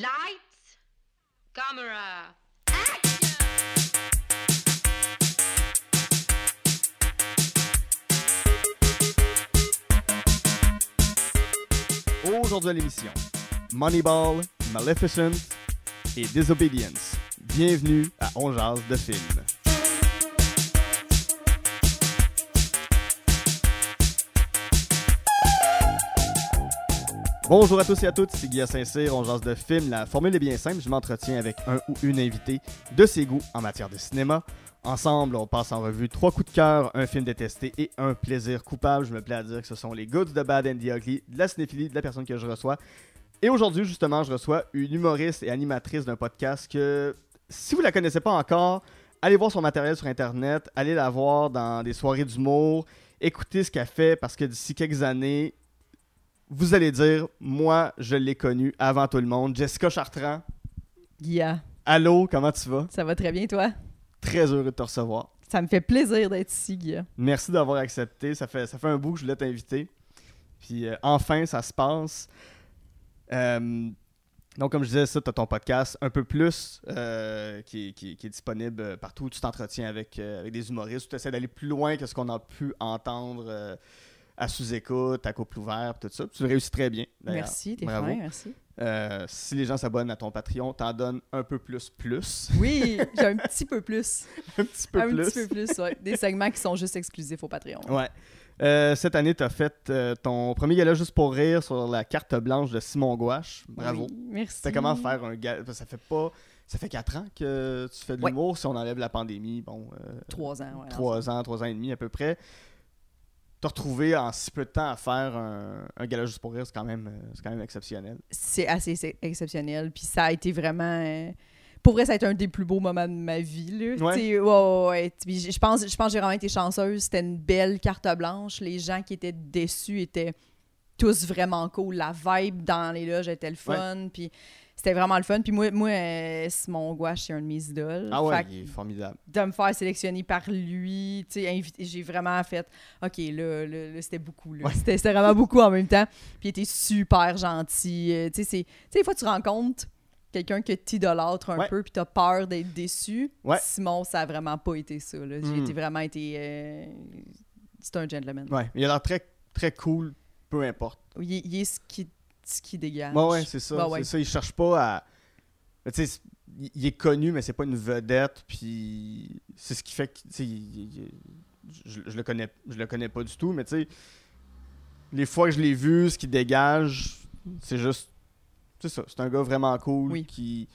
Lights, camera, Aujourd'hui à l'émission, Moneyball, Maleficent et Disobedience. Bienvenue à On Jase de film. Bonjour à tous et à toutes, c'est Guillaume Saint-Cyr, on jase de film. La formule est bien simple, je m'entretiens avec un ou une invitée de ses goûts en matière de cinéma. Ensemble, on passe en revue trois coups de cœur, un film détesté et un plaisir coupable. Je me plais à dire que ce sont les goods, de bad and the ugly, de la cinéphilie, de la personne que je reçois. Et aujourd'hui, justement, je reçois une humoriste et animatrice d'un podcast que, si vous la connaissez pas encore, allez voir son matériel sur Internet, allez la voir dans des soirées d'humour, écoutez ce qu'elle fait parce que d'ici quelques années, vous allez dire, moi, je l'ai connue avant tout le monde. Jessica Chartrand, Guilla, allô, comment tu vas? ça va très bien, toi? Très heureux de te recevoir. Ça me fait plaisir d'être ici, Guilla. Merci d'avoir accepté. Ça fait, ça fait un bout que je voulais t'inviter. Puis euh, enfin, ça se passe. Euh, donc, comme je disais, ça, tu as ton podcast un peu plus euh, qui, qui- qui est disponible partout où tu t'entretiens avec, avec des humoristes. Tu essaies d'aller plus loin que ce qu'on a pu entendre à sous-écoute, à couple ouvert, tout ça. Puis tu réussis très bien. Merci, t'es bravo. fin, merci. Euh, si les gens s'abonnent à ton Patreon, t'en donnes un peu plus plus. Oui, j'ai un petit peu plus. un petit peu un plus. petit peu plus, ouais. Des segments qui sont juste exclusifs au Patreon. Ouais. Euh, cette année, tu as fait euh, ton premier gala juste pour rire sur la carte blanche de Simon Gouache. Bravo. Oui, merci. C'était comment faire un gala Ça fait pas. Ça fait 4 ans que tu fais de Ouais. l'humour si on enlève la pandémie. Bon, Trois ans, ouais. 3 ans, 3 ans et demi à peu près. Te retrouver en si peu de temps à faire un, un gala juste pour rire, c'est quand, même, euh, c'est quand même exceptionnel. C'est assez exceptionnel. Puis ça a été vraiment. euh, Pour vrai, ça a été un des plus beaux moments de ma vie. Là. Ouais. Ouais, ouais, ouais. Puis Je pense, je pense que j'ai vraiment été chanceuse. C'était une belle carte blanche. Les gens qui étaient déçus étaient tous vraiment cool. La vibe dans les loges était le fun. Puis c'était vraiment le fun. Puis moi, moi euh, Simon Gouache, c'est un de mes idoles. Ah ouais, Fait il est formidable. de me faire sélectionner par lui, j'ai vraiment fait, OK, là, là, là, c'était beaucoup. Ouais. C'était vraiment beaucoup en même temps. Puis il était super gentil. euh, tu sais, des fois, tu rencontres quelqu'un que t'idolâtres un Ouais. peu, puis t'as peur d'être déçu. Ouais. Simon, ça a vraiment pas été ça. J'ai Mm. été vraiment été... euh, c'est un gentleman. Ouais, il a l'air très, très cool, peu importe. Il, il est ce qui, ce qui dégage. Ouais, ouais, c'est ça. Ouais. C'est ça, il cherche pas à. Tu sais, il est connu, mais c'est pas une vedette, puis c'est ce qui fait que. tu sais, il- il- je, je le connais, je le connais pas du tout, mais tu sais, les fois que je l'ai vu, ce qu'il dégage, c'est juste. C'est ça, c'est un gars vraiment cool Oui. qui,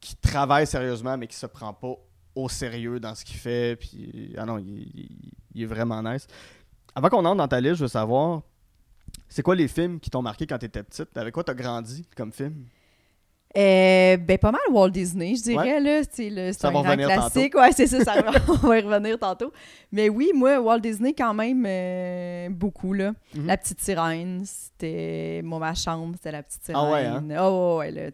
qui travaille sérieusement, mais qui se prend pas au sérieux dans ce qu'il fait, puis. Ah non, il, il- il est vraiment nice. Avant qu'on entre dans ta liste, je veux savoir. C'est quoi les films qui t'ont marqué quand t'étais petite? Avec quoi t'as grandi comme film? Euh, ben, pas mal Walt Disney, je dirais, là. C'est le- Ça un va grand revenir classique. Ouais, c'est ça, ça va, on va y revenir tantôt. Mais oui, moi, Walt Disney, quand même, euh, beaucoup, là. Mhm. La petite sirène, c'était... Moi, ma chambre, c'était la petite sirène. Ah ouais, hein? Oh, ouais, là,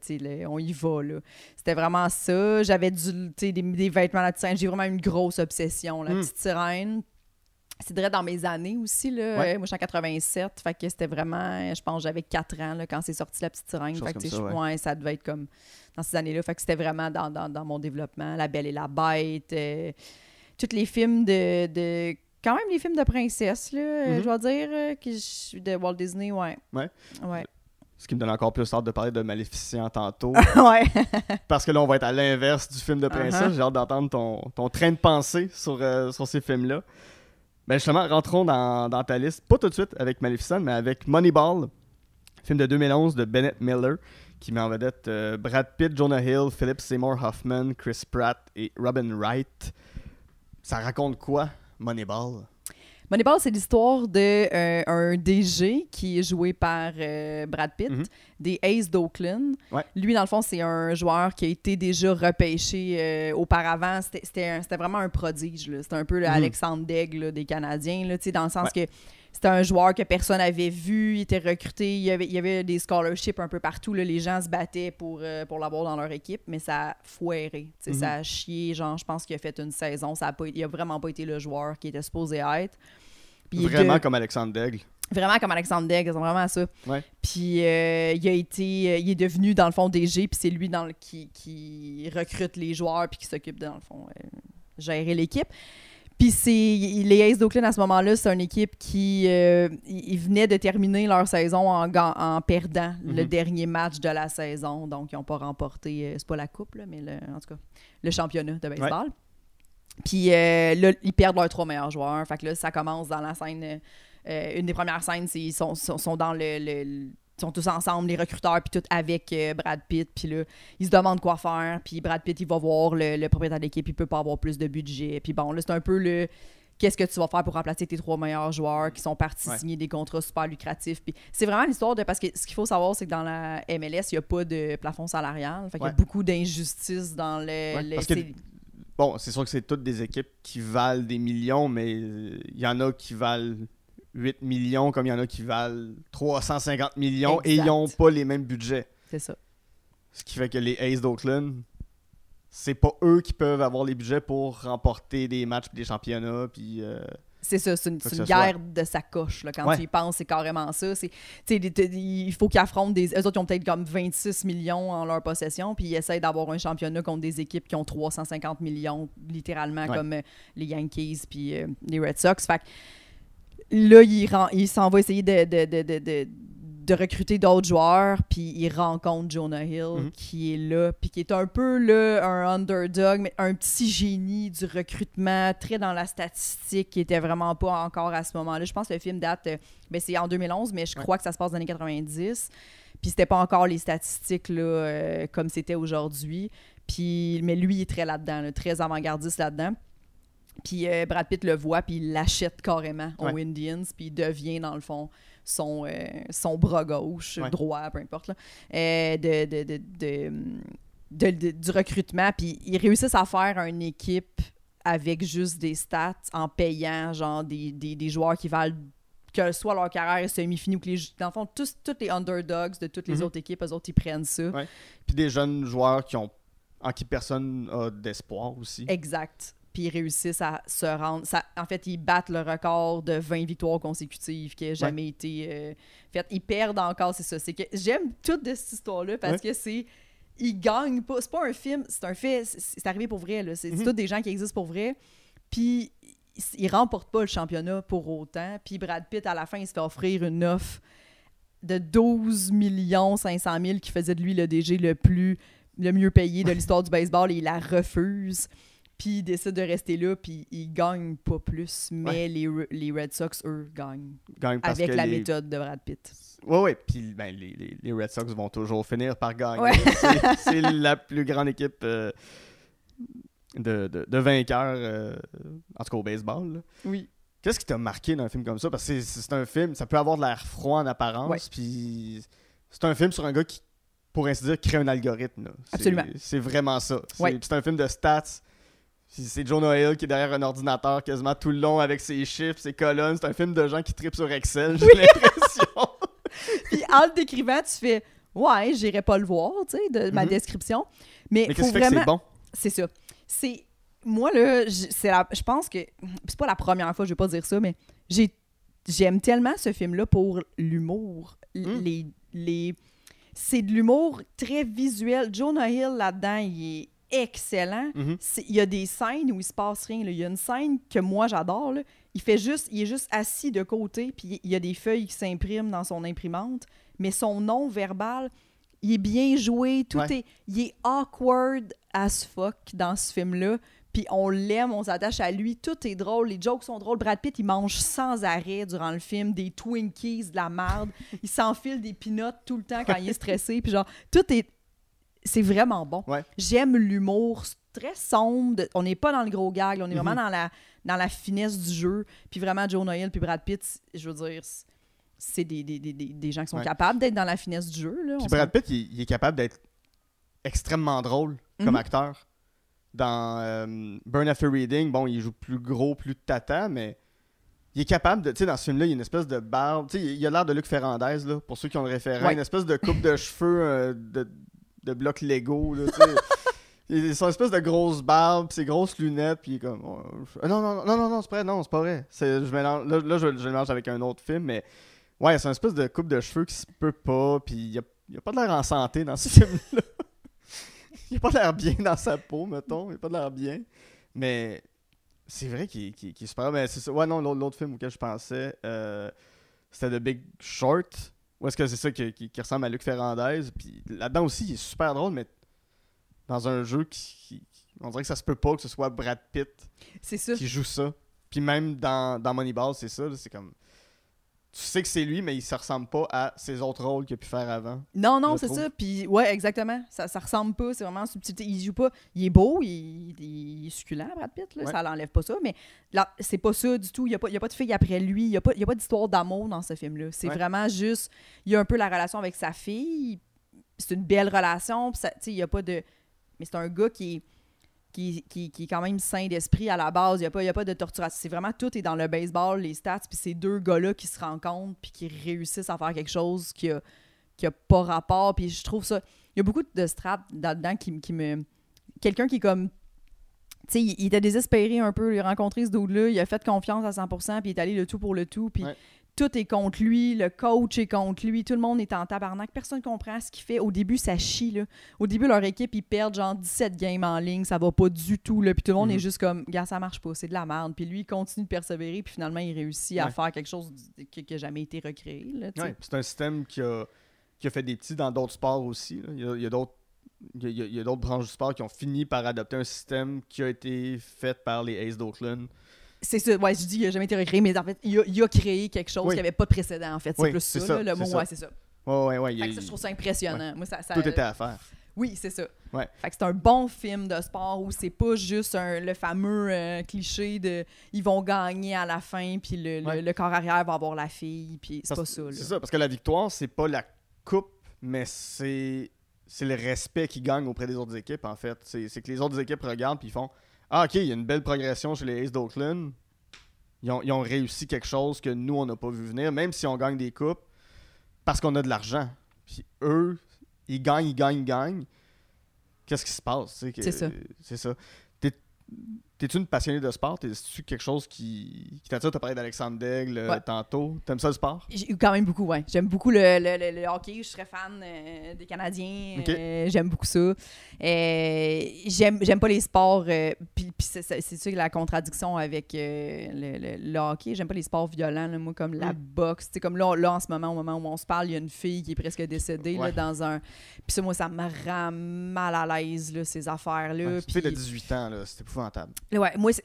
on y va, là. C'était vraiment ça. J'avais du, des, des vêtements à la petite sirène. J'ai vraiment une grosse obsession, la Mm. petite sirène. C'est vrai dans mes années aussi, là. Ouais. Euh, Moi, je suis en 87, fait que c'était vraiment... Je pense j'avais 4 ans, là, quand c'est sorti La Petite Sirène. Chose Fait que, ça, je- ouais. ouais, ça devait être comme dans ces années-là. Fait que c'était vraiment dans, dans, dans mon développement. La Belle et la Bête, euh, tous les films de, de- Quand même les films de princesse, là, euh, Mhm. je dois dire, euh, que je- de Walt Disney, ouais. Ouais. Ouais. Ce qui me donne encore plus hâte de parler de Maléficient tantôt. ouais. parce que là, on va être à l'inverse du film de princesse. Uh-huh. J'ai hâte d'entendre ton, ton train de pensée sur, euh, sur ces films-là. Ben justement, rentrons dans, ta liste. Pas tout de suite avec Maléficent, mais avec Moneyball, film de 2011 de Bennett Miller, qui met en vedette euh, Brad Pitt, Jonah Hill, Philip Seymour Hoffman, Chris Pratt et Robin Wright. Ça raconte quoi, Moneyball? Moneyball, c'est l'histoire de euh, un DG qui est joué par euh, Brad Pitt, Mhm. des Aces d'Oakland. Ouais. Lui, dans le fond, c'est un joueur qui a été déjà repêché euh, auparavant. C'était- vraiment un prodige. C'était un peu le Mhm. Alexandre Daigle des Canadiens, là, dans le sens que c'était un joueur que personne n'avait vu. Il était recruté. Il y avait, il y avait des scholarships un peu partout. là. Les gens se battaient pour, euh, pour l'avoir dans leur équipe, mais ça a foiré. Mhm. Ça a chié. Genre, je pense qu'il a fait une saison. Ça a pas, il a vraiment pas été le joueur qui était supposé être. Il Vraiment de- comme Alexandre Daigle. Vraiment comme Alexandre Degg, c'est vraiment ça. Ouais. Puis euh, il a été, euh, il est devenu dans le fond DG, puis c'est lui dans le, qui, qui recrute les joueurs, puis qui s'occupe dans le fond euh, gérer l'équipe. Puis c'est les Aces d'Oakland à ce moment-là, c'est une équipe qui euh, ils ils venaient de terminer leur saison en perdant le Mhm. dernier match de la saison, donc ils n'ont pas remporté, euh, c'est pas la coupe là, mais le- en tout cas le championnat de baseball. Puis euh, là, ils perdent leurs trois meilleurs joueurs. Fait que là, ça commence dans la scène. euh, une des premières scènes, c'est ils sont, sont, sont dans le, le- le- ils sont tous ensemble, les recruteurs, puis tout avec euh, Brad Pitt. Puis là, ils se demandent quoi faire. Puis Brad Pitt, il va voir le, le propriétaire de l'équipe, il peut pas avoir plus de budget. Puis bon, là, c'est un peu le qu'est-ce que tu vas faire pour remplacer tes trois meilleurs joueurs qui sont partis Ouais. signer des contrats super lucratifs? Puis c'est vraiment l'histoire de. Parce que ce qu'il faut savoir, c'est que dans la MLS, il n'y a pas de plafond salarial. Fait qu'il y a beaucoup d'injustices dans le. Ouais, Bon, c'est sûr que c'est toutes des équipes qui valent des millions, mais euh, il y en a qui valent 8 millions, comme il y en a qui valent 350 millions, et ils n'ont pas les mêmes budgets. C'est ça. Ce qui fait que les Aces d'Oakland, c'est pas eux qui peuvent avoir les budgets pour remporter des matchs puis des championnats. Puis, euh, C'est ça, c'est une, c'est soit- guerre de sacoche. Là, quand Ouais. tu y penses, c'est carrément ça. C'est, il faut qu'ils affrontent des. Eux autres, ils ont peut-être comme 26 millions en leur possession, puis ils essayent d'avoir un championnat contre des équipes qui ont 350 millions, littéralement, Ouais. comme euh, les Yankees puis euh, les Red Sox. Fait que là, il, ren- il s'en va essayer de, de, de, de, de- recruter d'autres joueurs, puis il rencontre Jonah Hill Mhm. qui est là, puis qui est un peu là, un underdog, mais un petit génie du recrutement, très dans la statistique, qui était vraiment pas encore à ce moment-là. Je pense que le film date, euh, ben, c'est en 2011, mais je Ouais. crois que ça se passe dans les années 90. Puis c'était pas encore les statistiques là, euh, comme c'était aujourd'hui. Puis, mais lui, il est très là-dedans, là, très avant-gardiste là-dedans. Puis euh, Brad Pitt le voit, puis il l'achète carrément aux Ouais. Indians, puis il devient, dans le fond, son, euh, son bras gauche, Ouais. droit, peu importe, là, euh, de, de, de, de- du recrutement. Puis ils réussissent à faire une équipe avec juste des stats en payant, genre, des, des, des joueurs qui valent que soit leur carrière est semi-finie ou que les, dans le fond, tous, tous les underdogs de toutes les Mhm. autres équipes, eux autres, ils prennent ça. Ouais. puis des jeunes joueurs qui ont, en qui personne a d'espoir aussi. Exact. Puis ils réussissent à se rendre. Ça, en fait, ils battent le record de 20 victoires consécutives qui n'a jamais été euh, fait. Ils perdent encore, c'est ça. C'est que j'aime toute de cette histoire-là parce que c'est. Ils gagnent pas. C'est pas un film, c'est un fait. C'est arrivé pour vrai. là. C'est Mhm. tous des gens qui existent pour vrai. Puis ils, ils remportent pas le championnat pour autant. Puis Brad Pitt, à la fin, il se fait offrir une offre de 12 500 000 qui faisait de lui le DG le plus le mieux payé de l'histoire du baseball et il la refuse. Puis il décide de rester là, puis il gagne pas plus. Mais les, les Red Sox, eux, gagnent. Gagnent parce avec que la les... méthode de Brad Pitt. Ouais, ouais. Puis ben, les, les- Red Sox vont toujours finir par gagner. Ouais. C'est- la plus grande équipe euh, de, de, de vainqueurs, euh, en tout cas au baseball. là. Oui. Qu'est-ce qui t'a marqué dans un film comme ça? Parce que c'est- un film, ça peut avoir de l'air froid en apparence, Ouais. puis c'est un film sur un gars qui, pour ainsi dire, crée un algorithme. là. Absolument. C'est vraiment ça. C'est un film de stats. C'est Jonah Hill qui est derrière un ordinateur quasiment tout le long avec ses chiffres, ses colonnes. C'est un film de gens qui tripent sur Excel, j'ai l'impression. Puis en le décrivant, tu fais Ouais, j'irai pas le voir, tu sais, de ma Mhm. description. Mais, Mais qu'est-ce qui fait que c'est bon? C'est ça. C'est. Moi, là, c'est la- je pense que. C'est pas la première fois, je vais pas dire ça, mais j'ai j'aime tellement ce film-là pour l'humour. Mm. Les, les... C'est de l'humour très visuel. Jonah Hill, là-dedans, il est excellent. Mhm. C'est- Il y a des scènes où il se passe rien. là. Il y a une scène que moi, j'adore. Il fait juste... Il est juste assis de côté, puis il y a des feuilles qui s'impriment dans son imprimante, mais son nom verbal... Il est bien joué, tout Ouais. est... Il est awkward as fuck dans ce film-là. Puis on l'aime, on s'attache à lui, tout est drôle, les jokes sont drôles. Brad Pitt, il mange sans arrêt durant le film des Twinkies, de la merde. il s'enfile des peanuts tout le temps quand il est stressé. Puis genre, tout est... C'est vraiment bon. Ouais. J'aime l'humour très sombre. de- On n'est pas dans le gros gag, là. on est vraiment Mhm. dans la, dans la finesse du jeu. Puis vraiment, Joe Hill puis Brad Pitt, je veux dire, c'est- des, des, des, des- des gens qui sont Ouais. capables d'être dans la finesse du jeu. Là. Puis Brad Pitt, il, il est capable d'être extrêmement drôle comme Mhm. acteur. Dans euh, Burn After Reading, bon, il joue plus gros, plus tata, mais il est capable de. Tu sais, dans ce film-là, il y a une espèce de barbe. Tu sais, il a l'air de Luc Ferrandez, là, pour ceux qui ont le référent. Ouais. Une espèce de coupe de cheveux euh, de, de bloc Lego, là, tu sais. Il a son espèce de grosse barbe, pis ses grosses lunettes, puis comme. oh, non, non, non, non, non, c'est pas vrai, non, c'est pas vrai. Là, je, je mélange avec un autre film, mais Ouais, c'est une espèce de coupe de cheveux qui se peut pas, puis il a, il a pas de l'air en santé dans ce film-là. il a pas l'air bien dans sa peau, mettons. Il a pas l'air bien. Mais c'est vrai qu'il qu'il- qu'il est super. Mais c'est ça. Ouais, non, l'autre l'autre film auquel je pensais, euh, c'était The Big Short. Ou est-ce que c'est ça qui, qui- qui ressemble à Luc Ferrandez? Puis là-dedans aussi, il est super drôle, mais dans un jeu qui, qui- On dirait que ça se peut pas que ce soit Brad Pitt qui joue ça. Puis même dans, dans Moneyball, c'est ça. C'est comme. Tu sais que c'est lui, mais il se ressemble pas à ses autres rôles qu'il a pu faire avant. Non, non, c'est ça. Puis, ouais, exactement. Ça, ça ressemble pas. C'est vraiment subtilité. Il joue pas. Il est beau, il, il est succulent, Brad Pitt. Là, Ouais. Ça l'enlève pas ça. Mais là, c'est pas ça du tout. Il y a a pas de fille après lui. Il y a pas, il y a pas d'histoire d'amour dans ce film-là. C'est Ouais. vraiment juste. Il y a un peu la relation avec sa fille. C'est une belle relation. Puis ça- tu sais, il y a pas de. Mais c'est un gars qui est. Qui, qui, qui est quand même sain d'esprit à la base. Il n'y a, pas- a pas de torturation. C'est vraiment tout est dans le baseball, les stats, puis ces deux gars-là qui se rencontrent puis qui réussissent à faire quelque chose qui a, qui a pas rapport. Puis je trouve ça. Il y a beaucoup de straps là-dedans qui, qui me. Quelqu'un qui est comme. Tu sais, il, était désespéré un peu. Il a rencontré ce dude-là. Il a fait confiance à 100%, puis il est allé le tout pour le tout. Puis. Tout est contre lui. Le coach est contre lui. Tout le monde est en tabarnak. Personne comprend ce qu'il fait. Au début, ça chie, là. Au début, leur équipe, ils perdent genre 17 games en ligne. Ça va pas du tout, là. Puis tout le monde Mhm. est juste comme, gars, ça marche pas. C'est de la merde. Puis lui, il continue de persévérer. Puis finalement, il réussit à Ouais. faire quelque chose qui qui a jamais été recréé. Ouais, c'est un système qui a, qui a fait des petits dans d'autres sports aussi. là. Il y a, d'autres. Il y il a d'autres branches du sport qui ont fini par adopter un système qui a été fait par les Aces d'Oakland. C'est ça, ouais, je dis qu'il n'a jamais été recréé, mais en fait, il a, il a créé quelque chose Oui. qui n'avait pas de précédent, en fait. C'est Oui, plus ça, ça, là, le mot, ça. ouais, c'est ça. Ouais, ouais, ouais. il y Fait a- que ça, je trouve ça impressionnant. Moi, ça, ça- tout était à faire. Oui, c'est ça. Ouais. Fait que c'est un bon film de sport où c'est pas juste un- le fameux euh, cliché de ils vont gagner à la fin, puis le, le- Ouais. le corps arrière va avoir la fille, puis c'est pas ça. C'est ça, parce que la victoire, c'est pas la coupe, mais c'est c'est le respect qu'ils gagnent auprès des autres équipes, en fait. C'est que les autres équipes regardent puis ils font Ah, ok, il y a une belle progression chez les Aces d'Oakland. Ils ont, ils ont réussi quelque chose que nous, on n'a pas vu venir, même si on gagne des coupes, parce qu'on a de l'argent. Puis eux, ils gagnent, ils gagnent, ils gagnent. Qu'est-ce qui se passe? C'est ça. C'est ça. T'es- T'es-tu une passionnée de sport? T'es-tu quelque chose qui, qui t'attire? T'as parlé d'Alexandre Daigle euh, Ouais. tantôt. T'aimes ça le sport? Quand même beaucoup, ouais. J'aime beaucoup le, le- le- le hockey. Je serais fan euh, des Canadiens. Euh, j'aime beaucoup ça. Euh, j'aime, j'aime pas les sports. puis c'est, c'est, c'est ça la contradiction avec le, hockey. J'aime pas les sports violents, là, moi, comme la Mm. boxe. C'est comme là, là, en ce moment, au moment où on se parle, il y a une fille qui est presque décédée là, dans un. Puis ça, moi, ça me rend mal à l'aise, là, ces affaires-là. Ouais, sais, de 18 ans, là, c'est épouvantable. Ouais, moi, tu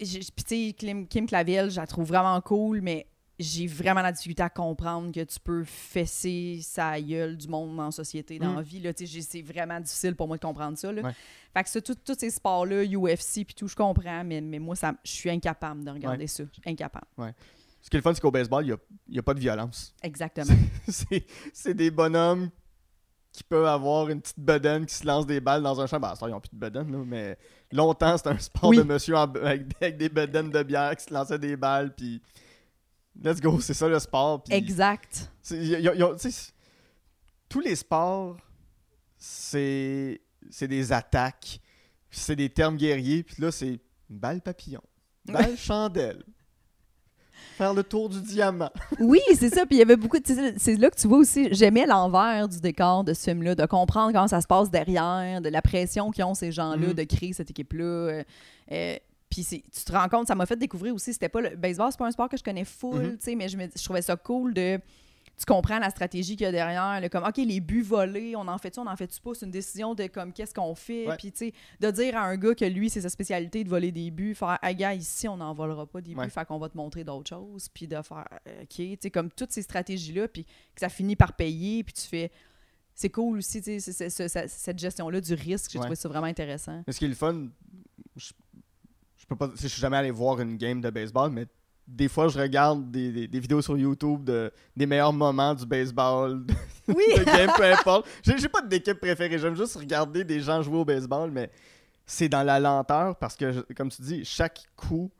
sais, Kim, Kim Clavel, je la trouve vraiment cool, mais j'ai vraiment la difficulté à comprendre que tu peux fesser sa gueule du monde en société, dans Mm. la vie. Là, c'est vraiment difficile pour moi de comprendre ça. Là. Ouais. Fait que ça, tout- tous ces sports-là, UFC, puis tout, je comprends, mais, mais moi, ça, je suis incapable de regarder ça. Incapable. Ce qui est le fun, c'est qu'au baseball, il n'y a, pas de violence. Exactement. c'est c'est des bonhommes qui peuvent avoir une petite bedaine qui se lance des balles dans un champ. Ben, ça, ils n'ont plus de bedaine, là, mais longtemps, c'était un sport Oui. de monsieur en- avec, avec des bedaines de bière qui se lançaient des balles, puis let's go, c'est ça le sport. puis exact. c'est- y a- y a- y a- tu sais, tous les sports, c'est des attaques, c'est des termes guerriers, puis là, c'est balle papillon, balle chandelle, faire le tour du diamant. Oui, c'est ça. Puis il y avait beaucoup. de- c'est- là que tu vois aussi. J'aimais l'envers du décor de ce film-là, de comprendre comment ça se passe derrière, de la pression qu'ils ont ces gens-là Mhm. de créer cette équipe-là. euh, euh, puis c'est- tu te rends compte, ça m'a fait découvrir aussi. C'était pas le baseball, c'est pas un sport que je connais full, Mhm. tu sais, mais je, me, je trouvais ça cool de. Tu comprends la stratégie qu'il y a derrière, comme OK, les buts volés, on en fait-tu, on en fait-tu pas, c'est une décision de comme qu'est-ce qu'on fait, puis tu sais, de dire à un gars que lui, c'est sa spécialité de voler des buts, faire Ah, gars, ici, on n'en volera pas des buts, Ouais. fait qu'on va te montrer d'autres choses, puis de faire euh, OK, tu sais, comme toutes ces stratégies-là, puis que ça finit par payer, puis tu fais. C'est cool aussi, tu sais, cette gestion-là du risque, j'ai Ouais. trouvé ça vraiment intéressant. Mais ce qui est le fun, je, je peux pas, je suis jamais allé voir une game de baseball, mais des fois je regarde des, des- des vidéos sur YouTube de, des meilleurs moments du baseball, de, Oui! de game, peu importe. J'ai pas d'équipe préférée, j'aime juste regarder des gens jouer au baseball, mais c'est dans la lenteur parce que, comme tu dis, chaque coup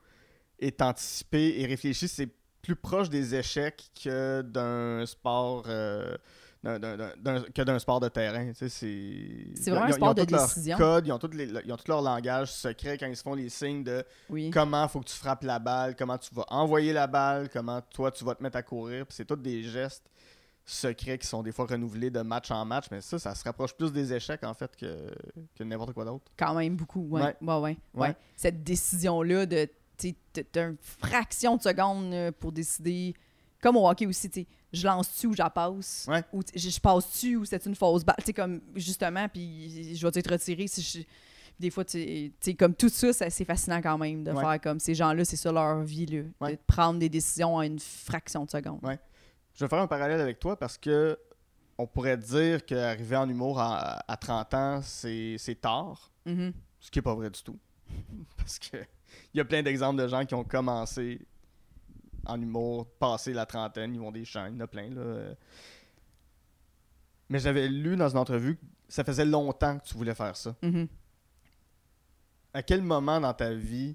est anticipé et réfléchi. C'est plus proche des échecs que d'un sport, euh, que d'un sport de terrain. tu sais, C'est vraiment ils un sport ils ont de tous décision. code, ils ont tout les- ils ont tout leur langage secret quand ils se font les signes de Oui. comment faut que tu frappes la balle, comment tu vas envoyer la balle, comment toi tu vas te mettre à courir. C'est tous des gestes secrets qui sont des fois renouvelés de match en match, mais ça, ça se rapproche plus des échecs en fait que, que n'importe quoi d'autre. Quand même beaucoup, ouais. Ouais. Ouais, ouais, ouais. Ouais. Cette décision-là de, t'as une fraction de seconde euh, pour décider, comme au hockey aussi, tu sais, je lance-tu ou je la passe, Ouais. ou je, passe-tu ou c'est une fausse balle, tu sais, comme, justement, puis je vais si je... Des fois, tu sais, comme tout ça, ça, c'est fascinant quand même de Ouais. faire comme ces gens-là, c'est ça leur vie, là, Ouais. de prendre des décisions à une fraction de seconde. Ouais. Je vais faire un parallèle avec toi parce que on pourrait dire qu'arriver en humour à, à 30 ans, c'est tard, Mhm. ce qui est pas vrai du tout. parce que il y a plein d'exemples de gens qui ont commencé en humour, passé la trentaine, ils vont des chaînes, il y en a plein. Là. Mais j'avais lu dans une entrevue que ça faisait longtemps que tu voulais faire ça. Mhm. À quel moment dans ta vie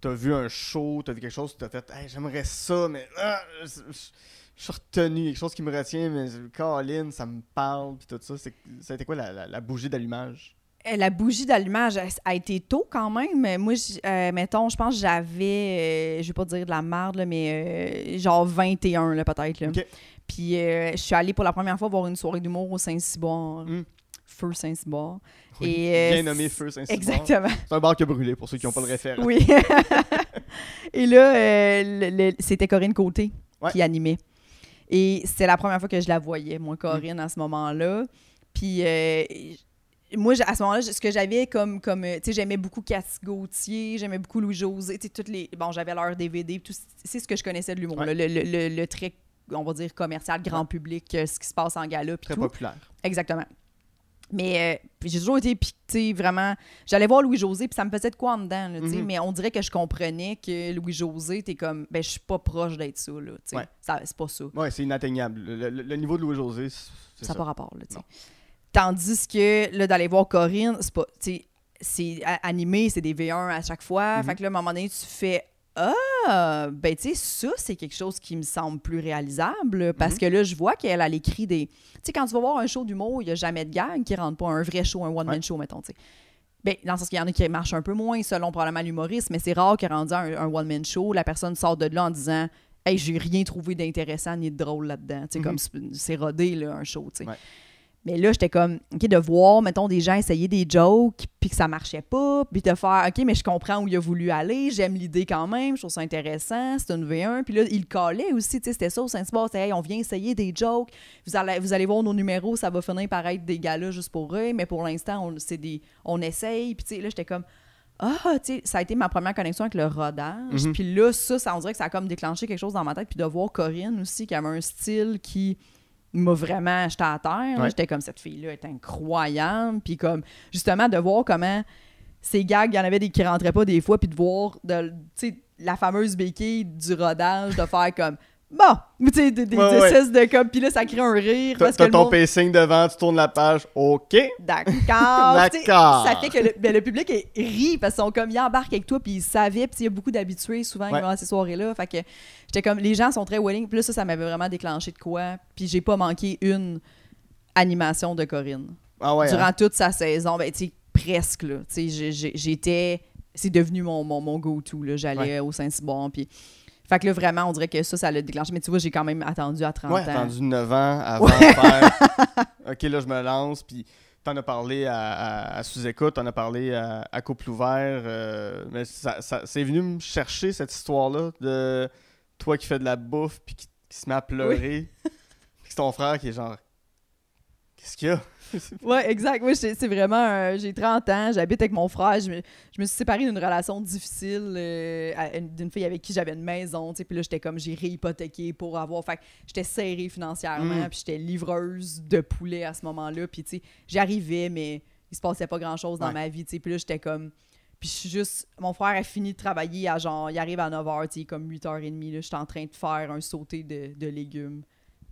t'as vu un show, t'as vu quelque chose, t'as fait hey, j'aimerais ça, mais ah, je, je- je suis retenu, quelque chose qui me retient, mais Colin, ça me parle, puis tout ça. C'est- Ça a été quoi la, la- la bougie d'allumage? Euh, La bougie d'allumage a, été tôt quand même. Moi, euh, mettons, je pense que j'avais, euh, je vais pas dire de la merde, là, mais euh, genre 21 là, peut-être. là. Ok. Puis euh, je suis allée pour la première fois voir une soirée d'humour au Saint-Cyboire. Mm. Feu Saint-Cyboire. Oui, Et, euh, Bien nommé Feu Saint-Cyboire. Exactement. C'est un bar qui a brûlé, pour ceux qui n'ont pas le référent. Oui. Et là, c'était Corinne Côté Ouais. qui animait. Et c'était la première fois que je la voyais, moi, Corinne, à ce moment-là. Puis euh, moi, à ce moment-là, ce que j'avais comme, comme euh, tu sais, j'aimais beaucoup Cathy Gauthier, j'aimais beaucoup Louis-José, tu sais, toutes les... Bon, j'avais leur DVD, tout, c'est ce que je connaissais de l'humour, Ouais. le, le, le- le très, on va dire, commercial, grand public, euh, ce qui se passe en gala, Très tout. populaire. Exactement. Mais euh, j'ai toujours été sais, vraiment. J'allais voir Louis-José, puis ça me faisait de quoi en dedans, là, tu sais, Mhm. mais on dirait que je comprenais que Louis-José, t'es comme, ben, je suis pas proche d'être ça, là, tu sais. Ouais. C'est pas ça. Ouais, c'est inatteignable. Le, niveau de Louis-José, c'est c'est Ça n'a pas rapport, là, tu sais. Non. Tandis que, là, d'aller voir Corinne, c'est pas, c'est animé, c'est des V1 à chaque fois. Mhm. Fait que là, à un moment donné, tu fais, ah, ben, tu sais, ça, c'est quelque chose qui me semble plus réalisable, parce Mhm. que là, je vois qu'elle, elle écrit des. Tu sais, quand tu vas voir un show d'humour, il n'y a jamais de gag qui rentre pas, un vrai show, un one-man Ouais. show, mettons, tu sais. Ben, dans le sens qu'il y en a qui marchent un peu moins, selon probablement l'humoriste, mais c'est rare que rendu un, un one-man show, la personne sort de là en disant Hey, j'ai rien trouvé d'intéressant ni de drôle là-dedans. Tu sais, Mhm. comme c'est- c'est rodé, là, un show, tu sais. Ouais. Mais là, j'étais comme, OK, de voir, mettons, des gens essayer des jokes, puis que ça marchait pas, puis de faire, OK, mais je comprends où il a voulu aller, j'aime l'idée quand même, je trouve ça intéressant, c'est une V1. Puis là, il collait aussi, tu sais, c'était ça au c'était, hey, on vient essayer des jokes, vous allez, vous allez voir nos numéros, ça va finir par être des galas juste pour eux, mais pour l'instant, on, c'est des, on essaye. Puis tu sais, là, j'étais comme, ah, tu sais, ça a été ma première connexion avec le rodage. Mhm. Puis là, ça, ça, on dirait que ça a comme déclenché quelque chose dans ma tête. Puis de voir Corinne aussi, qui avait un style qui m'a vraiment jeté à terre. là. Ouais. J'étais comme, cette fille-là est incroyable. Puis comme, justement, de voir comment ces gags, il y en avait des qui rentraient pas des fois, puis de voir, de, la fameuse béquille du rodage, de faire comme, bon, tu sais, des, des Ouais, ouais. espèces de comme, puis là, ça crée un rire. T'as ton monde- pacing devant, tu tournes la page, OK. D'accord. D'accord. Ça fait que le, ben, le public est- rit parce qu'ils sont comme, ils embarquent avec toi, puis ils savaient, puis il y a beaucoup d'habitués souvent Ouais. à ces soirées-là. Fait que j'étais comme, les gens sont très willing. Puis là, ça, ça m'avait vraiment déclenché de quoi. Puis j'ai pas manqué une animation de Corinne. Ah ouais. Durant hein? toute sa saison, ben, tu sais, presque, là. Tu sais, j'étais. C'est devenu mon, mon, mon go-to, là. J'allais au Saint-Cyboire, puis. Fait que là, vraiment, on dirait que ça, ça l'a déclenché. Mais tu vois, j'ai quand même attendu à 30 Ouais, ans. attendu 9 ans avant de faire. OK, là, je me lance. Puis, t'en as parlé à, à, à sous-écoute, t'en as parlé à, à couple ouvert. euh, mais ça, ça- c'est venu me chercher cette histoire-là de toi qui fais de la bouffe, puis qui, qui se met à pleurer. puis c'est ton frère qui est genre. Qu'est-ce qu'il y a? Ouais, exact. Moi, c'est vraiment. euh, j'ai 30 ans, j'habite avec mon frère. Je me, je me suis séparée d'une relation difficile euh, d'une fille avec qui j'avais une maison. Puis là, j'étais comme, j'ai réhypothéqué pour avoir. Fait j'étais serrée financièrement, Mm. puis j'étais livreuse de poulet à ce moment-là. Puis, tu sais, j'arrivais, mais il se passait pas grand-chose dans Ouais. ma vie. Puis là, j'étais comme. Puis je suis juste. Mon frère a fini de travailler à genre. Il arrive à 9h, tu comme 8h30. Là, j'étais en train de faire un sauté de, de légumes.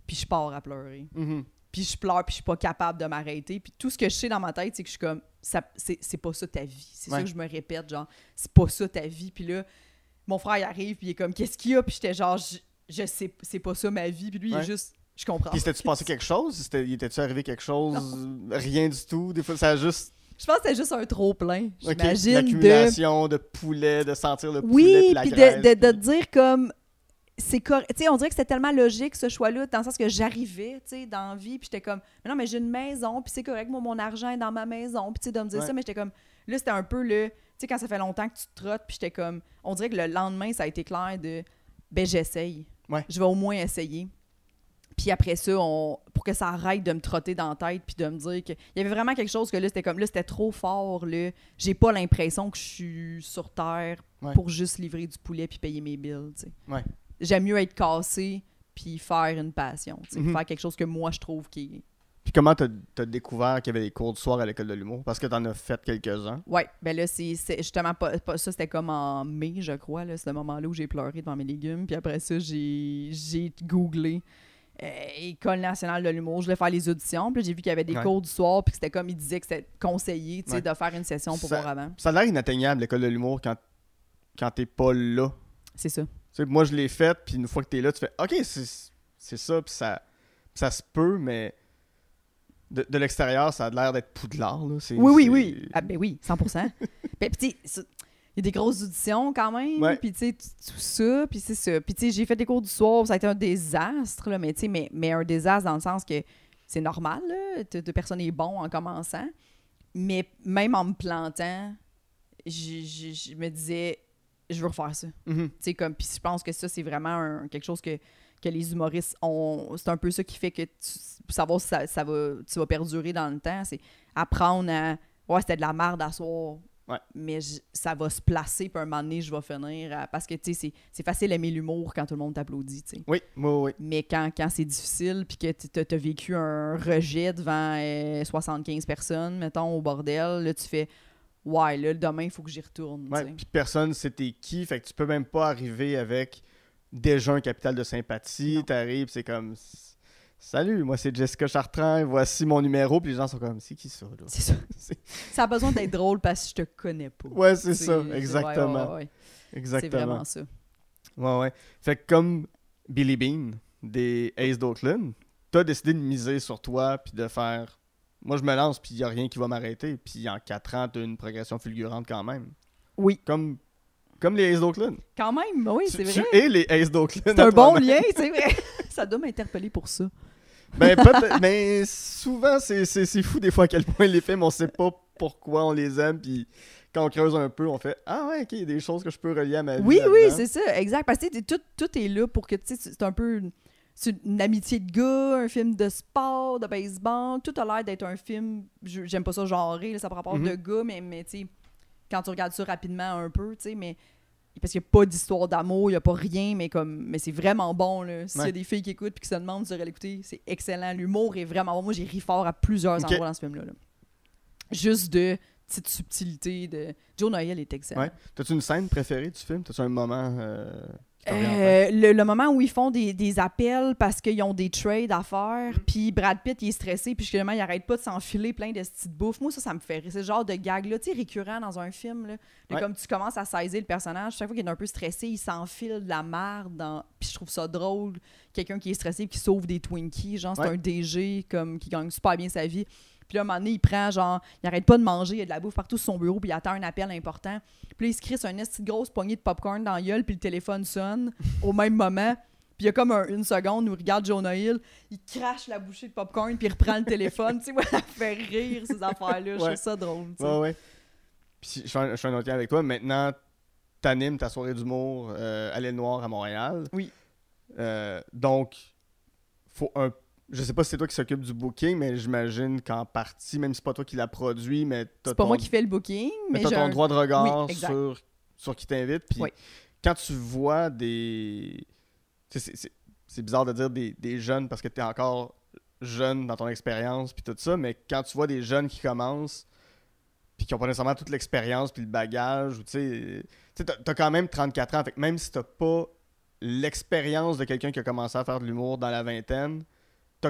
Puis je pars à pleurer Mhm. Puis je pleure, puis je suis pas capable de m'arrêter. Puis tout ce que je sais dans ma tête, c'est que je suis comme, c'est, pas ça ta vie. C'est ça que je me répète, genre, c'est pas ça ta vie. Puis là, mon frère, il arrive, puis il est comme, qu'est-ce qu'il y a? Puis j'étais genre, je, je sais, c'est pas ça ma vie. Puis lui, il est juste, Je comprends. Puis c'était-tu passé quelque chose? Il était-tu arrivé quelque chose? Rien du tout? Des fois, ça a juste... Je pense que c'était juste un trop-plein. J'imagine de. L'accumulation de poulet, de sentir le poulet Oui, puis la puis de, de, de dire comme. C'est on dirait que c'était tellement logique ce choix-là, dans le sens que j'arrivais, tu sais, dans la vie, puis j'étais comme, mais non, mais j'ai une maison, puis c'est correct, moi, mon argent est dans ma maison, puis tu sais, de me dire Ouais. ça, mais j'étais comme, là, c'était un peu le, tu sais, quand ça fait longtemps que tu te trottes, puis j'étais comme, on dirait que le lendemain, ça a été clair de, ben, j'essaye. Ouais. Je vais au moins essayer. Puis après ça, on, pour que ça arrête de me trotter dans la tête, puis de me dire que. Il y avait vraiment quelque chose que là, c'était comme. Là, c'était trop fort, là. J'ai pas l'impression que je suis sur Terre Ouais. pour juste livrer du poulet puis payer mes bills, tu sais. J'aime mieux être cassé puis faire une passion. Mhm. Faire quelque chose que moi, je trouve qui. Puis comment t'as as découvert qu'il y avait des cours du soir à l'école de l'humour? Parce que t'en as fait quelques-uns. Ouais, ben là, c'est justement pas, pas- ça, c'était comme en mai, je crois, c'est le moment-là où j'ai pleuré devant mes légumes. Puis après ça, j'ai googlé euh, École nationale de l'humour. Je voulais faire les auditions. Puis j'ai vu qu'il y avait des Ouais. cours du soir. Puis c'était comme, il disait que c'était conseillé, tu sais, Ouais. de faire une session pour Ça- voir avant. Ça a l'air inatteignable, l'école de l'humour, quand, quand t'es pas là. C'est ça. Tu sais, moi, je l'ai fait, puis une fois que t'es là, tu fais OK, c'est ça, puis ça, ça se peut, mais de, de l'extérieur, ça a l'air d'être poudlard. Là. Oui, oui, oui. Ah, ben oui, 100 Ben, puis tu il y a des grosses auditions quand même. Ouais. Puis tu sais, tout ça. Puis c'est ça. Puis tu sais, j'ai fait des cours du soir. Ça a été un désastre, là, mais tu sais, mais, mais un désastre dans le sens que c'est normal, là. De personne est bon en commençant. Mais même en me plantant, je, je- je me disais, je veux refaire ça. Tu sais, comme, puis je pense que ça, c'est vraiment un- quelque chose que, que les humoristes ont. C'est un peu ça qui fait que tu, savoir si ça, ça va, tu vas perdurer dans le temps. C'est apprendre à. Ouais, c'était de la merde à soir. Ouais. Mais je- ça va se placer, puis un moment donné, je vais finir. à- parce que, tu sais, c'est- c'est facile d'aimer l'humour quand tout le monde t'applaudit, tu sais. Oui, oui, oui. Mais quand, quand c'est difficile, puis que tu as vécu un rejet devant euh, 75 personnes, mettons, au bordel, là, tu fais. Ouais, là, demain, il faut que j'y retourne. Puis personne sait t'es qui, fait que tu peux même pas arriver avec déjà un capital de sympathie. T'arrives, c'est comme Salut, moi c'est Jessica Chartrand, voici mon numéro, puis les gens sont comme C'est qui ça, là? C'est ça. Ça a besoin d'être drôle parce que je te connais pas. Ouais, c'est ça, exactement. ouais, ouais. C'est Exactement. vraiment ça. Ouais, ouais. Fait que comme Billy Bean des Ace d'Oakland, t'as décidé de miser sur toi puis de faire. Moi, je me lance puis y a rien qui va m'arrêter. Puis en 4 ans, t'as une progression fulgurante quand même. Oui. Comme, comme les Ace d'Oakland. Quand même, oui, Tu- c'est tu vrai. es les Ace d'Oakland. C'est un bon lien, c'est vrai. ça doit m'interpeller pour ça. Ben, mais souvent, c'est- fou des fois à quel point les films, on sait pas pourquoi on les aime. Puis quand on creuse un peu, on fait Ah ouais, ok, il y a des choses que je peux relier à ma vie. Oui, oui, c'est ça, exact. Parce que tu tout, tout est là pour que, tu sais, c'est un peu c'est une amitié de gars, un film de sport, de baseball. Tout a l'air d'être un film, j'aime pas ça genré, ça par rapport Mhm. de gars, mais, mais tu sais, quand tu regardes ça rapidement un peu, tu sais, mais parce qu'il n'y a pas d'histoire d'amour, il n'y a pas rien, mais comme mais c'est vraiment bon. là. S'il y a des filles qui écoutent et qui se demandent si l'écouter, c'est excellent. L'humour est vraiment bon. Moi, j'ai ri fort à plusieurs endroits dans ce film-là. là. Juste de petites subtilités. De... Joe Noël est excellent. Ouais. T'as-tu une scène préférée du film? T'as-tu un moment euh? Euh, le, le moment où ils font des, des appels parce qu'ils ont des trades à faire, Mm. puis Brad Pitt il est stressé, puis justement il arrête pas de s'enfiler plein de petites bouffes. Moi, ça, ça me fait rire. C'est le genre de tu sais, récurrent dans un film. Là, De Ouais. Comme tu commences à saisir le personnage, chaque fois qu'il est un peu stressé, il s'enfile de la merde. Dans... Puis je trouve ça drôle. Quelqu'un qui est stressé et qui sauve des Twinkies, genre c'est Ouais. un DG comme, qui gagne super bien sa vie. Puis là, à un moment donné, il prend, genre, il arrête pas de manger, il y a de la bouffe partout sur son bureau, puis il attend un appel important. Puis là, il se crisse une grosse poignée de popcorn dans la gueule, puis le téléphone sonne au même moment. Puis il y a comme un- une seconde où il regarde Jonah Hill, il crache la bouchée de popcorn, puis il reprend le téléphone. tu sais, ça fait rire, ces affaires-là. Je Ouais. trouve ça drôle. tu sais. Ouais, ouais. Puis je fais un, je fais un autre lien avec toi. Maintenant, t'animes ta soirée d'humour euh, à l'île Noire à Montréal. Oui. Euh, donc, faut un. Je sais pas si c'est toi qui s'occupe du booking, mais j'imagine qu'en partie, même si c'est pas toi qui l'a produit, mais t'as C'est pas ton, moi qui fais le booking, mais mais t'as ton un- droit de regard Oui, sur, sur qui t'invite. Puis Oui. quand tu vois des. C'est c'est- c'est bizarre de dire des, des jeunes parce que t'es encore jeune dans ton expérience, puis tout ça, mais quand tu vois des jeunes qui commencent, puis qui ont pas nécessairement toute l'expérience, puis le bagage, ou tu sais. T'as quand même 34 ans, fait que même si t'as pas l'expérience de quelqu'un qui a commencé à faire de l'humour dans la vingtaine,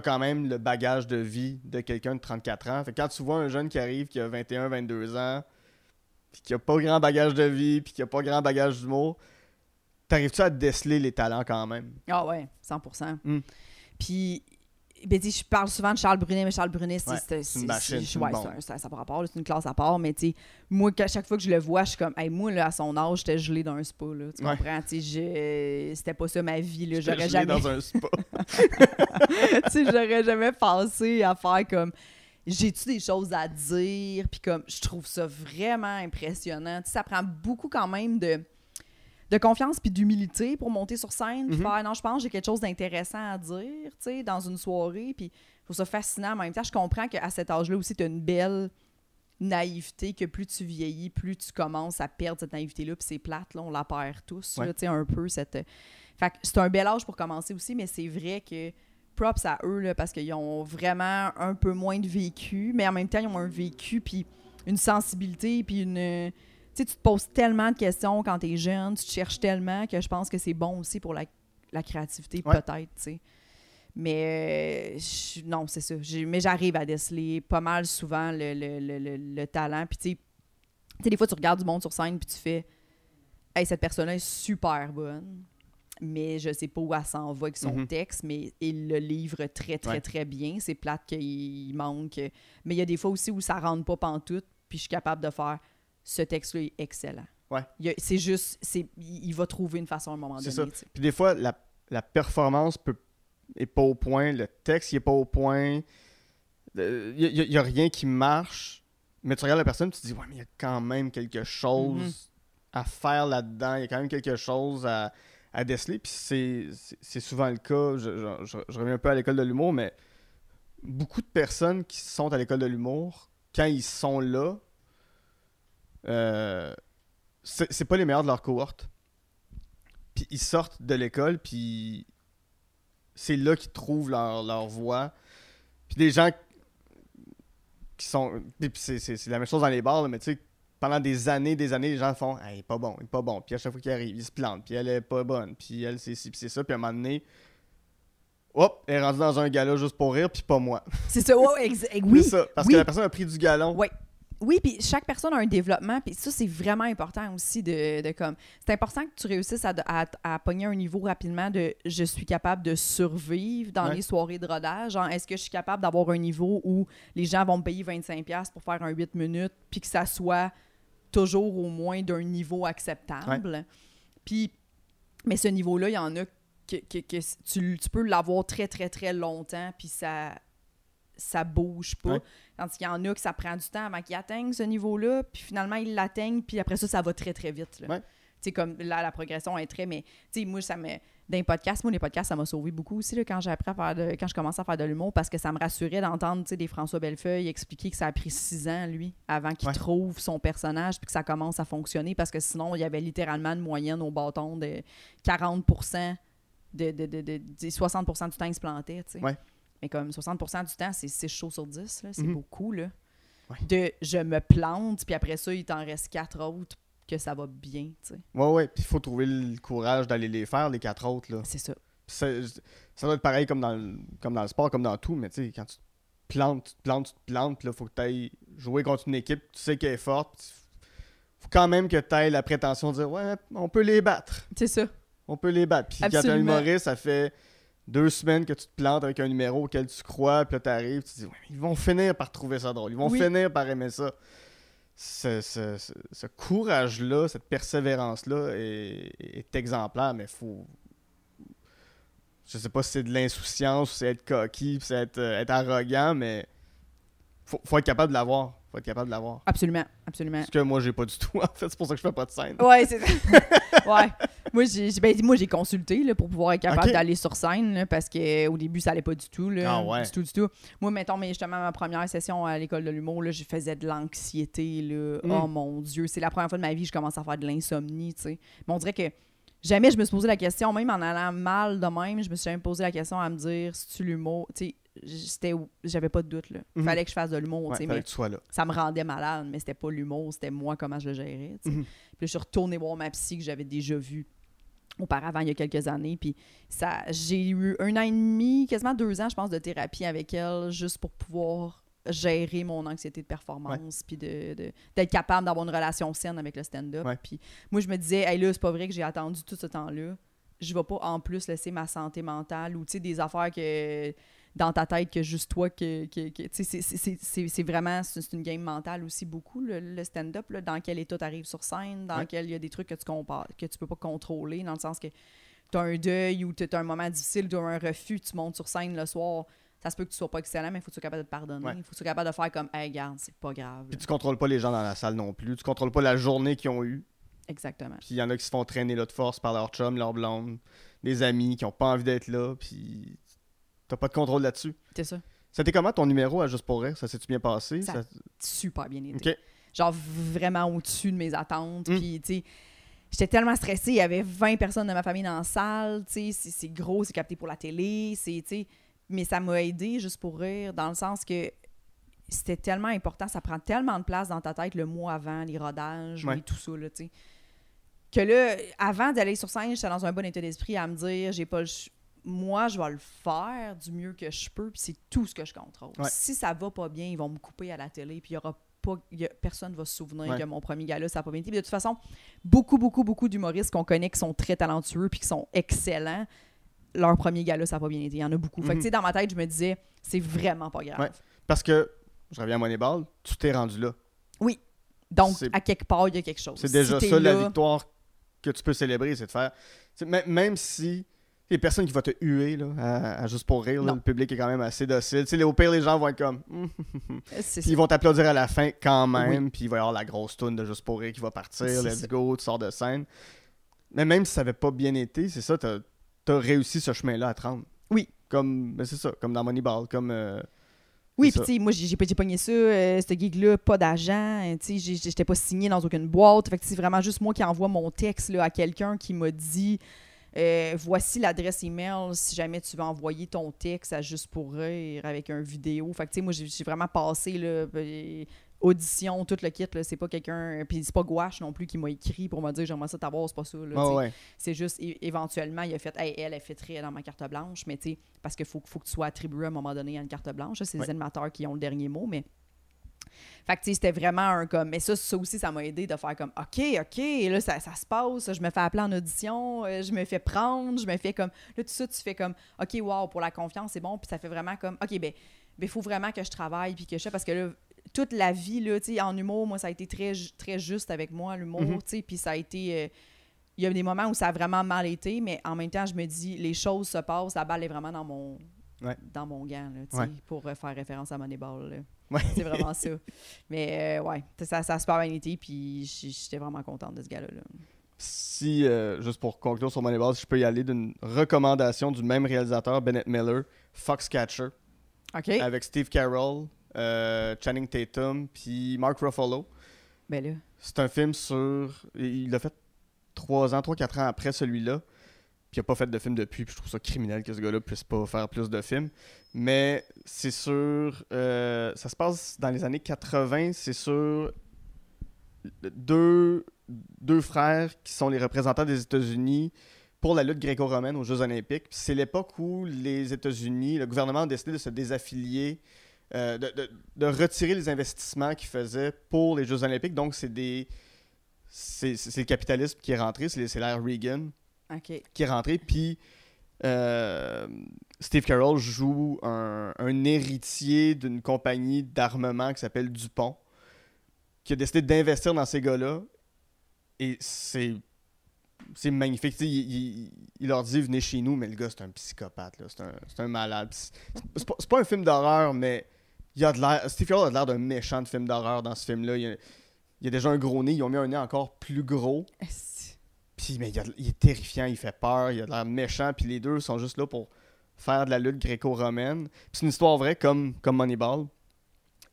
quand même le bagage de vie de quelqu'un de 34 ans. Fait que quand tu vois un jeune qui arrive qui a 21, 22 ans, puis qui a pas grand bagage de vie, puis qui a pas grand bagage d'humour, t'arrives-tu à déceler les talents quand même? Ah ouais, 100%. Mm. Puis ben, je parle souvent de Charles Brunet, mais Charles Brunet, c'est Ouais, une machine, c'est- ouais, rapport, c'est une classe à part, mais tu sais, moi, qu'à chaque fois que je le vois, je suis comme, hey, moi, là, à son âge, j'étais gelé dans un spa, là, tu Ouais. comprends? C'était pas ça ma vie, j'aurais jamais, dans un spa. tu sais, j'aurais jamais pensé à faire comme, j'ai-tu des choses à dire, puis comme, je trouve ça vraiment impressionnant, tu sais, ça prend beaucoup quand même de de confiance puis d'humilité pour monter sur scène puis Mhm. faire non je pense que j'ai quelque chose d'intéressant à dire tu sais dans une soirée puis je trouve ça fascinant en même temps je comprends qu'à cet âge-là aussi tu as une belle naïveté que plus tu vieillis plus tu commences à perdre cette naïveté là puis c'est plate là on la perd tous Ouais. tu sais un peu cette fait que c'est un bel âge pour commencer aussi mais c'est vrai que props à eux là, parce qu'ils ont vraiment un peu moins de vécu mais en même temps ils ont un vécu puis une sensibilité puis une sais, tu te poses tellement de questions quand tu es jeune, tu te cherches tellement que je pense que c'est bon aussi pour la, la créativité, Ouais. peut-être, tu sais. Mais euh, je- non, c'est ça. Mais j'arrive à déceler pas mal souvent le, le- le- le- le talent. Puis tu sais, tu sais, des fois, tu regardes du monde sur scène puis tu fais « Hey, cette personne-là est super bonne. » Mais je sais pas où elle s'en va avec son Mhm. texte, mais il le livre très, très, Ouais. très bien. C'est plate qu'il manque. Mais il y a des fois aussi où ça rentre pas pantoute, puis je suis capable de faire ce texte-là est excellent. Ouais. C'est juste, c'est, il va trouver une façon à un moment C'est donné. ça. Puis des fois, la, la performance peut, est pas au point, le texte il est pas au point, il n'y a, rien qui marche, mais tu regardes la personne tu te dis, ouais, mais il y a quand même quelque chose Mhm. à faire là-dedans, il y a quand même quelque chose à, à déceler, puis c'est, souvent le cas, je, je- je- je reviens un peu à l'école de l'humour, mais beaucoup de personnes qui sont à l'école de l'humour, quand ils sont là, euh, c'est pas les meilleurs de leur cohorte. Puis ils sortent de l'école, puis c'est là qu'ils trouvent leur, leur voie. Puis des gens qui sont. Puis c'est- la même chose dans les bars, là, mais tu sais, pendant des années, des années, les gens font Ah, il est pas bon, il est pas bon. Puis à chaque fois qu'il arrive, il se plante, puis elle est pas bonne, puis elle, c'est ci, puis c'est ça. Puis à un moment donné, hop, elle est rendue dans un gala juste pour rire, puis pas moi. C'est ça, ouais, oui. C'est ça, parce oui. que la personne a pris du galon. Ouais. Oui, puis chaque personne a un développement, puis ça, c'est vraiment important aussi de, de comme... C'est important que tu réussisses à, à, à pogner un niveau rapidement de « je suis capable de survivre dans Ouais. les soirées de rodage ». Genre, est-ce que je suis capable d'avoir un niveau où les gens vont me payer 25$ pour faire un 8 minutes, puis que ça soit toujours au moins d'un niveau acceptable? Puis, mais ce niveau-là, il y en a que, que- que tu, tu peux l'avoir très, très, très longtemps, puis ça ça bouge pas. Ouais. Tandis qu'il y en a que ça prend du temps avant qu'ils atteignent ce niveau-là, puis finalement, ils l'atteignent, puis après ça, ça va très, très vite. là. Ouais. Comme là, la progression est très... Mais, tu sais, moi, ça me... Dans les podcasts, moi, les podcasts, ça m'a sauvé beaucoup aussi là, quand j'ai appris à faire de... quand je commençais à faire de l'humour, parce que ça me rassurait d'entendre, des François Bellefeuille expliquer que ça a pris six ans, lui, avant qu'il Ouais. trouve son personnage, puis que ça commence à fonctionner, parce que sinon, il y avait littéralement une moyenne au bâton de 40 de, de, de, de- de- 60 du temps, il se plantait, tu sais. Ouais. Mais comme 60% du temps, c'est 6 shows sur 10, là, c'est Mhm. beaucoup, là. Ouais. De je me plante, puis après ça, il t'en reste quatre autres que ça va bien, tu sais. Ouais, ouais. Puis il faut trouver le courage d'aller les faire, les quatre autres. Là. C'est ça. Ça, ça doit être pareil comme dans, le, comme dans le sport, comme dans tout, mais tu sais, quand tu te plantes, tu te plantes, tu te plantes, puis là, faut que tu ailles jouer contre une équipe, tu sais qu'elle est forte, faut quand même que tu aies la prétention de dire, ouais, on peut les battre. C'est ça. On peut les battre. Puis quand un humoriste, ça fait deux semaines que tu te plantes avec un numéro auquel tu crois, puis là, t'arrives, tu te dis, ouais, ils vont finir par trouver ça drôle. Ils vont Oui. finir par aimer ça. Ce, ce- ce- ce courage-là, cette persévérance-là est, est exemplaire, mais faut. Je sais pas si c'est de l'insouciance, ou c'est être coquille, c'est être, euh, être arrogant, mais faut, faut être capable de l'avoir. Être capable de l'avoir. Absolument, absolument. Ce que moi, j'ai pas du tout, en fait. C'est pour ça que je fais pas de scène. Ouais, c'est Ouais. Moi, j'ai ben, moi, j'ai consulté là, pour pouvoir être capable d'aller sur scène là, parce qu'au début, ça allait pas du tout. Là, Ah ouais. Du tout, du tout. Moi, mettons, mais justement, ma première session à l'école de l'humour, je faisais de l'anxiété. Mm. Oh mon Dieu, c'est la première fois de ma vie que je commence à faire de l'insomnie. tu sais. Mais on dirait que jamais je me suis posé la question, même en allant mal de même, je me suis jamais posé la question à me dire si tu l'humour? Tu sais, j'avais pas de doute. là. Mhm. Fallait que je fasse de l'humour. Ouais, mais que tu sois là. ça me rendait malade, mais c'était pas l'humour, c'était moi comment je le gérais. sais. Mhm. Puis là, je suis retournée voir ma psy que j'avais déjà vue auparavant il y a quelques années. Puis ça, j'ai eu un an et demi, quasiment deux ans, je pense, de thérapie avec elle, juste pour pouvoir gérer mon anxiété de performance, puis de, de- d'être capable d'avoir une relation saine avec le stand-up. Puis moi, je me disais, hey là, c'est pas vrai que j'ai attendu tout ce temps-là. Je vais pas en plus laisser ma santé mentale ou, des affaires que dans ta tête que juste toi que, que, c'est- vraiment c'est une game mentale aussi beaucoup le, le stand-up dans quel état tu arrives sur scène dans Ouais. quel il y a des trucs que tu compares, que tu peux pas contrôler dans le sens que tu as un deuil ou tu as un moment difficile tu as un refus tu montes sur scène le soir ça se peut que tu sois pas excellent mais il faut que tu sois capable de te pardonner il Ouais. faut que tu sois capable de faire comme hey garde c'est pas grave Puis tu contrôles pas les gens dans la salle non plus. Tu contrôles pas la journée qu'ils ont eue. exactement Puis il y en a qui se font traîner là de force par leur chum, leur blonde, des amis qui ont pas envie d'être là. Puis t'as pas de contrôle là-dessus. c'est ça C'était comment ton numéro à Juste pour rire? Ça s'est-tu bien passé? Ça- Ça- super bien été Ok. genre vraiment au-dessus de mes attentes. Mm. Puis, tu sais, j'étais tellement stressée. Il y avait 20 personnes de ma famille dans la salle. Tu sais, c'est gros, c'est capté pour la télé. C'est, tu sais, mais ça m'a aidé juste pour rire, dans le sens que c'était tellement important. Ça prend tellement de place dans ta tête le mois avant, les rodages Ouais. et tout ça, là, tu sais. Que là, avant d'aller sur scène, j'étais dans un bon état d'esprit à me dire, j'ai pas le moi, je vais le faire du mieux que je peux, puis c'est tout ce que je contrôle. Ouais. Si ça va pas bien, ils vont me couper à la télé, puis il y aura pas, il y a- personne va se souvenir Ouais. que mon premier gala, ça a pas bien été. Puis de toute façon, beaucoup, beaucoup, beaucoup d'humoristes qu'on connaît qui sont très talentueux puis qui sont excellents, leur premier gala, ça a pas bien été. Il y en a beaucoup. Fait que, Mhm. tu sais, dans ma tête, je me disais, c'est vraiment pas grave. Ouais. Parce que, je reviens à Moneyball, tu t'es rendu là. Donc, C'est- à quelque part, il y a quelque chose. C'est déjà Si ça la victoire que tu peux célébrer, c'est de faire. Même si. Il y a personne qui va te huer là, à, à juste pour rire. là. Le public est quand même assez docile. Tu sais, au pire, les gens vont être comme. Ils vont t'applaudir à la fin quand même. Puis il va y avoir la grosse toune de juste pour rire qui va partir. Let's ça. go, tu sors de scène. Mais même si ça avait pas bien été, c'est ça, t'as as réussi ce chemin-là à te rendre. Oui. Comme, ben c'est ça, comme dans Moneyball, comme. euh, Oui, puis tu sais, moi, j'ai pogné ça, euh, ce gig-là, pas d'agent, euh, tu sais, j'étais pas signé dans aucune boîte. Fait que c'est vraiment juste moi qui envoie mon texte là, à quelqu'un qui m'a dit euh, voici l'adresse email si jamais tu veux envoyer ton texte à Juste pour rire avec un vidéo. Fait que tu sais, moi, j'ai vraiment passé là, euh, audition, tout le kit. C'est pas quelqu'un. Puis c'est pas Gouache non plus qui m'a écrit pour me dire j'aimerais ça t'avoir, c'est pas ça. sais. ouais. C'est juste, éventuellement, il a fait, hey, elle, elle fait très dans ma carte blanche, mais tu sais, parce qu'il faut, faut que tu sois attribué à un moment donné à une carte blanche. C'est Ouais. les animateurs qui ont le dernier mot, mais. Fait que, tu sais, c'était vraiment un comme. Mais ça, ça aussi, ça m'a aidé de faire comme, OK, OK, là, ça, ça se passe, je me fais appeler en audition, euh, je me fais prendre, je me fais comme. Là, tout ça, tu fais comme, OK, wow, pour la confiance, c'est bon, puis ça fait vraiment comme, OK, ben, il faut vraiment que je travaille, puis que je fais, parce que là, toute la vie, là, tu sais, en humour, moi, ça a été très, très juste avec moi, l'humour, tu sais, puis ça a été. euh, il y a des moments où ça a vraiment mal été, mais en même temps, je me dis, les choses se passent, la balle est vraiment dans mon, Ouais. dans mon gant, là, Ouais. pour euh, faire référence à Moneyball. Ouais. C'est vraiment ça. Mais euh, ouais, ça, ça a super bien été, puis j'étais vraiment contente de ce gars-là. là. Si, euh, juste pour conclure sur Moneyball, si je peux y aller d'une recommandation du même réalisateur, Bennett Miller, Foxcatcher, OK? avec Steve Carroll, euh, Channing Tatum, puis Mark Ruffalo. Ben là, C'est un film sur. Il l'a fait 3 ans, 3-4 ans après celui-là. Puis il n'a pas fait de film depuis. Puis je trouve ça criminel que ce gars-là puisse pas faire plus de films. Mais c'est sur. euh, ça se passe dans les années 80. C'est sur deux, deux frères qui sont les représentants des États-Unis pour la lutte gréco-romaine aux Jeux Olympiques. C'est l'époque où les États-Unis, le gouvernement a décidé de se désaffilier, euh, de, de- de retirer les investissements qu'ils faisaient pour les Jeux Olympiques. Donc, c'est des. C'est le capitalisme qui est rentré, c'est l'ère Reagan qui est rentré. Puis euh, Steve Carroll joue un, un héritier d'une compagnie d'armement qui s'appelle Dupont, qui a décidé d'investir dans ces gars-là. Et c'est. C'est magnifique. Il, il- il leur dit venez chez nous, mais le gars, c'est un psychopathe. là. C'est un, un malade. C'est pas, c'est pas un film d'horreur, mais il a de l'air. Steve a de l'air d'un méchant de film d'horreur dans ce film-là. Il, y a- il a déjà un gros nez. Ils ont mis un nez encore plus gros. Puis, mais il, a- il est terrifiant, il fait peur, il a l'air méchant, puis les deux sont juste là pour faire de la lutte gréco-romaine. Puis c'est une histoire vraie comme, comme Moneyball.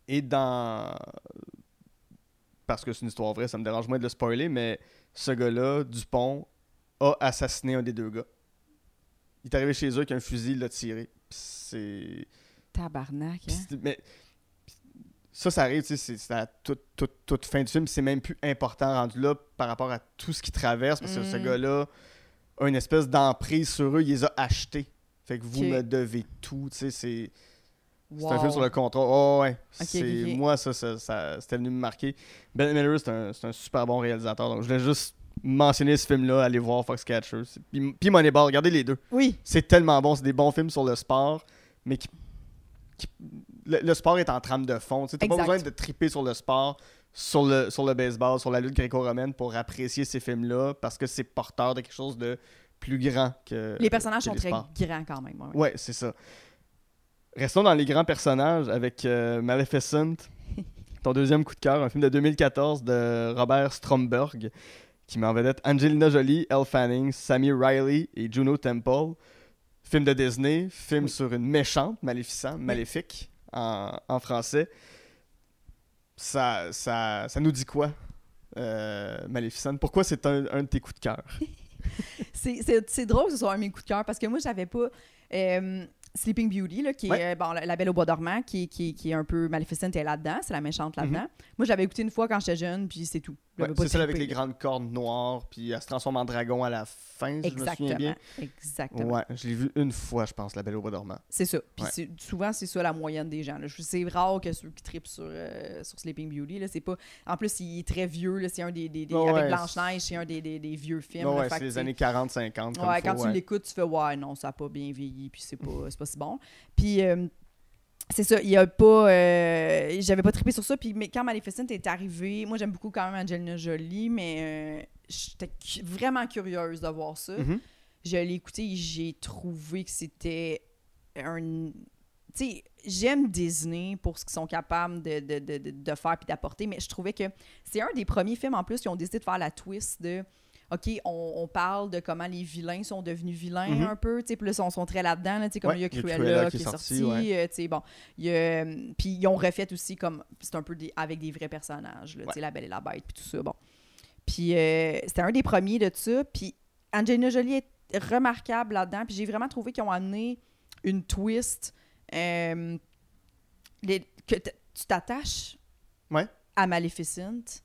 Et dans. Parce que c'est une histoire vraie, ça me dérange moins de le spoiler, mais ce gars-là, Dupont, a assassiné un des deux gars. Il est arrivé chez eux avec un fusil, il l'a tiré. Puis c'est. Tabarnak, hein? mais ça, ça arrive, tu sais, c'est à toute, toute, toute fin du film. C'est même plus important rendu là par rapport à tout ce qu'il traverse parce que ce Mm. gars-là a une espèce d'emprise sur eux. Il les a achetés. Fait que vous me devez tout. Tu sais, c'est c'est un Wow. film sur le contrôle. Oh, ouais. Ok, c'est, ok, ok. Moi, ça, ça, ça- c'était venu me marquer. Ben Miller, c'est un, un super bon réalisateur. Donc, je voulais juste mentionner ce film-là. Aller voir Foxcatcher. Puis, puis Moneyball, regardez les deux. Oui, C'est tellement bon. C'est des bons films sur le sport, mais qui qui- le, le sport est en trame de fond. Tu n'as pas besoin de triper sur le sport, sur le, sur le baseball, sur la lutte gréco-romaine pour apprécier ces films-là parce que c'est porteur de quelque chose de plus grand que. Les personnages que sont les très grands quand même. ouais. Ouais, c'est ça. Restons dans les grands personnages avec euh, Maleficent, ton deuxième coup de cœur, un film de 2014 de Robert Stromberg qui met en vedette Angelina Jolie, Elle Fanning, Sammy Riley et Juno Temple. Film de Disney, film Oui. sur une méchante, maléficent, maléfique en, en français. Ça, ça, ça nous dit quoi, euh? Pourquoi c'est un, un de tes coups de cœur? C'est- drôle que ce soit un de mes coups de cœur parce que moi, j'avais pas. euh, Sleeping Beauty, là, qui est Ouais. bon, la, Belle au bois dormant, qui, qui, qui est un peu Maleficent, elle est là-dedans, c'est la méchante là-dedans. Moi, j'avais écouté une fois quand j'étais jeune, puis c'est tout. Ouais, c'est celle avec les grandes cornes noires, puis elle se transforme en dragon à la fin, si je me souviens Exactement. bien. Exactement. Ouais, je l'ai vu une fois, je pense, La Belle au bois dormant. C'est ça. Puis Ouais. souvent, c'est ça la moyenne des gens. C'est rare que ceux qui trippent sur, euh, sur Sleeping Beauty. Là, c'est pas... En plus, il est très vieux. là. C'est un des. des, des- avec Blanche-Neige, c'est un des, des, vieux films. Fait c'est les années 40-50. comme Ouais, faut, quand tu l'écoutes, tu fais Ouais, non, ça n'a pas bien vieilli, puis c'est pas, pas si bon. Puis. euh, c'est ça, il y a pas. euh, J'avais pas trippé sur ça. Puis mais quand Maleficent est arrivé, moi j'aime beaucoup quand même Angelina Jolie, mais euh, j'étais cu- vraiment curieuse de voir ça. Mhm. Je l'ai écouté et j'ai trouvé que c'était un. Tu sais, j'aime Disney pour ce qu'ils sont capables de, de, de, de- de faire puis d'apporter, mais je trouvais que c'est un des premiers films en plus qui ont décidé de faire la twist de. OK, on, on parle de comment les vilains sont devenus vilains Mhm. un peu, tu sais, là, ils sont, très là-dedans, là, tu sais, comme Ouais, il y a Cruella, Cruella qui est sorti, ouais. euh, tu sais, bon, il y a, puis ils ont refait aussi comme, c'est un peu des, avec des vrais personnages, là, tu sais, La Belle et la Bête, puis tout ça, bon. Puis euh, c'était un des premiers de ça, puis Angelina Jolie est remarquable là-dedans, puis j'ai vraiment trouvé qu'ils ont amené une twist euh, les- que tu t'attaches à Maleficent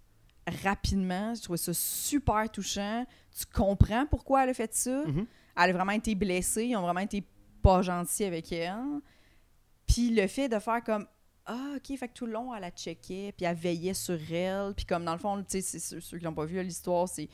rapidement. Je trouvais ça super touchant. Tu comprends pourquoi elle a fait ça. Mhm. Elle a vraiment été blessée. Ils ont vraiment été pas gentils avec elle. Puis le fait de faire comme ah, ok, fait que tout le long, elle la checkait, puis elle veillait sur elle. Puis comme dans le fond, tu sais, ceux, ceux qui l'ont pas vu, l'histoire, c'est.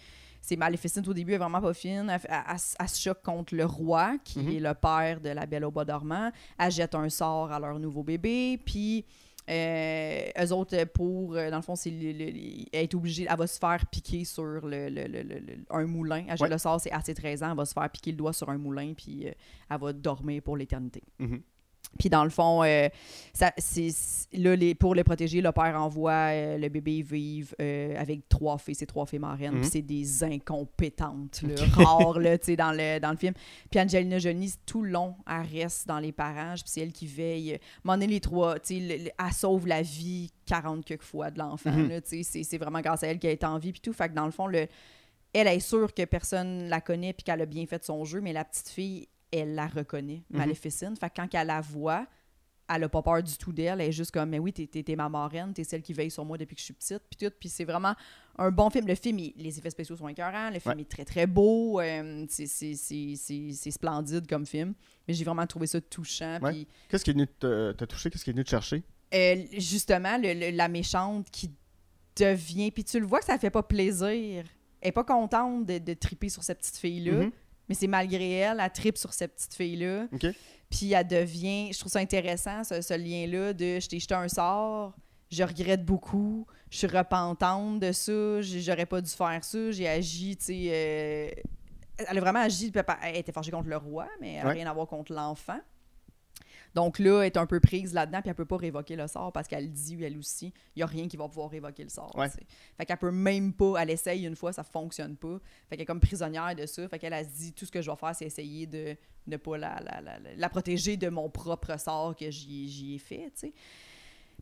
C'est Maleficent au début, elle est vraiment pas fine. Elle, elle- elle se- elle se choque contre le roi, qui Mhm. est le père de la Belle au bois dormant. Elle jette un sort à leur nouveau bébé. Puis euh, eux autres, pour, euh, dans le fond, c'est le- le- le- elle est obligée, elle va se faire piquer sur le, un moulin. Jette Ouais. le sort, c'est à ses 13 ans, elle va se faire piquer le doigt sur un moulin, puis euh, elle va dormir pour l'éternité. Mhm. Puis dans le fond, euh, ça, c'est, c'est- là, les, pour le protéger, le père envoie euh, le bébé vivre euh, avec trois filles, ses trois filles marraines. Mhm. Puis c'est des incompétentes, là, rares là, tu sais, dans, le, dans le film. Puis Angelina Jolie, tout le long, elle reste dans les parages, puis c'est elle qui veille. Donné, les trois, tu sais, le- le- elle sauve la vie 40 quelques fois de l'enfant. Mhm. là, tu sais, c'est, c'est vraiment grâce à elle qu'elle est en vie, puis tout. Fait que dans le fond, le, elle est sûre que personne la connaît puis qu'elle a bien fait son jeu, mais la petite fille, elle la reconnaît. Fait que quand elle la voit, elle a pas peur du tout d'elle. Elle est juste comme, mais oui, t'es, ma marraine, t'es celle qui veille sur moi depuis que je suis petite, puis tout. Puis c'est vraiment un bon film. Le film, il- les effets spéciaux sont écœurants, le film Ouais. est très, très beau. euh, c'est, splendide comme film. Mais j'ai vraiment trouvé ça touchant. Ouais. Puis Qu'est-ce qui est venu te, te toucher? Qu'est-ce qui est venu te chercher? euh, justement, le- le- la méchante qui devient. Puis tu le vois que ça fait pas plaisir. Elle est pas contente de, de triper sur cette petite fille-là. Mhm. Mais c'est malgré elle, elle tripe sur cette petite fille-là. Puis elle devient. Je trouve ça intéressant, ce, ce lien-là de je t'ai jeté un sort, je regrette beaucoup, je suis repentante de ça, j'aurais pas dû faire ça, j'ai agi, tu sais. euh, Elle a vraiment agi. Elle était fâchée contre le roi, mais elle n'a Ouais. rien à voir contre l'enfant. Donc là, elle est un peu prise là-dedans, puis elle peut pas révoquer le sort parce qu'elle dit, elle aussi, il y a rien qui va pouvoir révoquer le sort. Ouais. Fait qu'elle peut même pas, elle essaye une fois, ça fonctionne pas. Fait qu'elle est comme prisonnière de ça. Fait qu'elle elle se dit, tout ce que je vais faire, c'est essayer de ne pas la, la, la, la- protéger de mon propre sort que j'y j'y ai fait, tu sais.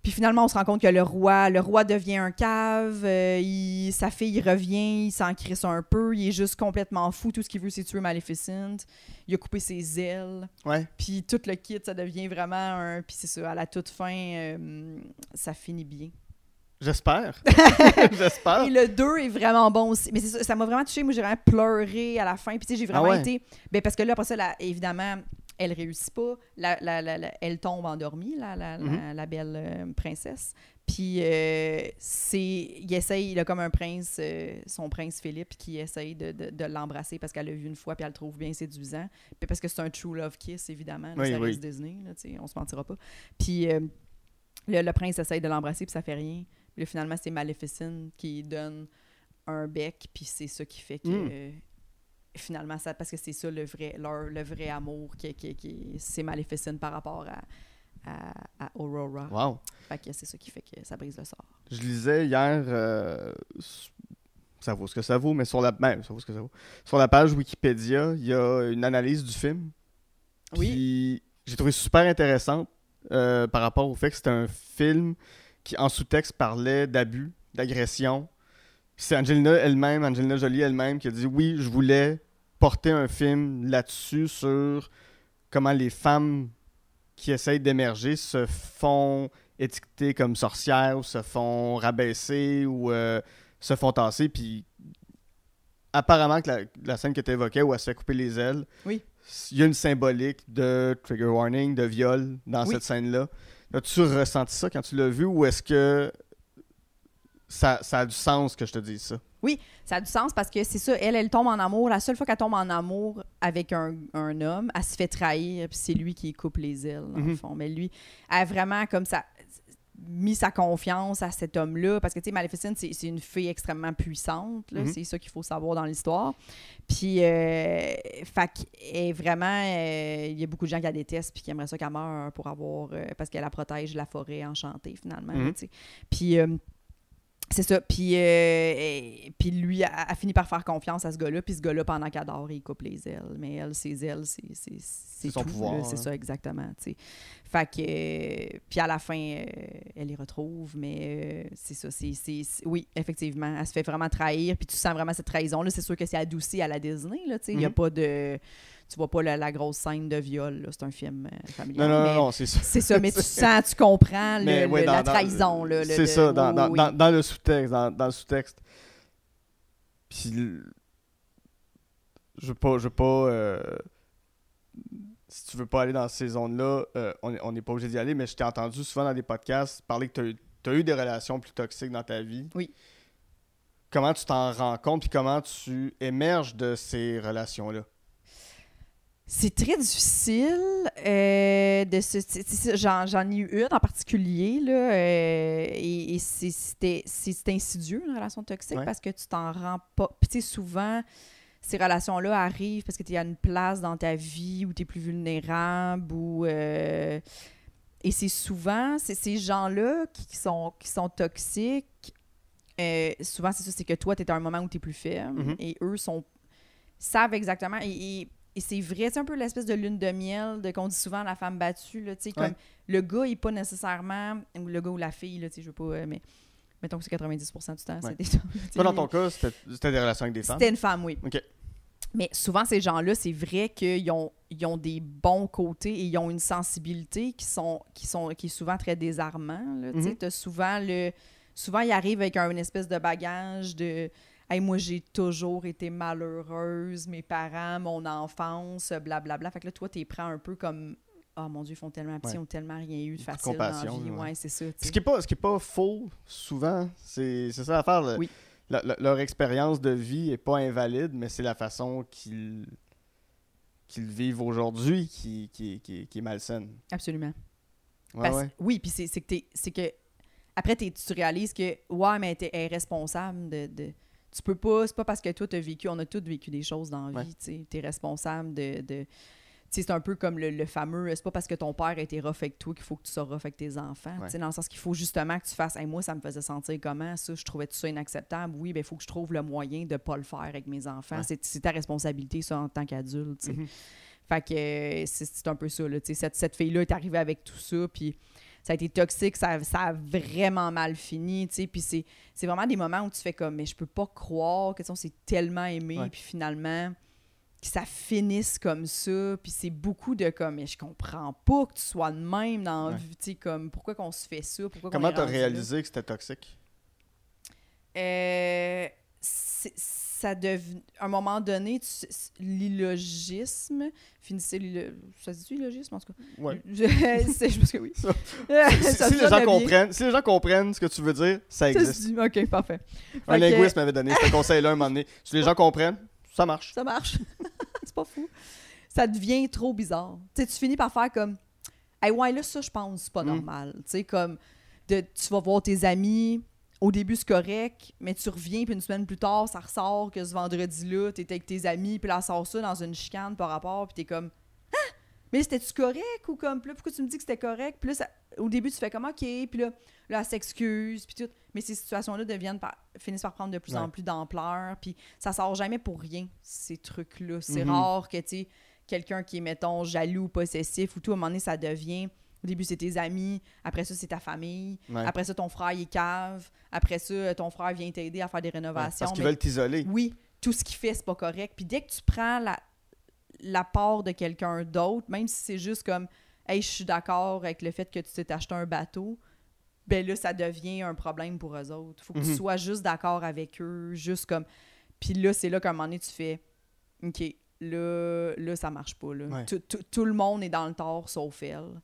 Puis finalement, on se rend compte que le roi, le roi devient un cave, euh, il- sa fille revient, il s'en crisse un peu, il est juste complètement fou, tout ce qu'il veut, c'est tuer Maleficent. Il a coupé ses ailes. Ouais. Puis tout le kit, ça devient vraiment un. Puis c'est ça, à la toute fin, euh, ça finit bien. J'espère. J'espère. Et le 2 est vraiment bon aussi. Mais ça, ça m'a vraiment touché. Moi, j'ai vraiment pleuré à la fin. Puis tu sais, j'ai vraiment Ah ouais? été. Ben, parce que là, après ça, évidemment, elle réussit pas. La, la- la- elle tombe endormie, la, la, la- Mhm. la belle euh, princesse. Puis euh, c'est, il essaye, il a comme un prince, euh, son prince Philippe, qui essaye de, de- de l'embrasser parce qu'elle l'a vu une fois puis elle le trouve bien séduisant. Puis parce que c'est un true love kiss, évidemment. là, Oui, ça oui. reste Disney, là, on se mentira pas. Puis le, le prince essaye de l'embrasser puis ça fait rien. Puis là, finalement, c'est Maleficent qui donne un bec puis c'est ça qui fait que... Mm. Finalement, ça, parce que c'est ça le vrai, leur, le vrai amour, qui, qui, qui- c'est Maleficent par rapport à, à, à Aurora. Wow. Fait que c'est ça qui fait que ça brise le sort. Je lisais hier, euh, ça vaut ce que ça vaut, mais sur la, ben, ça vaut ce que ça vaut. Sur la page Wikipédia, il y a une analyse du film. Oui. J'ai trouvé super intéressante euh, par rapport au fait que c'était un film qui, en sous-texte, parlait d'abus, d'agression. C'est Angelina elle-même, Angelina Jolie elle-même, qui a dit oui, je voulais porter un film là-dessus sur comment les femmes qui essayent d'émerger se font étiqueter comme sorcières ou se font rabaisser ou euh, se font tasser. Puis apparemment que la, la scène que tu évoquais où elle se fait couper les ailes, Oui. il y a une symbolique de trigger warning, de viol dans Oui. cette scène-là. As-tu ressenti ça quand tu l'as vu ou est-ce que ça, ça a du sens que je te dise ça? Ça a du sens parce que c'est ça, elle, elle tombe en amour. La seule fois qu'elle tombe en amour avec un, un homme, elle se fait trahir, puis c'est lui qui coupe les ailes, dans le Mhm. fond. Mais lui, elle a vraiment comme ça mis sa confiance à cet homme-là parce que tu sais Maleficent c'est une fille extrêmement puissante Mhm. c'est ça qu'il faut savoir dans l'histoire puis euh, fait est vraiment euh, il y a beaucoup de gens qui la détestent puis qui aimeraient ça qu'elle meure pour avoir euh, parce qu'elle la protège la forêt enchantée finalement Mhm. là, tu sais. puis euh, c'est ça. Puis, euh, puis lui a, a fini par faire confiance à ce gars-là. Puis ce gars-là, pendant qu'elle dort, il coupe les ailes. Mais elle, ses ailes, c'est c'est- c'est son tout, pouvoir. C'est ça, exactement. Fait que... euh, puis à la fin, euh, elle les retrouve. Mais euh, c'est ça. c'est c'est- oui, effectivement. Elle se fait vraiment trahir. Puis tu sens vraiment cette trahison-là. C'est sûr que c'est adouci à la Disney. là, tu sais. Il n'y a Mhm. pas de... Tu vois pas la, la grosse scène de viol. là. C'est un film euh, familial. Non, non, mais non, non, c'est ça. C'est ça, mais tu sens, tu comprends le- Mais le- ouais, dans- la trahison. C'est ça, dans, oui, dans, oui. dans- dans le sous-texte. Dans, le sous-texte. Puis, je veux pas. Je veux pas euh, Si tu veux pas aller dans ces zones-là, euh, on on n'est pas obligé d'y aller, mais je t'ai entendu souvent dans des podcasts parler que tu as, eu des relations plus toxiques dans ta vie. Oui. Comment tu t'en rends compte, puis comment tu émerges de ces relations-là? C'est très difficile euh, de se. J'en, ai eu une en particulier, là, euh, et, et c'est, insidieux, une relation toxique, Ouais. parce que tu t'en rends pas. Puis, tu sais, souvent, ces relations-là arrivent parce que tu à une place dans ta vie où tu es plus vulnérable, ou. euh, et c'est souvent, c'est ces gens-là qui, qui sont, qui sont toxiques. souvent, c'est ça, c'est que toi, tu es à un moment où tu es plus faible, Mhm. et eux sont savent exactement. Et, et- et c'est vrai, c'est un peu l'espèce de lune de miel de qu'on dit souvent à la femme battue. Là, tu sais, comme Ouais. le gars, il est pas nécessairement. Ou le gars ou la fille, là, je veux pas. euh, mais mettons que c'est 90% du temps. Ouais. sais. Toi, dans ton cas, c'était c'était des relations avec des femmes? C'était une femme, oui. Ok. Mais souvent, ces gens-là, c'est vrai qu'ils ont, ils ont des bons côtés et ils ont une sensibilité qui, sont, qui, sont, qui est souvent très désarmant. Là. Mhm. T'as souvent le. Souvent, ils arrivent avec un- une espèce de bagage de. Hey, moi, j'ai toujours été malheureuse, mes parents, mon enfance, blablabla. Fait que là, toi, t'es prends un peu comme. Oh mon Dieu, ils font tellement petit, Ouais. ils ont tellement rien eu de facile dans la vie. ouais. Ouais, c'est ça. Ce qui n'est pas, ce qui est pas faux, souvent, c'est c'est ça l'affaire. le- Oui. la- leur expérience de vie est pas invalide, mais c'est la façon qu'ils qu'ils vivent aujourd'hui qui, qui, qui, qui est malsaine. Absolument. Ouais, Parce-. Oui, puis c'est c'est que, t'es- c'est que après, t'es- tu réalises que, ouais, mais t'es responsable de, de- Tu peux pas, c'est pas parce que toi, t'as vécu, on a tous vécu des choses dans la Ouais. vie, tu. T'es responsable de. de tu c'est un peu comme le, le fameux, c'est pas parce que ton père a été rough avec toi qu'il faut que tu sois rough avec tes enfants. Ouais. Tu dans le sens qu'il faut justement que tu fasses, Hey, moi, ça me faisait sentir comment, ça, je trouvais tout ça inacceptable. Oui, ben il faut que je trouve le moyen de pas le faire avec mes enfants. Ouais. C'est ta responsabilité, ça, en tant qu'adulte, tu. Mhm. Fait que c'est un peu ça, là. tu sais, Cette, cette fille-là est arrivée avec tout ça, puis ça a été toxique, ça, ça a vraiment mal fini, tu sais. Puis c'est c'est vraiment des moments où tu fais comme, mais je peux pas croire que on s'est tellement aimé, Ouais. puis finalement, que ça finisse comme ça. Puis c'est beaucoup de comme, mais je comprends pas que tu sois de même dans Ouais. vie, tu sais, comme, pourquoi qu'on se fait ça, pourquoi Comment est tu as rendu là? réalisé que c'était toxique? Euh, c'est- ça dev... à un moment donné, tu... l'illogisme, finissez l'illo... Ça se dit illogisme, en tout cas? Ouais. Je, je pense que oui. Ça- Si, Ça si les gens comprennent, si les gens comprennent ce que tu veux dire, ça existe. Ok, parfait. Un Fait que- linguiste m'avait donné ce conseil-là un moment donné. Si les gens comprennent, ça marche. Ça marche. c'est pas fou. Ça devient trop bizarre. Tu sais, tu finis par faire comme. Hey, ouais, là, ça, je pense, c'est pas Mm. normal. Tu sais, comme. De, tu vas voir tes amis. Au début, c'est correct, mais tu reviens, puis une semaine plus tard, ça ressort que ce vendredi-là, t'étais avec tes amis, puis là, ça sort ça dans une chicane par rapport, puis t'es comme. Ah! Mais c'était-tu correct ou comme. Là, pourquoi tu me dis que c'était correct? Puis là, ça- au début, tu fais comme OK, puis là, là elle s'excuse, puis tout. Mais ces situations-là deviennent par- finissent par prendre de plus en plus d'ampleur, puis ça sort jamais pour rien, ces trucs-là. C'est Mhm. rare que, tu quelqu'un qui est, mettons, jaloux, possessif ou tout, à un moment donné, ça devient. Au début, c'est tes amis. Après ça, c'est ta famille. Ouais. Après ça, ton frère, il est cave. Après ça, ton frère vient t'aider à faire des Ouais, rénovations. Parce qu'ils veulent t'isoler. oui, tout ce qu'il fait, c'est pas correct. Puis dès que tu prends la, la part de quelqu'un d'autre, même si c'est juste comme Hey, je suis d'accord avec le fait que tu t'es acheté un bateau, ben là, ça devient un problème pour eux autres. Faut que tu Mhm. sois juste d'accord avec eux, juste comme. Puis là, c'est là qu'à un moment donné, tu fais OK, là, là ça marche pas. Là. Ouais. Tout le monde est dans le tort sauf elle.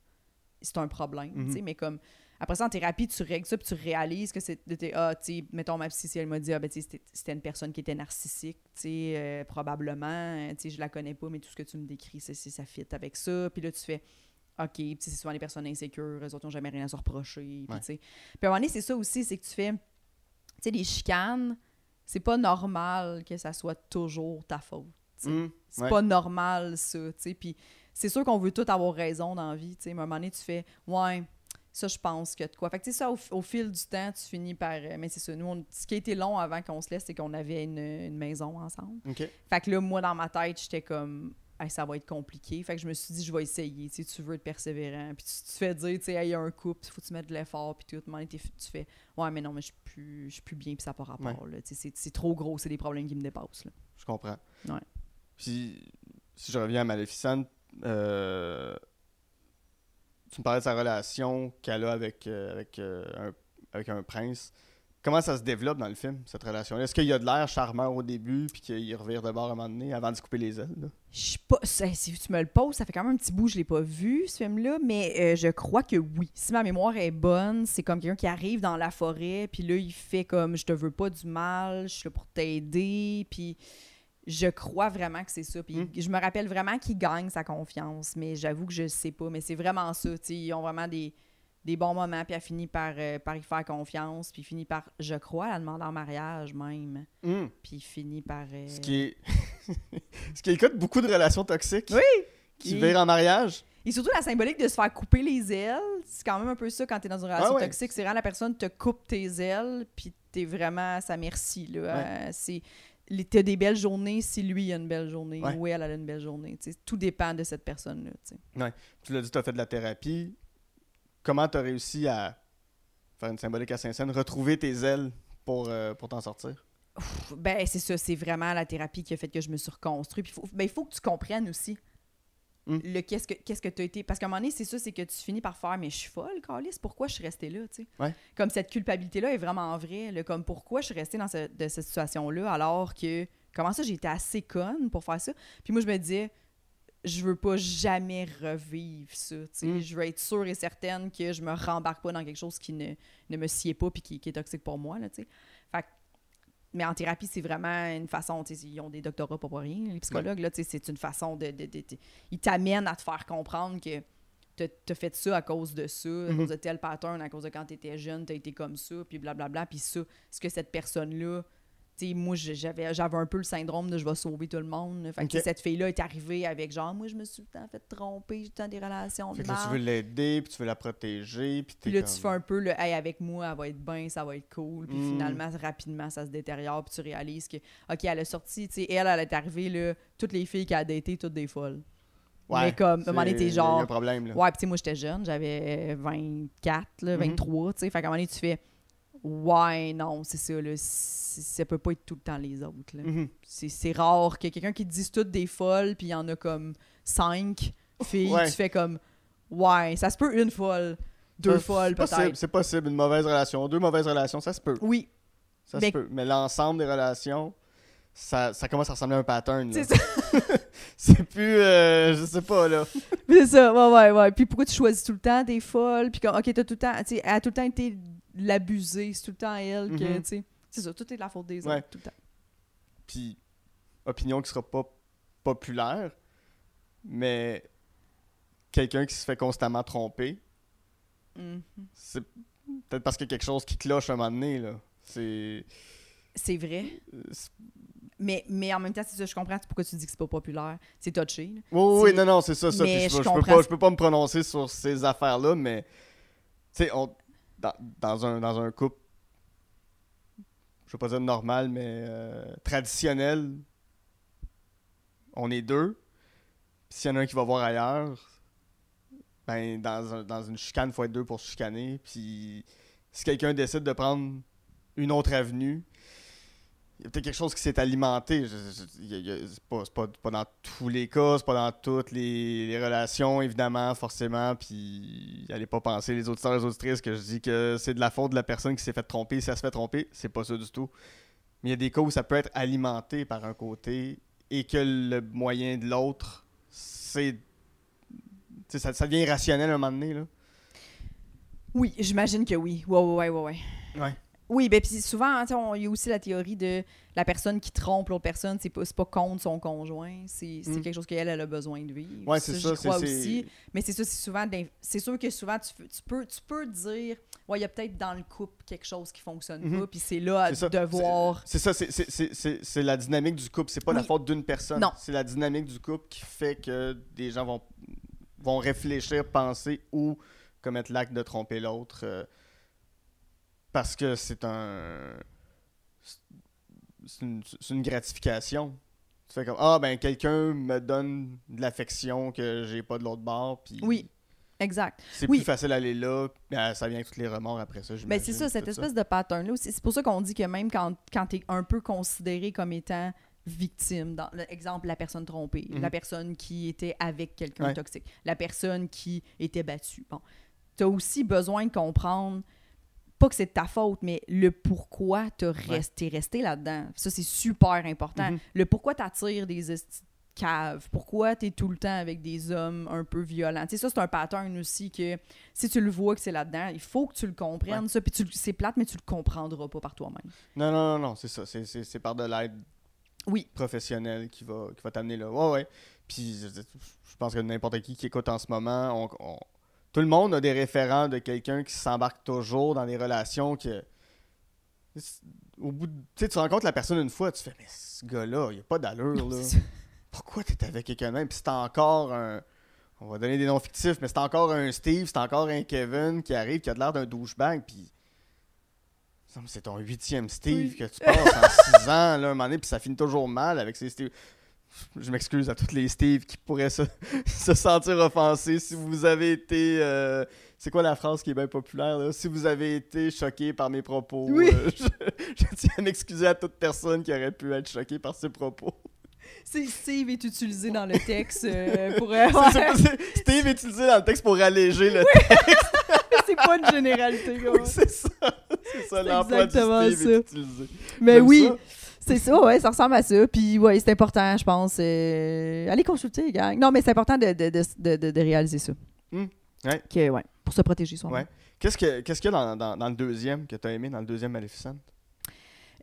C'est un problème. Mhm. Mais comme. Après ça, en thérapie, tu règles ça, puis tu réalises que c'est. t'es- Ah, tu sais, mettons, ma psy, si elle m'a dit, ah, ben, tu sais, c'était une personne qui était narcissique, tu sais, euh, probablement. euh, Tu sais, je la connais pas, mais tout ce que tu me décris, c'est ça fit avec ça. Puis là, tu fais, OK, puis c'est souvent les personnes insécures, eux autres n'ont jamais rien à se reprocher. Puis, Ouais. tu sais. Puis à un moment donné, c'est ça aussi, c'est que tu fais. Tu sais, les chicanes, c'est pas normal que ça soit toujours ta faute. Hum, C'est ouais. pas normal, ça, tu sais. Puis c'est sûr qu'on veut tous avoir raison dans la vie, tu sais. Mais à un moment donné, tu fais, ouais, ça, je pense que de quoi. Fait que, tu sais, ça, au, au fil du temps, tu finis par. euh, mais c'est ça, nous, on- ce qui a été long avant qu'on se laisse, c'est qu'on avait une, une maison ensemble. Fait que là, moi, dans ma tête, j'étais comme, Hey, ça va être compliqué. Fait que je me suis dit, je vais essayer. Tu sais, tu veux être persévérant. Puis tu te fais dire, tu sais, Hey, il y a un couple, il faut que tu mettes de l'effort. Puis tout. À un moment donné, t'es- tu fais, ouais, mais non, mais je suis plus, je suis plus bien, puis ça n'a pas rapport. là. Tu sais, C'est c'est trop gros, c'est des problèmes qui me dépassent. Là. Je comprends. Ouais. Puis, si je reviens à Maleficent, euh, tu me parlais de sa relation qu'elle a avec, euh, euh, un, avec un prince. Comment ça se développe dans le film, cette relation-là? Est-ce qu'il y a de l'air charmeur au début, puis qu'il revire de bord à un moment donné avant de se couper les ailes? Je suis pas. Si tu me le poses, ça fait quand même un petit bout, je l'ai pas vu, ce film-là, mais je crois que oui. Si ma mémoire est bonne, c'est comme quelqu'un qui arrive dans la forêt, puis là, il fait comme je te veux pas du mal, je suis là pour t'aider, puis je crois vraiment que c'est ça. Puis Mm. je me rappelle vraiment qu'il gagne sa confiance, mais j'avoue que je sais pas. Mais c'est vraiment ça, ils ont vraiment des, des bons moments, puis elle finit par, euh, par y faire confiance, puis finit par, je crois, la demander en mariage même, Hum. puis finit par. euh, Ce qui est. Ce qui est le cas de beaucoup de relations toxiques Oui. qui Et- virent en mariage. Et surtout la symbolique de se faire couper les ailes, c'est quand même un peu ça quand t'es dans une relation Ah ouais. toxique. C'est vraiment la personne te coupe tes ailes, puis t'es vraiment à sa merci. Là. Ouais. Euh, c'est T'as des belles journées si lui a une belle journée Ouais. ou elle, elle a une belle journée. Tout dépend de cette personne-là. tu l'as dit, tu as fait de la thérapie. Comment tu as réussi à faire une symbolique à Saint-Saëns, retrouver tes ailes pour, euh, pour t'en sortir? Ben, c'est ça, c'est vraiment la thérapie qui a fait que je me suis reconstruit. Puis faut, ben, il faut que tu comprennes aussi Mm. le qu'est-ce que qu'est-ce que tu as été? Parce qu'à un moment donné, c'est ça, c'est que tu finis par faire, mais je suis folle, Carlis, pourquoi je suis restée là, tu sais? Ouais. Comme cette culpabilité-là est vraiment vraie, là, comme pourquoi je suis restée dans ce- de cette situation-là alors que, comment ça, j'ai été assez conne pour faire ça? Puis moi, je me disais, je veux pas jamais revivre ça, tu sais. Mm. Je veux être sûre et certaine que je me rembarque pas dans quelque chose qui ne, ne me sied pas puis qui, qui est toxique pour moi, là, tu sais. Fait que mais en thérapie, c'est vraiment une façon, ils ont des doctorats pas pour rien, les psychologues, sais, c'est une façon de... de, de- de- ils t'amènent à te faire comprendre que t'as t'as fait ça à cause de ça, à Mhm. cause de tel pattern, à cause de quand t'étais jeune, t'as été comme ça, puis blablabla, puis ça, ce que cette personne-là... Tu sais, moi, j'avais j'avais un peu le syndrome de je vais sauver tout le monde. Fait que, cette fille-là est arrivée avec genre, moi, je me suis tout le temps fait tromper, j'ai tout le temps des relations de Fait que là, tu veux l'aider, puis tu veux la protéger, puis t'es Puis là, comme- tu fais un peu le hey, avec moi, elle va être bien, ça va être cool. Puis Mm. finalement, rapidement, ça se détériore. Puis tu réalises que, OK, elle a sorti, tu sais, elle, elle est arrivée, là, toutes les filles qu'elle a datées, toutes des folles. Ouais, mais comme, à un moment donné, t'es il y a- genre- un problème, là. Ouais, puis moi, j'étais jeune, j'avais 24, là, Mhm. 23, tu sais. Fait qu'à un moment donné, tu fais, ouais, non, c'est ça, là, ça peut pas être tout le temps les autres, là. Mhm. C'est c'est rare que quelqu'un qui te dise toutes des folles, puis il y en a comme cinq filles, Ouais. tu fais comme, ouais, ça se peut une folle, deux Ça, folles, peut-être. C'est possible, une mauvaise relation, deux mauvaises relations, ça se peut. Oui, Ça Mais- se peut. Mais l'ensemble des relations, ça, ça commence à ressembler à un pattern. C'est ça. C'est plus. euh, je sais pas, là. C'est ça, ouais, ouais, ouais. Puis pourquoi tu choisis tout le temps des folles? Puis comme, OK, t'as tout le temps, tu sais, elle a tout le temps été l'abusée. C'est tout le temps elle que, Mhm. tu sais. C'est ça, tout est de la faute des Ouais. autres, tout le temps. Puis, opinion qui sera pas populaire, mais quelqu'un qui se fait constamment tromper, Mhm. c'est peut-être parce qu'il y a quelque chose qui cloche à un moment donné, là. C'est. C'est vrai. euh, Mais, mais en même temps, c'est ça, je comprends pourquoi tu dis que c'est pas populaire. C'est touché. là. Oui, oui, non, non, c'est ça, ça. Puis je, je je peux pas, je peux pas me prononcer sur ces affaires-là, mais. Tu sais, on. Dans, un, dans un couple. Je veux pas dire normal, mais euh, traditionnel. On est deux. S'il y en a un qui va voir ailleurs, ben, dans, dans une chicane, il faut être deux pour se chicaner. Puis si quelqu'un décide de prendre une autre avenue, il y a peut-être quelque chose qui s'est alimenté. C'est pas, pas- pas dans tous les cas, c'est pas dans toutes les, les relations, évidemment, forcément. Puis, allez pas penser, les auditeurs et les auditrices, que je dis que c'est de la faute de la personne qui s'est fait tromper. Si elle se fait tromper, c'est pas ça du tout. Mais il y a des cas où ça peut être alimenté par un côté et que le moyen de l'autre, c'est. Ça, ça devient irrationnel à un moment donné. Là. Oui, j'imagine que oui. Ouais, ouais, ouais, ouais. ouais. Ouais. Oui, ben puis souvent, hein, il y a aussi la théorie de la personne qui trompe l'autre personne, c'est pas, pas contre son conjoint, c'est Mm. quelque chose qu'elle elle a besoin de vivre. Ouais, c'est ça. C'est- aussi. Mais c'est ça, c'est souvent. C'est sûr que souvent, tu, tu peux, tu peux dire, ouais, il y a peut-être dans le couple quelque chose qui fonctionne Mhm. pas, puis c'est là à ça. devoir. C'est ça, c'est- la dynamique du couple. C'est pas la Oui. faute d'une personne. Non. C'est la dynamique du couple qui fait que des gens vont, vont réfléchir, penser ou commettre l'acte de tromper l'autre. euh, parce que c'est un. C'est une, gratification. Tu fais comme Ah, ben, quelqu'un me donne de l'affection que j'ai pas de l'autre bord. Puis Oui. Exact. C'est Oui. plus facile d'aller là. ben, ça vient avec tous les remords après ça. Ben, j'imagine, c'est ça, cette espèce de pattern-là aussi. C'est pour ça qu'on dit que même quand, quand tu es un peu considéré comme étant victime, dans l'exemple, la personne trompée, Mhm. la personne qui était avec quelqu'un Ouais. toxique, la personne qui était battue. Bon, tu as aussi besoin de comprendre, pas que c'est de ta faute, mais le pourquoi tu resté, resté là-dedans. Ça, c'est super important. Mhm. Le pourquoi tu attires des caves, pourquoi tu es tout le temps avec des hommes un peu violents? Tu sais, ça, c'est un pattern aussi que si tu le vois que c'est là-dedans, il faut que tu le comprennes, Ouais. ça. Puis c'est plate, mais tu le comprendras pas par toi-même. Non, non, non, non, c'est ça. C'est- par de l'aide Oui. professionnelle qui va, qui va t'amener là. Ouais, ouais. Puis je, je pense que n'importe qui qui écoute en ce moment, on- on- tout le monde a des référents de quelqu'un qui s'embarque toujours dans des relations que. Au bout de- Tu sais, tu rencontres la personne une fois, tu fais, mais ce gars-là, il a pas d'allure, là. Pourquoi t'es avec quelqu'un même? Puis c'est encore un. On va donner des noms fictifs, mais c'est encore un Steve, c'est encore un Kevin qui arrive, qui a de l'air d'un douchebag, puis. C'est ton huitième Steve Oui. que tu passes en six ans, là, un moment donné, puis ça finit toujours mal avec ces Steve. Je m'excuse à tous les Steve qui pourraient se, se sentir offensés si vous avez été. euh, c'est quoi la phrase qui est bien populaire, là? Si vous avez été choqué par mes propos, Oui. euh, je, je tiens à m'excuser à toute personne qui aurait pu être choquée par ces propos. C'est Steve est utilisé dans le texte euh, pour. ouais. Steve est utilisé dans le texte pour alléger le c'est pas une généralité. Oui, c'est ça. C'est ça, l'emploi du Steve ça. est utilisé. Mais oui, ça. C'est ça, ouais, ça ressemble à ça. Puis, ouais, c'est important, je pense. euh, allez consulter, gang. Non, mais c'est important de, de, de, de, de réaliser ça. Hmm, ouais. Que, ouais, pour se protéger soi-même. Ouais. Qu'est-ce que- qu'est-ce qu'il y a dans, dans- dans le deuxième que tu as aimé, dans le deuxième Maleficent?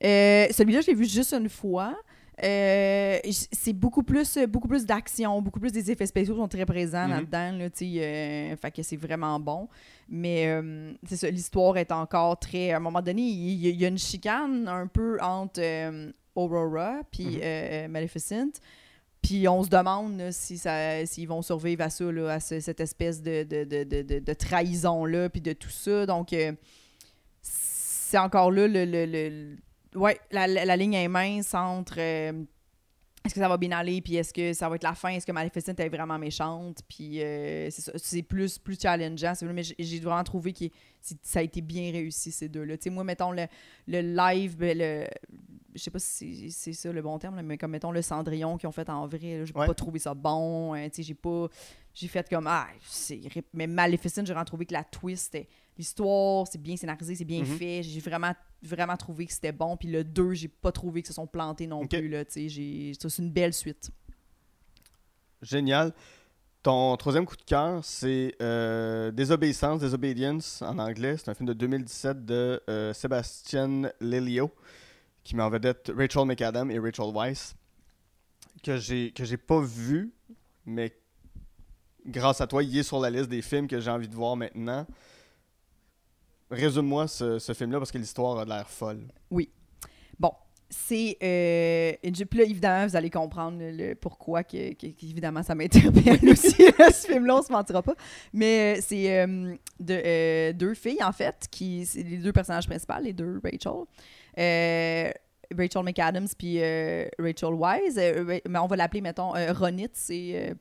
Euh, Celui-là, je l'ai vu juste une fois. Euh, c'est beaucoup plus beaucoup plus d'action, beaucoup plus des effets spéciaux sont très présents Mhm. là-dedans. Là, euh, fait que c'est vraiment bon. Mais euh, c'est ça, l'histoire est encore très. À un moment donné, il y, a une chicane un peu entre euh, Aurora puis Mhm. Maleficent. Puis on se demande là, si ça, s'ils vont survivre à ça, là, à ce- cette espèce de, de, de, de, trahison-là, puis de tout ça. Donc, c'est encore là le. le, le- ouais, la, la, la ligne est mince entre. euh, est-ce que ça va bien aller, puis est-ce que ça va être la fin, est-ce que Maleficent est vraiment méchante, puis euh, c'est plus, plus challengeant, mais j'ai- vraiment trouvé que ça a été bien réussi, ces deux-là. Tu sais, moi, mettons, le, le live, ben, le, je sais pas si c'est- ça le bon terme, là, mais comme, mettons, le Cendrillon qu'ils ont fait en vrai, j'ai Ouais. pas trouvé ça bon, hein, tu sais, j'ai pas... J'ai fait comme, ah, c'est... Mais Maleficent, j'ai vraiment trouvé que la twist, était- l'histoire, c'est bien scénarisé, c'est bien Mhm. fait, j'ai vraiment vraiment trouvé que c'était bon. Puis le 2, j'ai pas trouvé que se sont plantés non plus. Là, c'est une belle suite. Génial. Ton troisième coup de cœur, c'est euh, Désobéissance, Disobedience en anglais. C'est un film de 2017 de euh, Sébastien Lelio qui met en vedette Rachel McAdam et Rachel Weisz que j'ai que j'ai pas vu, mais grâce à toi, il est sur la liste des films que j'ai envie de voir maintenant. Résume-moi ce, ce film-là parce que l'histoire a l'air folle. Bon, c'est. Euh, puis là, évidemment, vous allez comprendre le, le pourquoi, que, que- qu'évidemment, ça m'interpelle aussi, là, ce film-là, on se mentira pas. Mais euh, c'est euh, de, euh, deux filles, en fait, qui. C'est les deux personnages principaux, les deux Rachel. Rachel McAdams puis Rachel Wise. Mais on va l'appeler, mettons, Ronit, c'est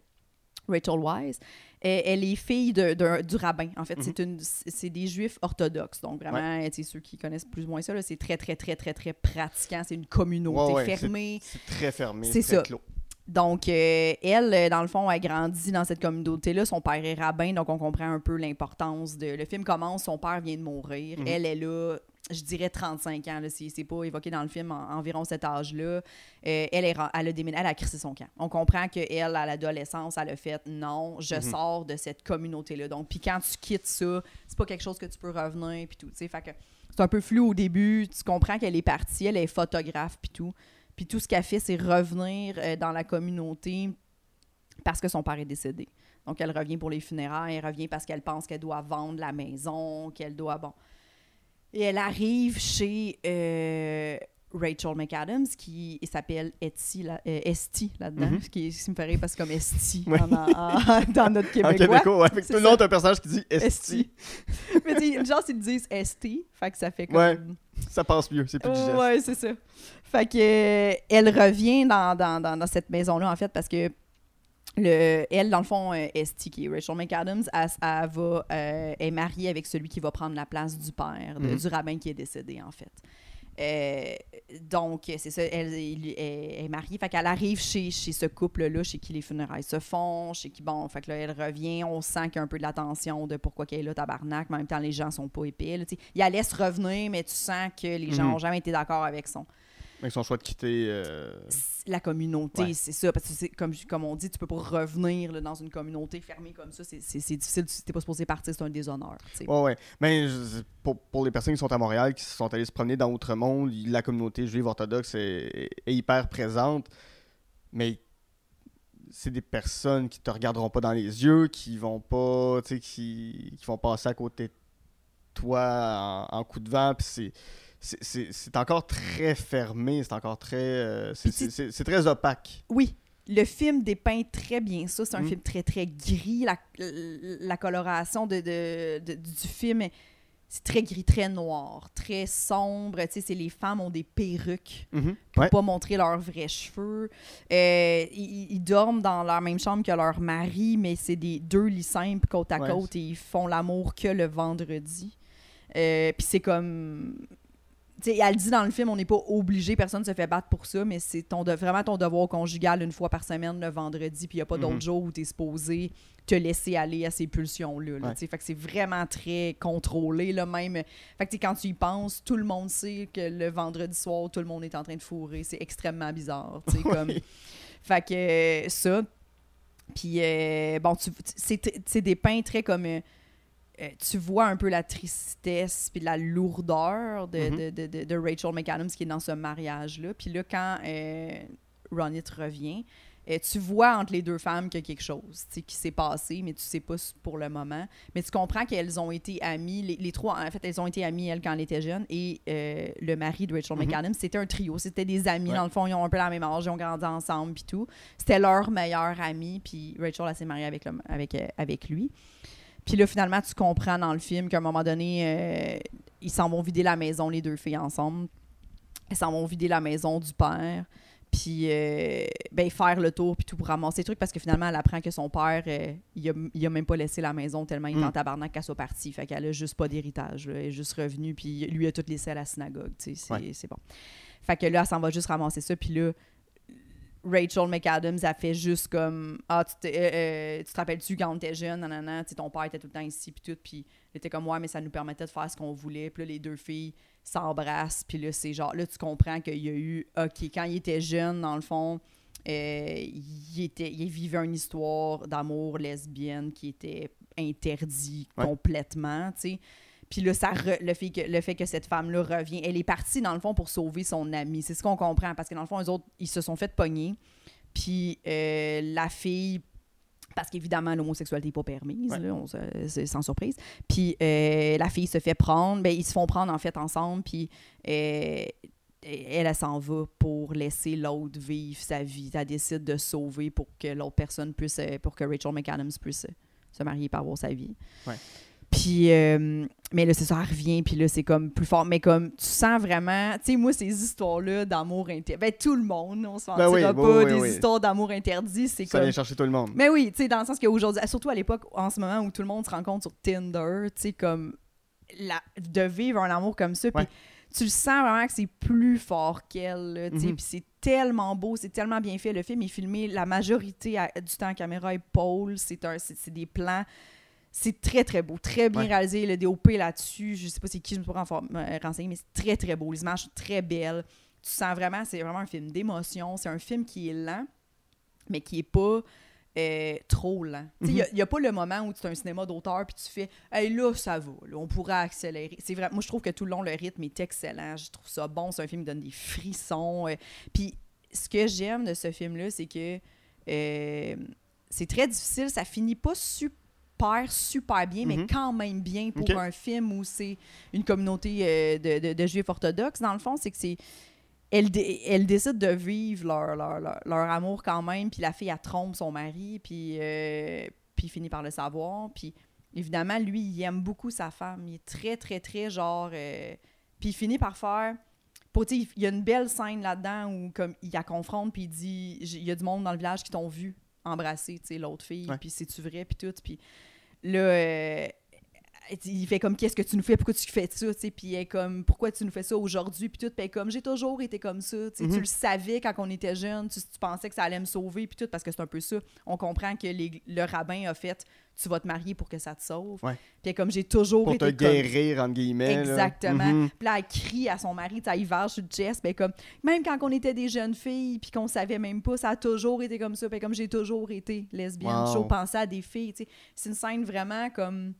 Rachel Wise. Elle est fille de- du rabbin. En fait, c'est une c'est des juifs orthodoxes. Donc, vraiment, tu sais, ceux qui connaissent plus ou moins ça, là, c'est très, très, très, très, très pratiquant. C'est une communauté Ouais, ouais, fermée. C'est très fermé, C'est ça. clos. Donc, euh, elle, euh, dans le fond, a grandi dans cette communauté-là. Son père est rabbin, donc on comprend un peu l'importance de. Le film commence, son père vient de mourir. Mhm. Elle est là, je dirais 35 ans, là, c'est pas évoqué dans le film, en- environ cet âge-là. Euh, elle, est, elle, a déménagé, elle a crissé son camp. On comprend qu'elle, à l'adolescence, elle a fait non, je Mhm. sors de cette communauté-là. Donc, puis quand tu quittes ça, c'est pas quelque chose que tu peux revenir, puis tout, tu sais. Fait que c'est un peu flou au début. Tu comprends qu'elle est partie, elle est photographe, puis tout. Puis tout ce qu'elle fait, c'est revenir euh, dans la communauté parce que son père est décédé. Donc, elle revient pour les funérailles, elle revient parce qu'elle pense qu'elle doit vendre la maison, qu'elle doit... Bon. Et elle arrive chez euh, Rachel McAdams, qui s'appelle Etsy, là, euh, Esti là-dedans, ce qui, me fait rire parce que comme Esti en- en- dans notre En québécois. québécois, ouais. Fait que c'est tout le long, un personnage qui dit Esti. Esti. Mais tu genre, ils disent Esti, fait que ça fait comme... Ouais. Ça passe mieux, c'est plus digeste. Ouais, c'est ça. Fait que euh, elle revient dans, dans, dans, dans cette maison-là, en fait, parce que le, elle, dans le fond, euh, Esti, qui est Rachel McAdams, elle, elle va, euh, est mariée avec celui qui va prendre la place du père, de- Mhm. du rabbin qui est décédé, en fait. Euh, donc, c'est ça, elle, est mariée. Fait qu'elle arrive chez, chez ce couple-là, chez qui les funérailles se font, chez qui, bon, fait que là, elle revient, on sent qu'il y a un peu de l'attention de pourquoi qu'elle est là, tabarnak, mais en même temps, les gens sont pas épais. là, il la laisse revenir, mais tu sens que les gens Mhm. n'ont jamais été d'accord avec son Avec son choix de quitter. euh, la communauté, Ouais. c'est ça. Parce que comme, comme on dit, tu peux pas revenir là, dans une communauté fermée comme ça. C'est difficile. Si t'es pas supposé partir, c'est un déshonneur. tu. Ouais, ouais. Mais je- pour, pour les personnes qui sont à Montréal, qui sont allées se promener dans Outre-Monde, la communauté juive orthodoxe est, est hyper présente. Mais c'est des personnes qui te regarderont pas dans les yeux, qui vont pas, tu qui, qui vont passer à côté de toi en, en coup de vent. Puis c'est. C'est- encore très fermé, c'est encore très. euh, c'est- très opaque. Oui, le film dépeint très bien ça. C'est un Mm. film très, très gris. La, la coloration de, de- de- du film, c'est très gris, très noir, très sombre. Tu sais, les femmes ont des perruques. Mhm. pour Ouais. pas montrer leurs vrais cheveux. Euh, ils, ils dorment dans la même chambre que leur mari, mais c'est des deux lits simples côte à Ouais, côte et ils font l'amour que le vendredi. Euh, Puis c'est comme... Elle dit dans le film, on n'est pas obligé, personne ne se fait battre pour ça, mais c'est ton de- vraiment ton devoir conjugal une fois par semaine le vendredi, puis il n'y a pas d'autre Mhm. jour où tu es supposé te laisser aller à ces pulsions-là. là, Ouais. tu sais. Fait que c'est vraiment très contrôlé, là, même. Fait que quand tu y penses, tout le monde sait que le vendredi soir, tout le monde est en train de fourrer. C'est extrêmement bizarre, tu comme... Fait que euh, ça. Puis, euh, bon, c'est dépeint très comme. euh, euh, tu vois un peu la tristesse puis la lourdeur de, Mhm. de, de, de- de Rachel McAdams qui est dans ce mariage-là. Puis là, quand euh, Ronit revient, euh, tu vois entre les deux femmes qu'il y a quelque chose qui s'est passé, mais tu sais pas pour le moment. Mais tu comprends qu'elles ont été amies, les, les trois, en fait, elles ont été amies, elles, quand elles étaient jeunes, et euh, le mari de Rachel Mhm. McAdams, c'était un trio, c'était des amis, Ouais. dans le fond, ils ont un peu la même âge, ils ont grandi ensemble, puis tout. C'était leur meilleur ami, puis Rachel, elle s'est mariée avec, le- avec, avec lui. Puis là, finalement, tu comprends dans le film qu'à un moment donné, euh, ils s'en vont vider la maison, les deux filles ensemble. Elles s'en vont vider la maison du père. Puis, euh, ben, faire le tour, puis tout pour ramasser les trucs, parce que finalement, elle apprend que son père, euh, il, a, il a même pas laissé la maison tellement il est Mm. en tabarnak qu'elle soit partie. Fait qu'elle a juste pas d'héritage. Elle est juste revenue, puis lui a tout laissé à la synagogue. Ouais. c'est bon. Fait que là, elle s'en va juste ramasser ça, puis là, Rachel McAdams a fait juste comme Ah, tu, te- euh, euh, tu te rappelles-tu quand on était jeune, nanana, tu sais, ton père était tout le temps ici, puis tout, puis elle était comme Ouais, mais ça nous permettait de faire ce qu'on voulait. Puis là, les deux filles s'embrassent, puis là, c'est genre, là, tu comprends qu'il y a eu, OK, quand il était jeune, dans le fond, euh, il, était, il vivait une histoire d'amour lesbienne qui était interdit Ouais. complètement, tu sais. Puis là, ça re- le, fait que, le fait que cette femme-là revient, elle est partie, dans le fond, pour sauver son ami. C'est ce qu'on comprend, parce que dans le fond, eux autres, ils se sont fait pogner. Puis euh, la fille, parce qu'évidemment, l'homosexualité n'est pas permise, Ouais. là, on se- c'est sans surprise. Puis euh, la fille se fait prendre, ben, ils se font prendre en fait ensemble, puis euh, elle, elle s'en va pour laisser l'autre vivre sa vie. Elle décide de sauver pour que l'autre personne puisse, pour que Rachel McAdams puisse se marier par avoir sa vie. Ouais. Puis, euh, mais là, c'est ça, elle revient, puis là, c'est comme plus fort. Mais comme, tu sens vraiment, tu sais, moi, ces histoires-là d'amour interdit, ben, tout le monde, on se Ben mentira oui, pas, oui, oui, des histoires d'amour interdit, c'est Ça comme... vient chercher tout le monde. Mais oui, tu sais, dans le sens qu'aujourd'hui, surtout à l'époque, en ce moment où tout le monde se rencontre sur Tinder, tu sais, comme la, de vivre un amour comme ça, puis tu le sens vraiment que c'est plus fort qu'elle, tu sais, Mhm. puis c'est tellement beau, c'est tellement bien fait. Le film est filmé la majorité à- du temps en caméra épaule, c'est des plans. C'est très, très beau, très bien Ouais. réalisé. Le DOP là-dessus, je sais pas c'est qui, je me suis pas renfor- euh, renseigné, mais c'est très, très beau. Les images sont très belles. Tu sens vraiment, c'est vraiment un film d'émotion. C'est un film qui est lent, mais qui est pas euh, trop lent. Il n'y a, pas le moment où tu as un cinéma d'auteur puis tu fais Hey, là, ça va, là, on pourra accélérer. C'est vrai, moi, je trouve que tout le long, le rythme est excellent. Je trouve ça bon. C'est un film qui donne des frissons. euh. Puis, ce que j'aime de ce film-là, c'est que euh, c'est très difficile. Ça finit pas super, super bien, mais Mhm. quand même bien pour un film où c'est une communauté euh, de, de, de juifs orthodoxes. Dans le fond, c'est que c'est elles, elles décident de vivre leur, leur, leur, leur amour quand même, puis la fille, elle trompe son mari, puis, euh, puis finit par le savoir. Puis évidemment, lui, il aime beaucoup sa femme. Il est très, très, très genre... euh, puis il finit par faire... Pour, il y a une belle scène là-dedans où comme, il la confronte, puis il dit... Il y a du monde dans le village qui t'ont vu embrasser, l'autre fille, puis c'est-tu vrai, puis tout. Puis là... euh, il fait comme qu'est-ce que tu nous fais? Pourquoi tu fais ça? Tu sais puis est comme pourquoi tu nous fais ça aujourd'hui? Puis tout puis comme j'ai toujours été comme ça tu sais, Mhm. tu le savais quand on était jeune tu, tu pensais que ça allait me sauver puis tout parce que c'est un peu ça on comprend que les- le rabbin a fait tu vas te marier pour que ça te sauve puis comme j'ai toujours Pour te été comme guérir, entre guillemets. Exactement. Mhm. Puis là, elle crie à son mari, tu sais, verge sur le chest. Ben, comme, même quand on était des jeunes filles, puis qu'on savait même pas, ça a toujours été comme ça. Puis comme j'ai toujours été lesbienne, Wow. toujours pensé à des filles. tu sais. C'est une scène vraiment comme.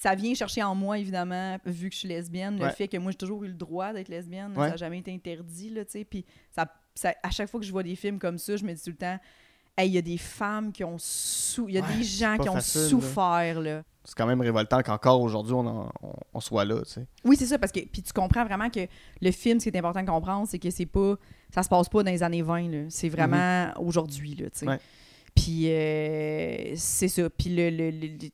Ça vient chercher en moi, évidemment, vu que je suis lesbienne, le fait que moi, j'ai toujours eu le droit d'être lesbienne. Ouais. Ça n'a jamais été interdit, là, tu sais. Puis ça, ça- à chaque fois que je vois des films comme ça, je me dis tout le temps, hey, il y a des femmes qui ont sou... Il y a Ouais, des gens qui ont facile, souffert, là. C'est quand même révoltant qu'encore aujourd'hui, on, en- on, on soit là, tu sais. Oui, c'est ça, parce que puis tu comprends vraiment que le film, ce qui est important de comprendre, c'est que c'est pas. Ça se passe pas dans les années 20, là. C'est vraiment aujourd'hui, là, tu sais. Puis euh, c'est ça. Puis le. le- le- le-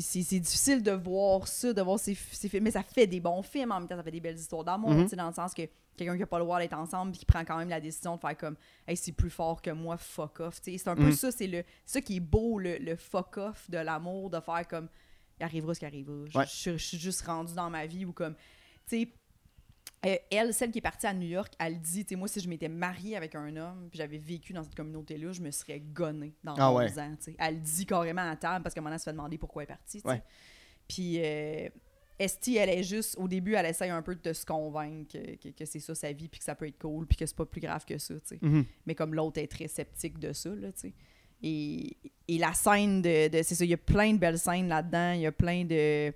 c'est difficile de voir ça, de voir ces, ces films. Mais ça fait des bons films en même temps, ça fait des belles histoires d'amour, Mhm. sais, dans le sens que quelqu'un qui a pas le droit d'être ensemble, puis qui prend quand même la décision de faire comme, hey, c'est plus fort que moi, fuck off. tu sais. C'est un peu Mhm. ça, c'est ça qui est beau, le, le fuck off de l'amour, de faire comme, il arrivera ce qui arrivera. Je, Ouais. je- je suis juste rendue dans ma vie où comme, tu sais, euh, elle, celle qui est partie à New York, elle dit, tu sais, moi, si je m'étais mariée avec un homme, puis j'avais vécu dans cette communauté-là, je me serais gonnée dans Ah 11 ouais. ans, tu sais. Elle dit carrément à table, parce que maintenant, elle se fait demander pourquoi elle est partie. Ouais. Puis, euh, Esti, elle est juste, au début, elle essaye un peu de se convaincre que, que- que c'est ça sa vie, puis que ça peut être cool, puis que c'est pas plus grave que ça, tu sais. Mhm. Mais comme l'autre est très sceptique de ça, là, tu sais. Et, et la scène de, de- c'est ça, il y a plein de belles scènes là-dedans, il y a plein de...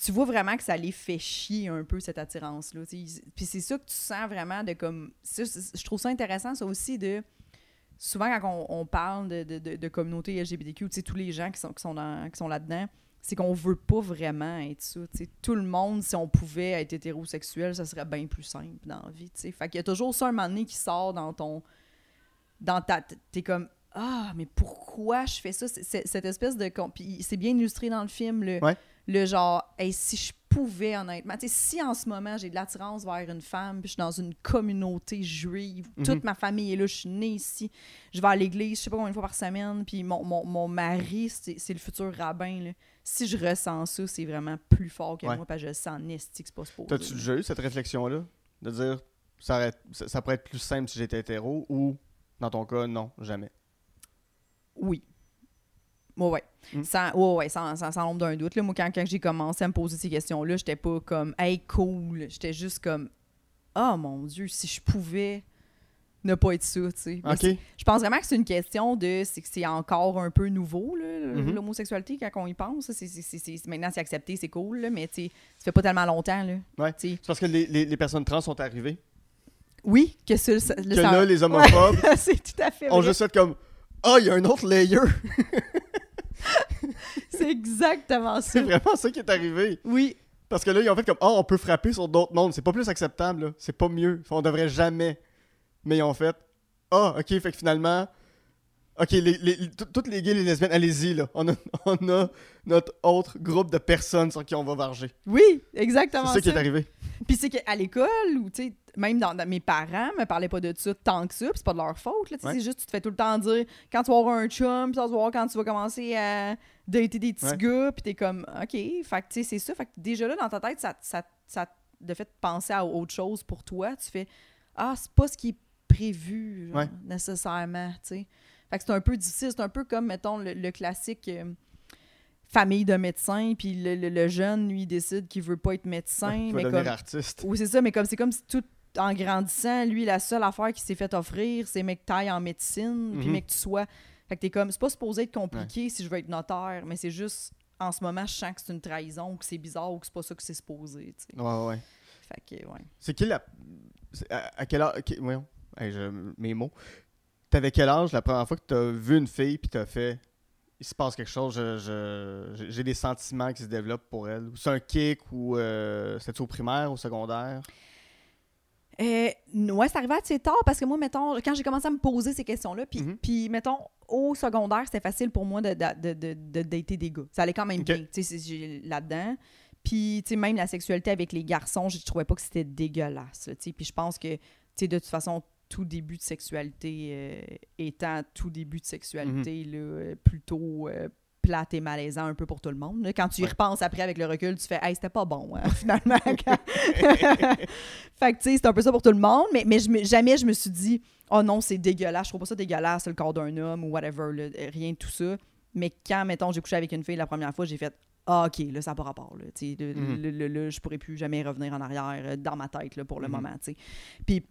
Tu vois vraiment que ça les fait chier un peu, cette attirance-là. tu sais. Puis c'est ça que tu sens vraiment de comme... je trouve ça intéressant, ça aussi, de... Souvent, quand on, parle de, communauté LGBTQ, tu tous les gens qui sont, qui sont, dans- qui sont là-dedans, c'est qu'on veut pas vraiment être ça. Tout le monde, si on pouvait être hétérosexuel, ça serait bien plus simple dans la vie. tu. Fait qu'il y a toujours ça un moment donné qui sort dans ton. Dans ta. T'es comme. Ah, mais pourquoi je fais ça? Cette espèce de. Puis c'est bien illustré dans le film, le, Ouais. Le genre, hey, si je pouvais honnêtement, si en ce moment j'ai de l'attirance vers une femme, puis je suis dans une communauté juive, Mhm. toute ma famille est là, je suis née ici, je vais à l'église, je sais pas combien de fois par semaine, puis mon, mon, mon mari, c'est le futur rabbin, là. Si je ressens ça, c'est vraiment plus fort que Ouais. moi, parce que je sens en esti que c'est pas supposé. T'as-tu déjà eu cette réflexion-là? De dire, ça, aurait- ça, ça pourrait être plus simple si j'étais hétéro ou, dans ton cas, non, jamais? Oui. Ouais, ouais. Mm. Sans, ouais, ouais, sans, sans, sans l'ombre d'un doute. Là, moi, quand, quand j'ai commencé à me poser ces questions-là, j'étais pas comme, hey, cool. J'étais juste comme, oh mon Dieu, si je pouvais ne pas être ça, tu sais. Je pense vraiment que c'est une question de. C'est que c'est encore un peu nouveau, Mhm. l'homosexualité, quand on y pense. Maintenant, c'est accepté, c'est cool, là, mais tu sais, ça fait pas tellement longtemps. Là, Ouais. C'est parce que les, les- les personnes trans sont arrivées. Oui, que ça. ça- Que ça- là, les homophobes c'est tout à fait vrai. juste fait comme Ah, il y a un autre layer. C'est exactement C'est ça. vraiment ça qui est arrivé. Oui, Parce que là, ils ont fait comme Ah, on peut frapper sur d'autres mondes. C'est pas plus acceptable, là. C'est pas mieux. On devrait jamais. Mais ils ont fait Ah, ok, fait que finalement. Ok, les, les- tout- toutes les gays et les lesbiennes, allez-y, là. On a, on a notre autre groupe de personnes sur qui on va varger. oui, C'est exactement ça ça. qui est arrivé. Puis c'est qu'à l'école, ou tu sais, même dans, dans- mes parents me parlaient pas de ça tant que ça, puis c'est pas de leur faute. là, Ouais. C'est juste, tu te fais tout le temps dire quand tu vas avoir un chum, puis tu vas voir quand tu vas commencer à dater des petits Ouais. gars, puis t'es comme, OK, fait que tu sais, c'est ça. Fait que déjà là, dans ta tête, ça, ça, ça de fait penser à autre chose pour toi. Tu fais, ah, c'est pas ce qui est prévu, genre, Ouais. nécessairement, tu sais. Fait que c'est un peu difficile. C'est un peu comme, mettons, le, le classique. euh, famille de médecins, puis le, le- le jeune, lui, il décide qu'il veut pas être médecin. Il mais comme, artiste. oui, c'est ça, mais comme c'est comme si tout en grandissant, lui, la seule affaire qu'il s'est fait offrir, c'est mec que t'ailles en médecine, puis Mhm. mec que tu sois. Fait que t'es comme, c'est pas supposé être compliqué si je veux être notaire, mais c'est juste, en ce moment, je sens que c'est une trahison, ou que c'est bizarre, ou que c'est pas ça que c'est supposé, tu sais. Ouais, ouais. Fait que, ouais. C'est qui la. À, à quel âge. ok, voyons. Hey, je- mes mots. T'avais quel âge la première fois que t'as vu une fille puis t'as fait. Il se passe quelque chose, j'ai des sentiments qui se développent pour elle? Ou c'est un kick ou euh, c'était au primaire ou au secondaire? Euh, ouais, c'est arrivé assez tard parce que moi, mettons, quand j'ai commencé à me poser ces questions-là, puis, puis, mettons, au secondaire, c'était facile pour moi de, de, de, dater des gars. Ça allait quand même Ok. bien, là-dedans. Puis, tu sais, même la sexualité avec les garçons, je trouvais pas que c'était dégueulasse, tu sais. Puis je pense que, tu sais, de toute façon, tout début de sexualité euh, étant tout début de sexualité, là, euh, plutôt euh, plate et malaisant un peu pour tout le monde. là. Quand tu y Ouais. repenses après avec le recul, tu fais « Hey, c'était pas bon, hein, finalement. quand- fait que, tu sais, c'est un peu ça pour tout le monde, mais, mais je me- jamais je me suis dit, oh non, c'est dégueulasse, je trouve pas ça dégueulasse, le corps d'un homme ou whatever, là, rien de tout ça. Mais quand, mettons, j'ai couché avec une fille la première fois, j'ai fait, ah, ok, là, ça n'a pas rapport, là, Mhm. le- le- le- je pourrais plus jamais revenir en arrière euh, dans ma tête, là, pour le Mhm. moment, tu sais. Puis,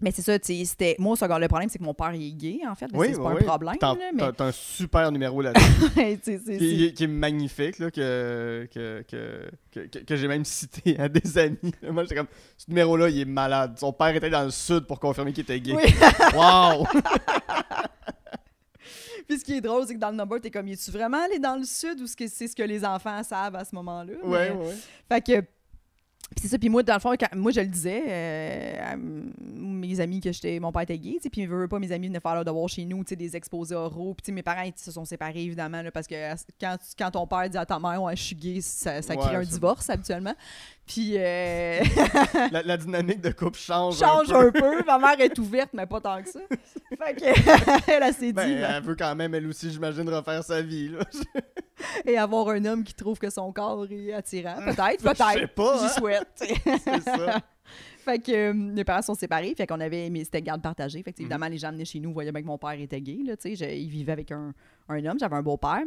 mais c'est ça, tu sais, c'était. Moi, au secondaire, le problème, c'est que mon père, il est gay, en fait. Oui, c'est pas oui, un problème, T'as mais. un super numéro là-dessus qui, qui est magnifique, là, que, que, que, que, j'ai même cité à des amis. Moi, j'étais comme, ce numéro-là, il est malade. Son père était dans le sud pour confirmer qu'il était gay. Wow! Puis ce qui est drôle, c'est que dans le number, t'es comme, es-tu vraiment allé dans le sud ou c'est ce que les enfants savent à ce moment-là? Ouais, Mais- ouais. Fait que. Puis c'est ça, puis moi, dans le fond, quand- moi, je le disais euh, à mes amis que j'étais, mon père était gay, tu sais, puis ils veulent pas, mes amis venaient faire leur devoir chez nous, tu sais, des exposés oraux, puis mes parents, se sont séparés, évidemment, là, parce que quand, quand ton père dit à ta mère, ouais, je suis gay, ça, ça crée un ça- divorce, habituellement. Puis, euh, La, la dynamique de couple change. change un peu. un peu, ma mère est ouverte, mais pas tant que ça. Fait que, elle, s'est dit, Ben, ben, elle veut quand même, elle aussi, j'imagine, refaire sa vie. Là. et avoir un homme qui trouve que son corps est attirant, peut-être, Je sais peut-être, pas, hein. j'y souhaite, tu sais. C'est ça. Fait que euh, mes parents sont séparés, fait qu'on avait, mais c'était garde partagée. Fait que, Mhm. évidemment, les gens venaient chez nous, voyaient bien que mon père était gay, là, tu sais. Il vivait avec un, un homme, j'avais un beau-père.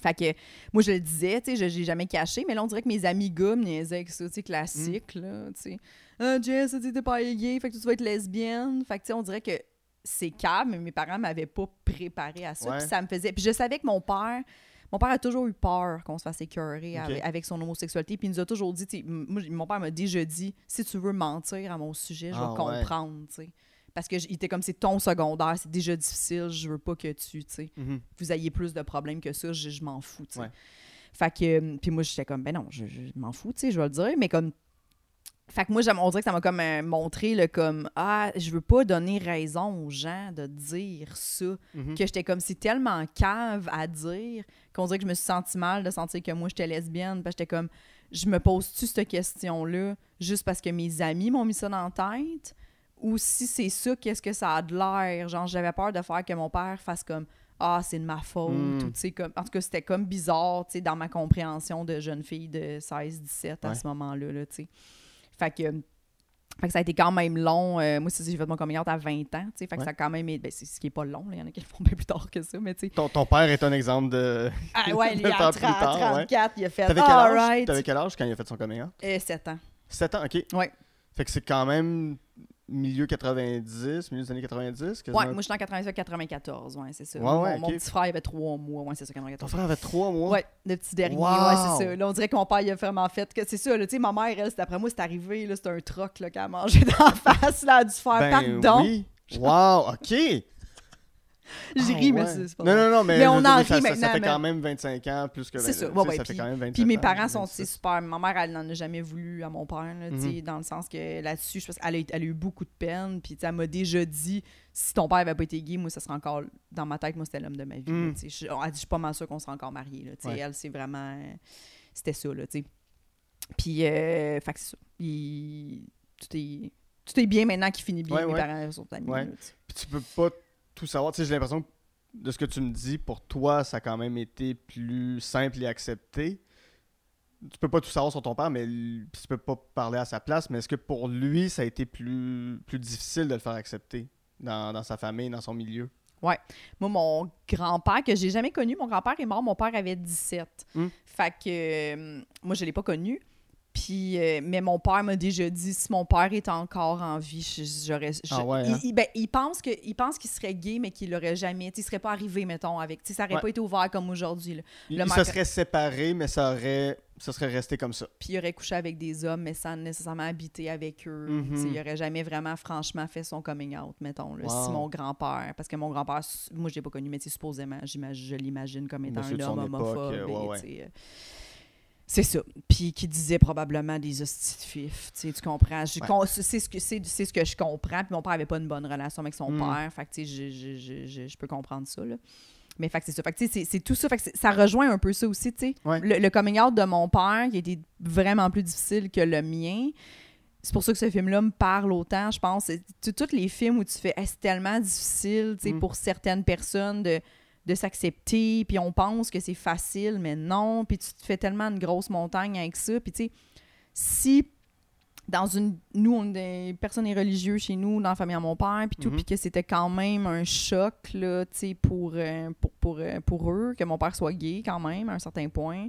Fait que moi, je le disais, tu sais, je l'ai jamais caché, mais là, on dirait que mes amis gars me niaisaient avec ça, tu sais, classique, là, tu sais. Ah, Jess, t'es pas gay, fait que tu vas être lesbienne. Fait que, tu sais, on dirait que c'est calme, mais mes parents m'avaient pas préparé à ça. Puis ça me faisait. Puis je savais que mon père. Mon père a toujours eu peur qu'on se fasse écœurer avec, son homosexualité. Puis il nous a toujours dit, moi, mon père m'a déjà dit, si tu veux mentir à mon sujet, je vais Ah, ouais. comprendre. Parce que j- il était comme c'est ton secondaire, c'est déjà difficile, je veux pas que tu, tu sais, Mhm. vous ayez plus de problèmes que ça, je, je m'en fous. Ouais. Fait que, euh, puis moi, j'étais comme, ben non, je, je m'en fous, tu sais, je vais le dire, mais comme, fait que moi, on dirait que ça m'a comme euh, montré, le comme, ah, je veux pas donner raison aux gens de dire ça, Mhm. que j'étais comme, c'est tellement cave à dire, qu'on dirait que je me suis senti mal de sentir que moi, j'étais lesbienne, parce que j'étais comme, je me pose-tu cette question-là juste parce que mes amis m'ont mis ça dans la tête? Ou si c'est ça, qu'est-ce que ça a de l'air? Genre, j'avais peur de faire que mon père fasse comme Ah, c'est de ma faute. Mm. Ou, tu sais, comme... En tout cas, c'était comme bizarre, tu sais, dans ma compréhension de jeune fille de 16-17 à Ouais. ce moment-là, là, tu sais. Fait que. Fait que ça a été quand même long. Euh, moi, ça, j'ai fait mon coming out à 20 ans, tu sais. Fait que Ouais. ça a quand même... été- Ben, c'est ce qui est pas long. Il y en a qui le font bien plus tard que ça, mais tu sais... Ton, ton père est un exemple de. Ah ouais, de à temps plus 30, tard, ouais. 34, il a fait... T'avais quel âge? Alright. T'avais quel âge quand il a fait son coming out? Euh, 7 ans. 7 ans, ok. Ouais. Fait que c'est quand même milieu 90, milieu des années 90. quasiment. Ouais, moi, je suis en 97-94, ouais, c'est ça. Ouais, mon, ouais, mon petit frère avait 3 mois, ouais, c'est ça, Ton 94. frère avait 3 mois? Ouais, le petit dernier, Wow! ouais, c'est ça. Là, on dirait que mon père, il a vraiment fait que c'est ça, là, tu sais, ma mère, elle, après moi, c'est arrivé, là, c'était un troc, là, qu'elle a mangé la face, là, elle a dû faire Ben pardon. oui. Wow, ok. J'ai Ah, ri, mais ouais. c'est c'est pas Non, vrai. non, non, mais, Mais on en rit maintenant, Ça fait quand même 25 ans plus que C'est 20 ça, ouais, ouais, Ça fait puis- quand même 27 Puis mes parents sont 26. c'est super. Ma mère, elle n'en a jamais voulu à mon père, là, Mhm. dans le sens que là-dessus, je pense qu'elle a, elle a eu beaucoup de peine. Puis elle m'a déjà dit si ton père avait pas été gay, moi, ça serait encore. Dans ma tête, moi, c'était l'homme de ma vie. là, Mhm. Je- elle dit je suis pas mal sûre qu'on serait encore mariés. là. Elle, c'est vraiment. C'était ça, là, tu sais. Puis, euh, fait que c'est ça. Il- Tout est. Tout est bien maintenant qu'il finit bien. Mes parents sont amis. Puis tu peux pas tout savoir. Tu sais, j'ai l'impression que de ce que tu me dis, pour toi, ça a quand même été plus simple et accepté. Tu peux pas tout savoir sur ton père, mais tu peux pas parler à sa place. Mais est-ce que pour lui, ça a été plus, plus difficile de le faire accepter dans, dans sa famille, dans son milieu? Moi, mon grand-père, que j'ai jamais connu, mon grand-père est mort, mon père avait 17. Hmm. Fait que euh, moi, je l'ai pas connu. Puis, euh, mais mon père m'a déjà dit si mon père était encore en vie, j'aurais. Ah ouais, hein? il- ben, il pense que, il pense qu'il serait gay, mais qu'il l'aurait jamais. Il serait pas arrivé, mettons, avec. Ça aurait Ouais. pas été ouvert comme aujourd'hui. Il, il se serait séparé, mais ça aurait, ça serait resté comme ça. Puis il aurait couché avec des hommes, mais sans nécessairement habiter avec eux. Mhm. Sais, Il aurait jamais vraiment, franchement, fait son coming out, mettons. Là, Wow. Si mon grand-père, parce que mon grand-père, moi, je l'ai pas connu, mais supposément, je l'imagine comme étant Monsieur un homme homophobe. euh, ouais, ouais. C'est ça. Puis qui disait probablement des hosties de fif. Tu comprends? Ouais. C'est ce, que- ce je comprends. Puis mon père avait pas une bonne relation avec son Mm. père. Fait que, je, je, je, je, je peux comprendre ça, là. Mais fait que c'est ça. Fait que, c'est- tout ça. Fait que ça rejoint un peu ça aussi. Ouais. Le, le coming out de mon père, qui été vraiment plus difficile que le mien. C'est pour ça que ce film-là me parle autant, je pense. Tous les films où tu fais Hey, c'est tellement difficile Mm. pour certaines personnes de, de s'accepter, puis on pense que c'est facile, mais non. Puis tu te fais tellement une grosse montagne avec ça. Puis tu sais, si dans une. Nous, on est personne est religieux chez nous, dans la famille à mon père, puis tout, Mhm. puis que c'était quand même un choc, là, tu sais, pour, euh, pour, pour, euh, pour eux, que mon père soit gay quand même, à un certain point.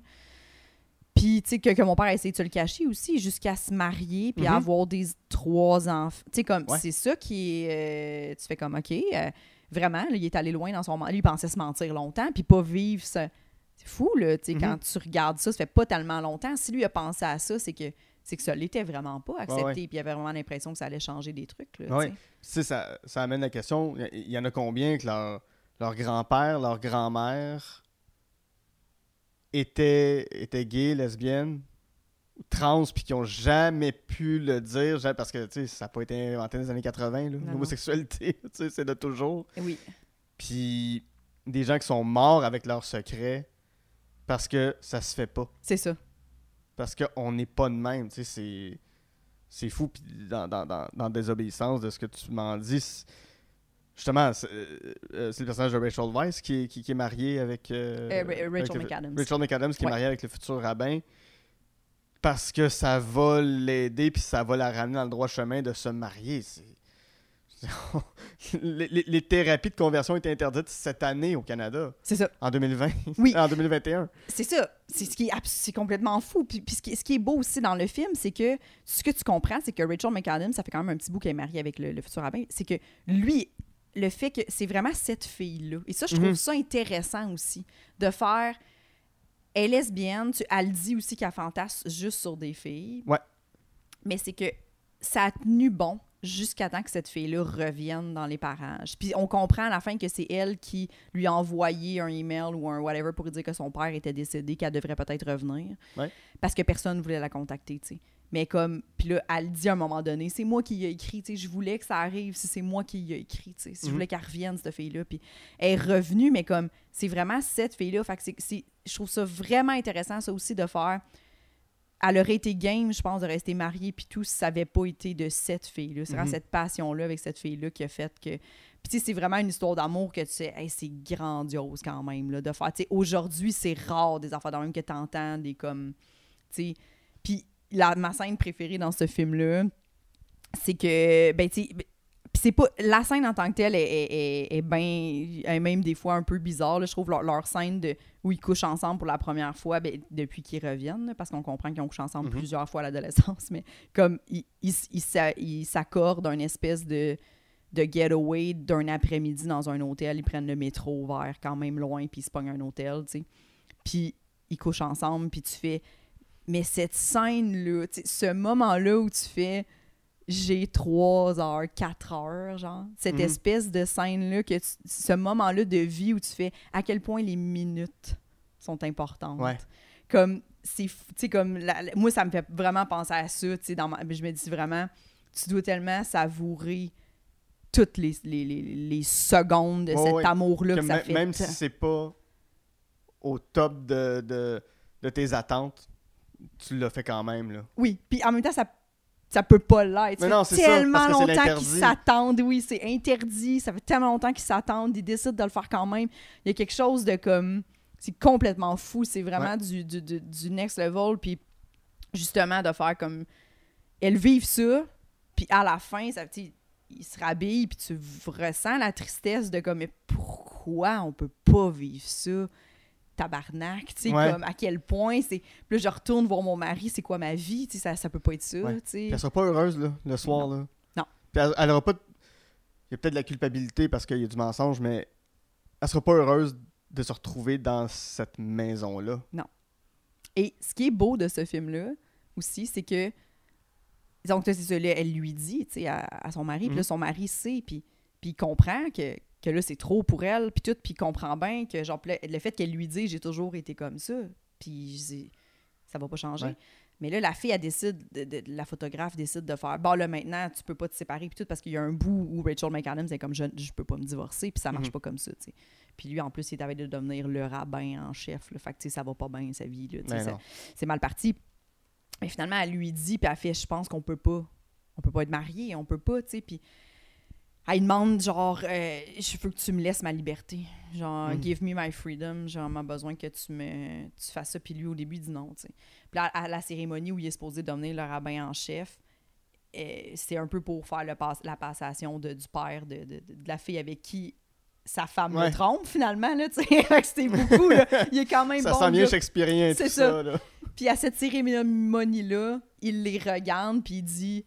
Puis, tu sais, que, que mon père a essayé de se le cacher aussi, jusqu'à se marier, puis Mhm. avoir des trois enfants. Tu sais, comme, Ouais. c'est ça qui est. euh, tu fais comme, OK, euh, vraiment, là, il est allé loin dans son. Lui, il pensait se mentir longtemps, puis pas vivre ça. C'est fou, là, tu sais, Mhm. quand tu regardes ça, ça fait pas tellement longtemps. Si lui a pensé à ça, c'est que c'est que ça l'était vraiment pas accepté, puis il avait vraiment l'impression que ça allait changer des trucs, là, Ouais. ça, ça amène la question il y- en a combien que leur, leur grand-père, leur grand-mère étaient, étaient gays, lesbiennes, ou trans, puis qui ont jamais pu le dire, parce que tu sais, ça n'a pas été inventé dans les années 80, là, non. l'homosexualité, tu sais, c'est de toujours. Oui. Puis des gens qui sont morts avec leur secret parce que ça se fait pas. C'est ça. Parce qu'on n'est pas de même, tu sais, c'est... C'est fou, puis dans, dans, dans, dans Désobéissance de ce que tu m'en dis, justement, c'est euh, euh, c'est le personnage de Rachel Weisz qui est, qui, qui est marié avec... euh, Euh, avec Rachel McAdams. Rachel McAdams qui est mariée avec le futur rabbin parce que ça va l'aider puis ça va la ramener dans le droit chemin de se marier. Les, les- les thérapies de conversion étaient interdites cette année au Canada, C'est ça. en 2020, Oui. en 2021. C'est ça. C'est ce qui est, abs- c'est complètement fou. Puis, puis ce, qui, ce qui est beau aussi dans le film, c'est que ce que tu comprends, c'est que Rachel McAdams, ça fait quand même un petit bout qu'elle est mariée avec le, le futur rabbin, c'est que lui, le fait que c'est vraiment cette fille-là. Et ça, je trouve Mhm. ça intéressant aussi, de faire. Elle est lesbienne, tu, elle dit aussi qu'elle fantasme juste sur des filles. Ouais. Mais c'est que ça a tenu bon jusqu'à temps que cette fille-là revienne dans les parages. Puis on comprend à la fin que c'est elle qui lui a envoyé un email ou un whatever pour dire que son père était décédé, qu'elle devrait peut-être revenir. Ouais. Parce que personne ne voulait la contacter, tu sais. Mais comme, puis là, elle dit à un moment donné, c'est moi qui y ai écrit, tu sais, je voulais que ça arrive si c'est moi qui y ai écrit, tu sais, si je Mhm. voulais qu'elle revienne, cette fille-là. Puis elle est revenue, mais comme, c'est vraiment cette fille-là. Fait que c'est- je trouve ça vraiment intéressant, ça aussi, de faire. Elle aurait été game, je pense, de rester mariée, puis tout, si ça n'avait pas été de cette fille-là. C'est vraiment Mhm. cette passion-là avec cette fille-là qui a fait que. Puis, tu sais, c'est vraiment une histoire d'amour que tu sais, hey, c'est grandiose quand même, là, de faire. Tu sais, aujourd'hui, c'est rare des affaires même que tu entends, des comme. Tu sais. Puis, la, ma scène préférée dans ce film-là, c'est que, ben, tu c'est pas. La scène en tant que telle est, est, est, est bien. même des fois un peu bizarre. là. Je trouve leur, leur scène de, où ils couchent ensemble pour la première fois ben, depuis qu'ils reviennent, parce qu'on comprend qu'ils ont couché ensemble Mhm. plusieurs fois à l'adolescence, mais comme ils ils- ils s'a- ils s'accordent un espèce de de getaway d'un après-midi dans un hôtel. Ils prennent le métro vers quand même loin, puis ils se pognent un hôtel, tu sais. Puis ils couchent ensemble, puis tu fais... Mais cette scène-là, ce moment-là où tu fais j'ai 3 heures, 4 heures, genre, cette Mhm. espèce de scène-là, que tu- ce moment-là de vie où tu fais à quel point les minutes sont importantes. Ouais. Comme, c'est, comme, la- la- moi, ça me fait vraiment penser à ça, dans ma- je me dis vraiment, tu dois tellement savourer toutes les, les, les, les secondes de cet amour-là que, Que ça mê- fait. même si c'est pas au top de, de, de tes attentes, tu l'as fait quand même. Là. Oui, puis en même temps, ça ça peut pas l'être. Mais Ça non, fait ça, tellement longtemps qu'ils s'attendent. Oui, c'est interdit. Ça fait tellement longtemps qu'ils s'attendent. Ils décident de le faire quand même. Il y a quelque chose de comme... C'est complètement fou. C'est vraiment du, du, du, du next level. Puis justement, de faire comme... Elles vivent ça. Puis à la fin, ça, ils se rhabillent. Puis tu ressens la tristesse de comme... Mais pourquoi on peut pas vivre ça? Tabarnak, tu sais, Ouais. comme à quel point c'est... Puis là, je retourne voir mon mari, c'est quoi ma vie? Tu sais, ça, ça peut pas être ça, Ouais. tu sais. Elle sera pas heureuse là, le soir. Là. Non. Puis elle, elle aura pas. de- Il y a peut-être de la culpabilité parce qu'il y a du mensonge, mais elle sera pas heureuse de se retrouver dans cette maison-là. Et ce qui est beau de ce film-là aussi, c'est que. Donc, c'est ça, là, elle lui dit, tu sais, à, à son mari, puis là, Mhm. son mari sait, puis, puis il comprend que, que là, c'est trop pour elle, puis tout, puis comprend bien que, genre, le fait qu'elle lui dise, j'ai toujours été comme ça, puis ça va pas changer. Ouais. Mais là, la fille, elle décide, de, de- la photographe décide de faire, bon, là, maintenant, tu peux pas te séparer, puis tout, parce qu'il y a un bout où Rachel McAdams est comme, je, je peux pas me divorcer, puis ça marche Mhm. pas comme ça, tu sais. Puis lui, en plus, il est avec de devenir le rabbin en chef, là, fait que, tu sais, ça va pas bien, sa vie, là, non. c'est mal parti. Mais finalement, elle lui dit, puis elle fait, je pense qu'on peut pas, on peut pas être mariés, on peut pas, tu sais, puis elle demande, genre, euh, je veux que tu me laisses ma liberté, genre, Mm. give me my freedom, genre, j'ai besoin que tu me, tu fasses ça, puis lui, au début, il dit non, tu sais. Puis là, à la cérémonie où il est supposé devenir le rabbin en chef, euh, c'est un peu pour faire le pass- la passation de, du père de, de- de- la fille avec qui sa femme Ouais. le trompe, finalement, là, tu sais, c'était beaucoup, là. Il est quand même Ça bon, sent gars. shakespearien C'est ça. ça. là. Puis à cette cérémonie-là, il les regarde, puis il dit,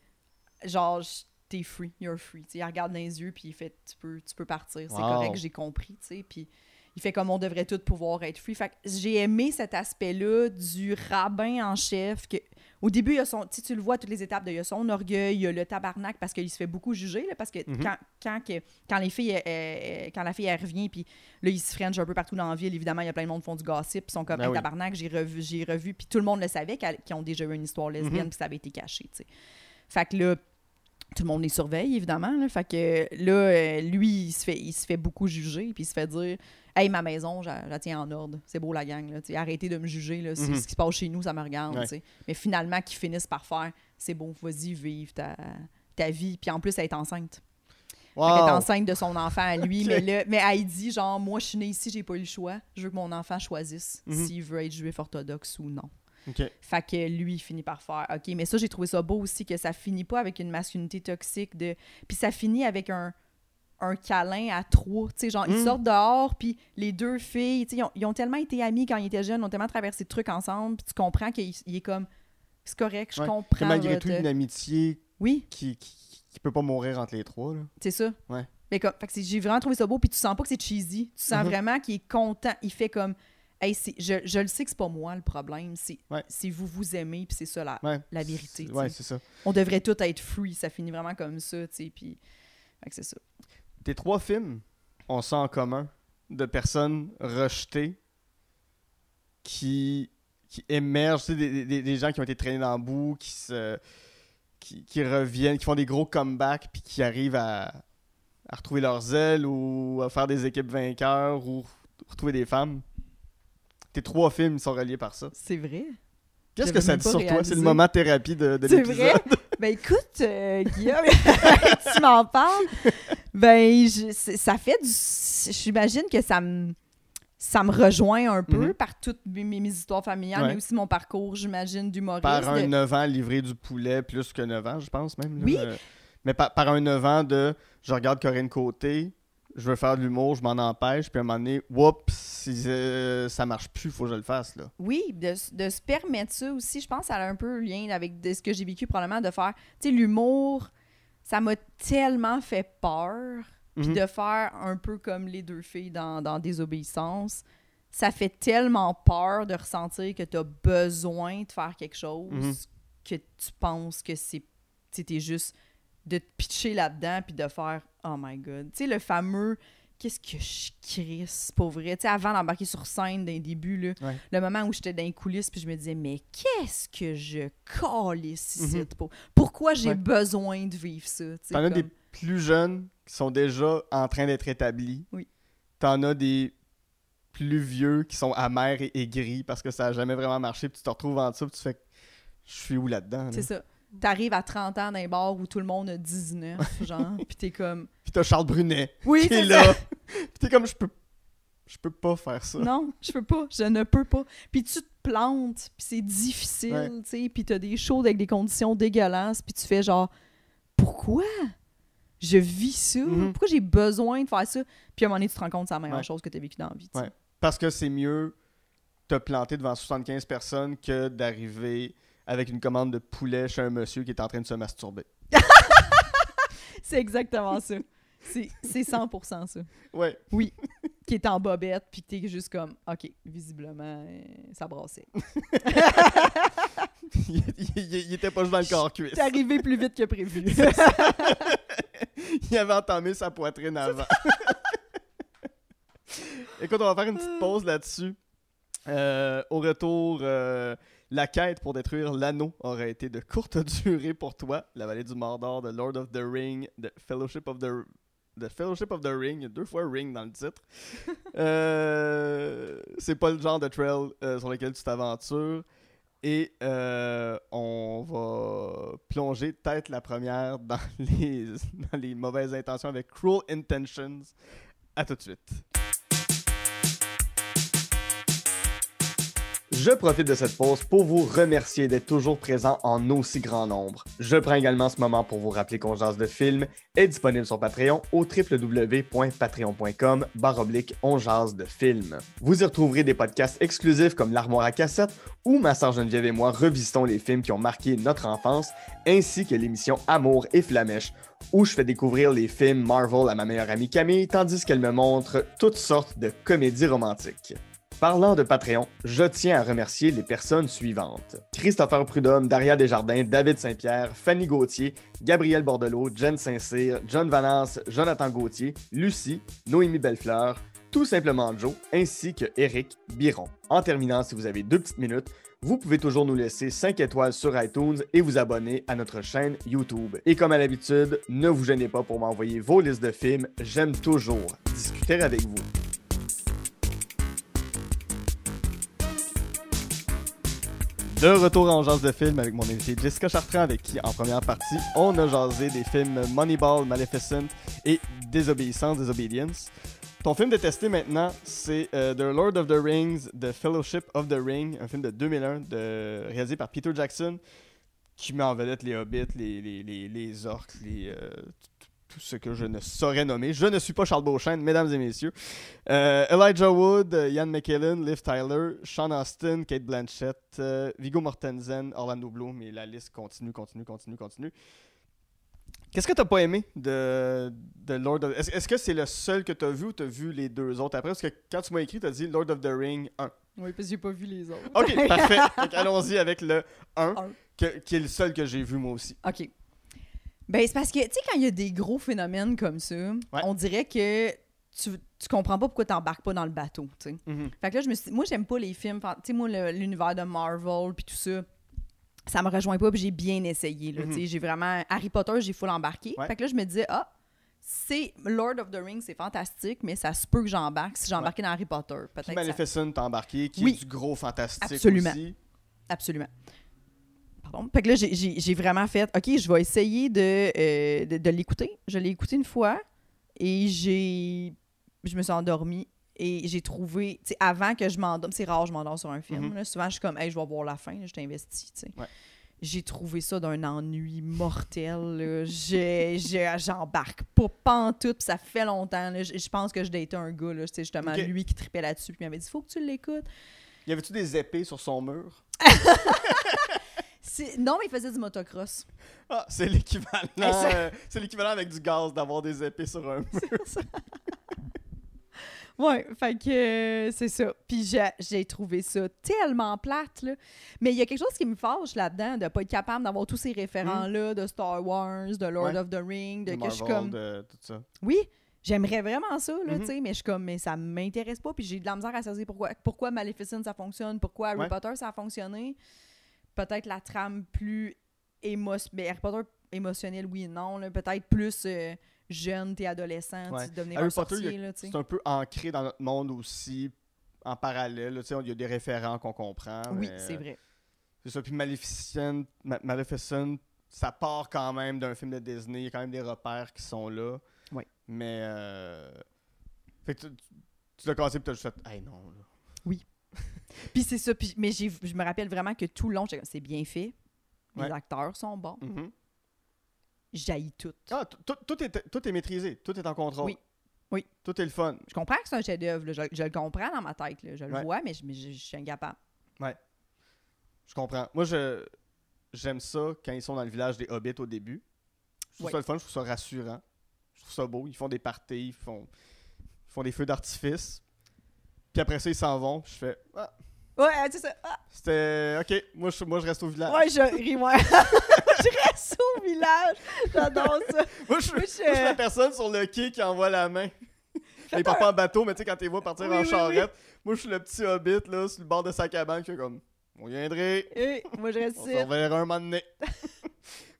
genre, t'es free, you're free. Il regarde dans les yeux, puis il fait, tu peux, tu peux partir, c'est Wow. correct, j'ai compris, tu sais. Puis il fait comme on devrait tous pouvoir être free. Fait j'ai aimé cet aspect-là du rabbin en chef. Que, au début, il y a son, tu le vois toutes les étapes, de, il y a son orgueil, il y a le tabarnak, parce qu'il se fait beaucoup juger, là, parce que Mhm. quand, quand, que- quand les filles, euh, euh, quand la fille, elle revient, puis là, il se french un peu partout dans la ville, évidemment, il y a plein de monde qui font du gossip, puis ils sont comme, Ben Hey, oui. tabarnak, j'ai revu, j'ai revu, puis tout le monde le savait qu'ils ont déjà eu une histoire lesbienne, Mhm. puis ça avait été caché, tu sais. Fait que là, tout le monde les surveille, évidemment. Là. Fait que là, euh, lui, il se, fait, il se fait beaucoup juger, puis il se fait dire Hey, ma maison, je la- tiens en ordre. C'est beau la gang. Là. Arrêtez de me juger. Là. Mhm. Ce qui se passe chez nous, ça me regarde. Ouais. Mais finalement, qu'ils finissent par faire C'est bon, vas-y, vive ta, ta vie. Puis en plus, elle est enceinte. Fait qu'elle est Wow. enceinte de son enfant à lui. Mais, là, mais elle dit genre, moi, je suis née ici, j'ai pas eu le choix. Je veux que mon enfant choisisse Mhm. s'il veut être juif orthodoxe ou non. Ok. Fait que lui, il finit par faire OK, mais ça, j'ai trouvé ça beau aussi que ça finit pas avec une masculinité toxique. de Puis ça finit avec un, un câlin à trois. Tu sais, genre, ils Mm. sortent dehors, puis les deux filles, tu sais, ils ont, ils ont tellement été amis quand ils étaient jeunes, ils ont tellement traversé de trucs ensemble, puis tu comprends qu'il il est comme C'est correct, je Ouais. Comprends. malgré votre- tout, une amitié Oui, qui, qui, qui peut pas mourir entre les trois. Là. c'est ça. Ouais. Mais comme, j'ai vraiment trouvé ça beau, puis tu sens pas que c'est cheesy. Tu sens Mhm. vraiment qu'il est content. Il fait comme Hey, je, je le sais que c'est pas moi le problème, c'est Ouais. vous vous aimez, puis c'est ça la, Ouais. la vérité. Ouais, ça. on devrait tout être free. Ça finit vraiment comme ça, tu. Puis, c'est ça. Tes trois films ont ça en commun de personnes rejetées qui, qui émergent, des, des- des gens qui ont été traînés dans le bout, qui se qui, qui reviennent, qui font des gros comebacks, puis qui arrivent à, à retrouver leurs ailes ou à faire des équipes vainqueurs ou retrouver des femmes. Tes trois films sont reliés par ça. C'est vrai. Qu'est-ce que ça dit sur toi? C'est le moment thérapie de, de C'est l'épisode. vrai? Ben écoute, euh, Guillaume, tu m'en parles. Ben, je- c'est- ça fait du. J'imagine que ça me. ça me rejoint un peu Mhm. par toutes mes, mes histoires familiales, Ouais. mais aussi mon parcours, j'imagine, d'humoriste. Par un de- 9 ans, livrer du poulet, plus que 9 ans, je pense même. là. Oui. Euh, Mais par, par un 9 ans de je regarde Corinne Côté, je veux faire de l'humour, je m'en empêche, puis à un moment donné, whoops, si euh, ça marche plus, faut que je le fasse. là. Oui, de, de se permettre ça aussi, je pense que ça a un peu lien avec de ce que j'ai vécu probablement, de faire, tu sais, l'humour, ça m'a tellement fait peur, puis Mhm. de faire un peu comme les deux filles dans, dans Désobéissance, ça fait tellement peur de ressentir que tu as besoin de faire quelque chose Mhm. que tu penses que c'est, tu juste de te pitcher là-dedans puis de faire « Oh my God ». Tu sais, le fameux « Qu'est-ce que je crisse pour vrai ?» Tu sais, avant d'embarquer sur scène d'un début, là, Ouais. le moment où j'étais dans les coulisses puis je me disais « Mais qu'est-ce que je calisse ici Mhm. pour... Pourquoi j'ai Ouais. besoin de vivre ça? » T'en as des plus jeunes qui sont déjà en train d'être établis. Oui. T'en as des plus vieux qui sont amers et aigris parce que ça a jamais vraiment marché, puis tu te retrouves en dessous, puis tu fais je suis où là-dedans? là? C'est ça. T'arrives à 30 ans dans un bar où tout le monde a 19, genre, puis t'es comme... Puis t'as Charles Brunet Oui, qui est là. puis t'es comme je peux je peux pas faire ça. Non, je peux pas, je ne peux pas. Puis tu te plantes, puis c'est difficile, Ouais. tu sais, puis t'as des shows avec des conditions dégueulasses, puis tu fais genre, pourquoi? Je vis ça? Mhm. Pourquoi j'ai besoin de faire ça? Puis à un moment donné, tu te rends compte que c'est la meilleure Ouais. chose que t'as vécu dans la vie. Ouais. Parce que c'est mieux te planter devant 75 personnes que d'arriver avec une commande de poulet chez un monsieur qui est en train de se masturber. C'est exactement ça. C'est c'est 100% ça. Ouais. Qui est en bobette, puis t'es juste comme, OK, visiblement, euh, ça brassait. il, il- il était pas juste dans le corps cuisse. T'es arrivé plus vite que prévu. il avait entamé sa poitrine avant. Écoute, on va faire une petite pause là-dessus. Euh, au retour, euh, la quête pour détruire l'anneau aurait été de courte durée pour toi. La vallée du Mordor, de Lord of the Ring, de Fellowship of the, the Fellowship of the Ring. Deux fois Ring dans le titre. Euh, c'est pas le genre de trail euh, sur lequel tu t'aventures. Et euh, on va plonger tête la première dans les, dans les mauvaises intentions avec Cruel Intentions. À tout de suite. Je profite de cette pause pour vous remercier d'être toujours présent en aussi grand nombre. Je prends également ce moment pour vous rappeler qu'on de film est disponible sur Patreon au www.patreon.com baroblique on de film. Vous y retrouverez des podcasts exclusifs comme l'armoire à cassette où ma sœur Geneviève et moi revisitons les films qui ont marqué notre enfance ainsi que l'émission Amour et Flamèche où je fais découvrir les films Marvel à ma meilleure amie Camille tandis qu'elle me montre toutes sortes de comédies romantiques. Parlant de Patreon, je tiens à remercier les personnes suivantes. Christopher Prudhomme, Daria Desjardins, David Saint-Pierre, Fanny Gauthier, Gabriel Bordelot, Jen Saint-Cyr, John Vanasse, Jonathan Gauthier, Lucie, Noémie Bellefleur, tout simplement Joe, ainsi que Eric Biron. En terminant, si vous avez deux petites minutes, vous pouvez toujours nous laisser 5 étoiles sur iTunes et vous abonner à notre chaîne YouTube. Et comme à l'habitude, ne vous gênez pas pour m'envoyer vos listes de films, j'aime toujours discuter avec vous. De retour en jazz de film avec mon invité Jessica Chartrand, avec qui, en première partie, on a jasé des films Moneyball, Maleficent et Désobéissance, Disobedience. Ton film détesté maintenant, c'est euh, The Lord of the Rings, The Fellowship of the Ring, un film de 2001 de, réalisé par Peter Jackson, qui met en vedette les hobbits, les, les, les, les orques, les, euh, tout- ce que je ne saurais nommer. Je ne suis pas Charles Beauchesne, mesdames et messieurs. Euh, Elijah Wood, euh, Ian McKellen, Liv Tyler, Sean Austin, Kate Blanchett, euh, Viggo Mortensen, Orlando Bloom, et la liste continue, continue, continue, continue. Qu'est-ce que t'as pas aimé de, de Lord of... Est-ce est-ce que c'est le seul que t'as vu ou t'as vu les deux autres? Après? Parce que quand tu m'as écrit, t'as dit Lord of the Ring 1. Oui, parce que j'ai pas vu les autres. Ok, parfait. Allons-y avec le 1, Un. que- qui est le seul que j'ai vu moi aussi. OK. Ben, c'est parce que, tu sais, quand il y a des gros phénomènes comme ça, on dirait que tu, tu comprends pas pourquoi t'embarques pas dans le bateau, tu sais. Mhm. Fait que là, je me suis moi, j'aime pas les films. Tu sais, moi, l'univers de Marvel puis tout ça, ça me rejoint pas, puis j'ai bien essayé, là. Mhm. Tu sais, j'ai vraiment... Harry Potter, j'ai full embarqué. Ouais. Fait que là, je me disais, ah, c'est Lord of the Rings, c'est fantastique, mais ça se peut que j'embarque si j'embarquais dans Harry Potter. Peut-être ça- Maleficent t'as embarqué, qui Oui. est du gros fantastique Absolument. aussi. Absolument. Pardon. Fait que là, j'ai- vraiment fait, OK, je vais essayer de, euh, de, de l'écouter. Je l'ai écouté une fois et j'ai je me suis endormie Et j'ai trouvé, tu sais, avant que je m'endorme, c'est rare, je m'endors sur un film. Mhm. là. Souvent, je suis comme, hey, je vais voir la fin, là, je t'investis, tu sais. Ouais. J'ai trouvé ça d'un ennui mortel. J'embarque pas pantoute, ça fait longtemps. Je pense que je datais un gars, là, justement lui qui tripait là-dessus, puis il m'avait dit, faut que tu l'écoutes. Y avait-tu des épées sur son mur? Non, mais il faisait du motocross. Ah, c'est l'équivalent. Ça- euh, c'est l'équivalent avec du gaz d'avoir des épées sur un mur. Ouais, fait que euh, c'est ça. Puis j'ai- j'ai trouvé ça tellement plate, là. Mais il y a quelque chose qui me fâche là-dedans, de pas être capable d'avoir tous ces référents-là de Star Wars, de Lord Ouais. of the Ring, de de que je suis comme... de tout ça. Oui, j'aimerais vraiment ça, là, Mhm. tu sais, mais je suis comme, mais ça m'intéresse pas, puis j'ai de la misère à saisir pourquoi, pourquoi Maleficent, ça fonctionne, pourquoi Harry Ouais. Potter, ça a fonctionné. Peut-être la trame plus émotionnelle, Harry Potter émotionnel, oui et non, peut-être plus euh, jeune, t'es adolescent, Ouais. tu Harry Potter, tu sais. C'est un peu ancré dans notre monde aussi, en parallèle. tu Il y a des référents qu'on comprend. Oui, mais, c'est vrai. C'est ça. Puis Maleficent, Ma- Maleficent, ça part quand même d'un film de Disney. Il y a quand même des repères qui sont là. Oui. Mais. euh, Fait que tu, tu- tu l'as cassé puis t'as juste fait. Hey non. là. Puis c'est ça. Puis, mais je me rappelle vraiment que tout le long, c'est bien fait. Les Ouais. acteurs sont bons. J'haïs tout. Ah, tout, est, tout est maîtrisé. Tout est en contrôle. Oui. Oui. Tout est le fun. Je comprends que c'est un chef-d'œuvre. Je, je le comprends dans ma tête. là. Je le Ouais. vois, mais je, mais je- je suis incapable. Je comprends. Moi, je j'aime ça quand ils sont dans le village des hobbits au début. Je trouve Ouais. ça le fun, je trouve ça rassurant. Je trouve ça beau. Ils font des parties, ils font, ils font des feux d'artifice. Puis après ça, ils s'en vont. Je fais ah, Ouais, c'est ça. Ah, c'était OK. Moi je, moi, je reste au village. ouais, je ris, ouais. je reste au village. J'adore ça. Moi, je, Moi, moi, je- je suis la personne sur le quai qui envoie la main. Ils partent pas en bateau, mais tu sais, quand tu vois partir Oui, en oui, charrette, moi, je suis le petit hobbit là, sur le bord de sa cabane qui fait comme On viendrait. Et moi, je reste On ici. s'en verra un moment donné.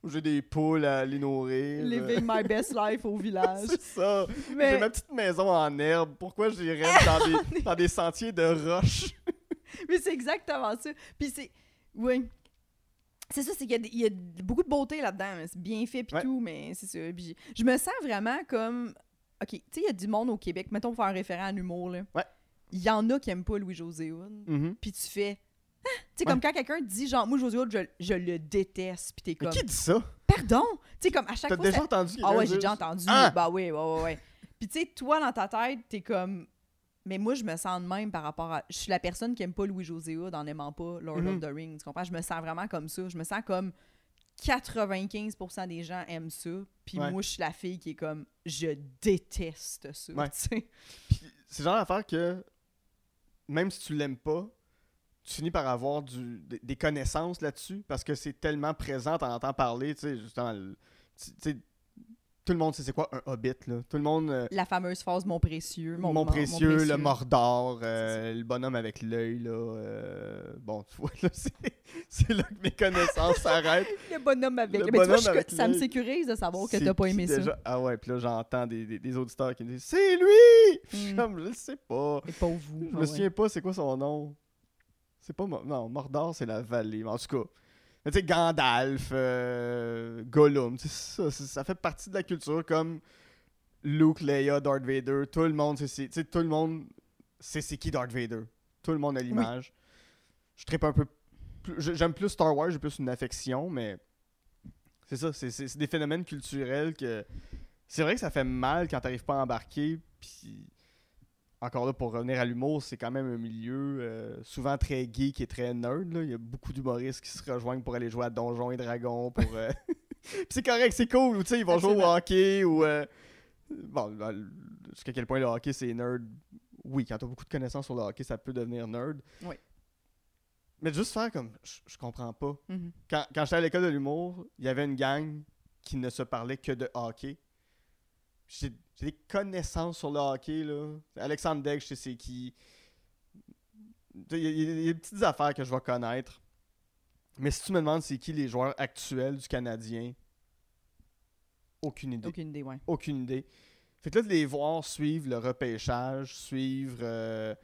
J'ai des poules à les nourrir. Living my best life au village. C'est ça. J'ai ma petite maison en herbe. Pourquoi j'irais dans des, dans des sentiers de roches? mais c'est exactement ça. Puis c'est. Oui. C'est ça, c'est qu'il y a y, beaucoup de beauté là-dedans. là. C'est bien fait, puis Ouais. tout, mais c'est ça. Puis je me sens vraiment comme. OK, tu sais, il y a du monde au Québec, mettons pour faire un référent à l'humour, là. Ouais. Il y en a qui aiment pas Louis-José Hood. Mhm. Puis tu fais. Tu sais, comme quand quelqu'un dit, genre, moi, José Hood, je, je le déteste. Puis t'es Mais comme. qui dit ça? Pardon? Tu sais, comme à chaque T'as fois. déjà ça- entendu Ah quelqu'un ouais, j'ai dire déjà ça? entendu. Ah! Bah oui, ouais, ouais, ouais. Puis tu sais, toi, dans ta tête, t'es comme. Mais moi, je me sens de même par rapport à. Je suis la personne qui aime pas Louis-José Hood en aimant pas Lord Mhm. of the Rings. Tu comprends? Je me sens vraiment comme ça. Je me sens comme 95% des gens aiment ça. Puis Ouais. moi, je suis la fille qui est comme. Je déteste ça. Ouais. Tu sais? Puis C'est le genre d'affaire que même si tu l'aimes pas, tu finis par avoir du, des, connaissances là-dessus parce que c'est tellement présent, t'en entends parler, tu sais, justement. le- tu sais, tout le monde sait c'est quoi un hobbit, là. Tout le monde. euh, La fameuse phase Mon précieux. mon, Mon, mon- mon précieux, le Mordor, euh, le bonhomme avec l'œil, là. euh, bon, tu vois, là, c'est, là que mes connaissances s'arrêtent. Le bonhomme avec. Le Mais tu vois, bonhomme je- avec ça me l'œil. sécurise de savoir que t'as pas aimé ça. déjà? Ah ouais, puis là, j'entends des, des, des auditeurs qui me disent C'est lui Mm. comme, je le sais pas. Et pas vous. Je Ah me ouais. souviens pas c'est quoi son nom. C'est pas. Non, Mordor, c'est la vallée. Mais en tout cas. Mais tu sais, Gandalf, euh, Gollum, ça, ça, fait partie de la culture comme Luke, Leia, Darth Vader. Tout le monde, sait tout le monde sait c'est qui Darth Vader. Tout le monde a l'image. Je un peu. J'aime plus Star Wars, j'ai plus une affection, mais c'est ça, c'est des phénomènes culturels que. C'est vrai que ça fait mal quand t'arrives pas à embarquer, puis encore là, pour revenir à l'humour, c'est quand même un milieu euh, souvent très geek et très nerd. là. Il y a beaucoup d'humoristes qui se rejoignent pour aller jouer à Donjons et Dragons. Pour, euh, Puis c'est correct, c'est cool. ou tu Ils vont jouer au hockey ou. euh, Bon, ben, jusqu'à quel point le hockey c'est nerd? Oui, quand t'as beaucoup de connaissances sur le hockey, ça peut devenir nerd. Oui. Mais juste faire comme. Je comprends pas. Mhm. Quand, quand j'étais à l'école de l'humour, il y avait une gang qui ne se parlait que de hockey. J'ai des connaissances sur le hockey, là. Alexandre Degg, je sais c'est qui. Il y, a- il y des petites affaires que je vais connaître. Mais si tu me demandes c'est qui les joueurs actuels du Canadien, aucune idée. Aucune idée, ouais. Aucune idée. Fait que là, de les voir suivre le repêchage, suivre euh,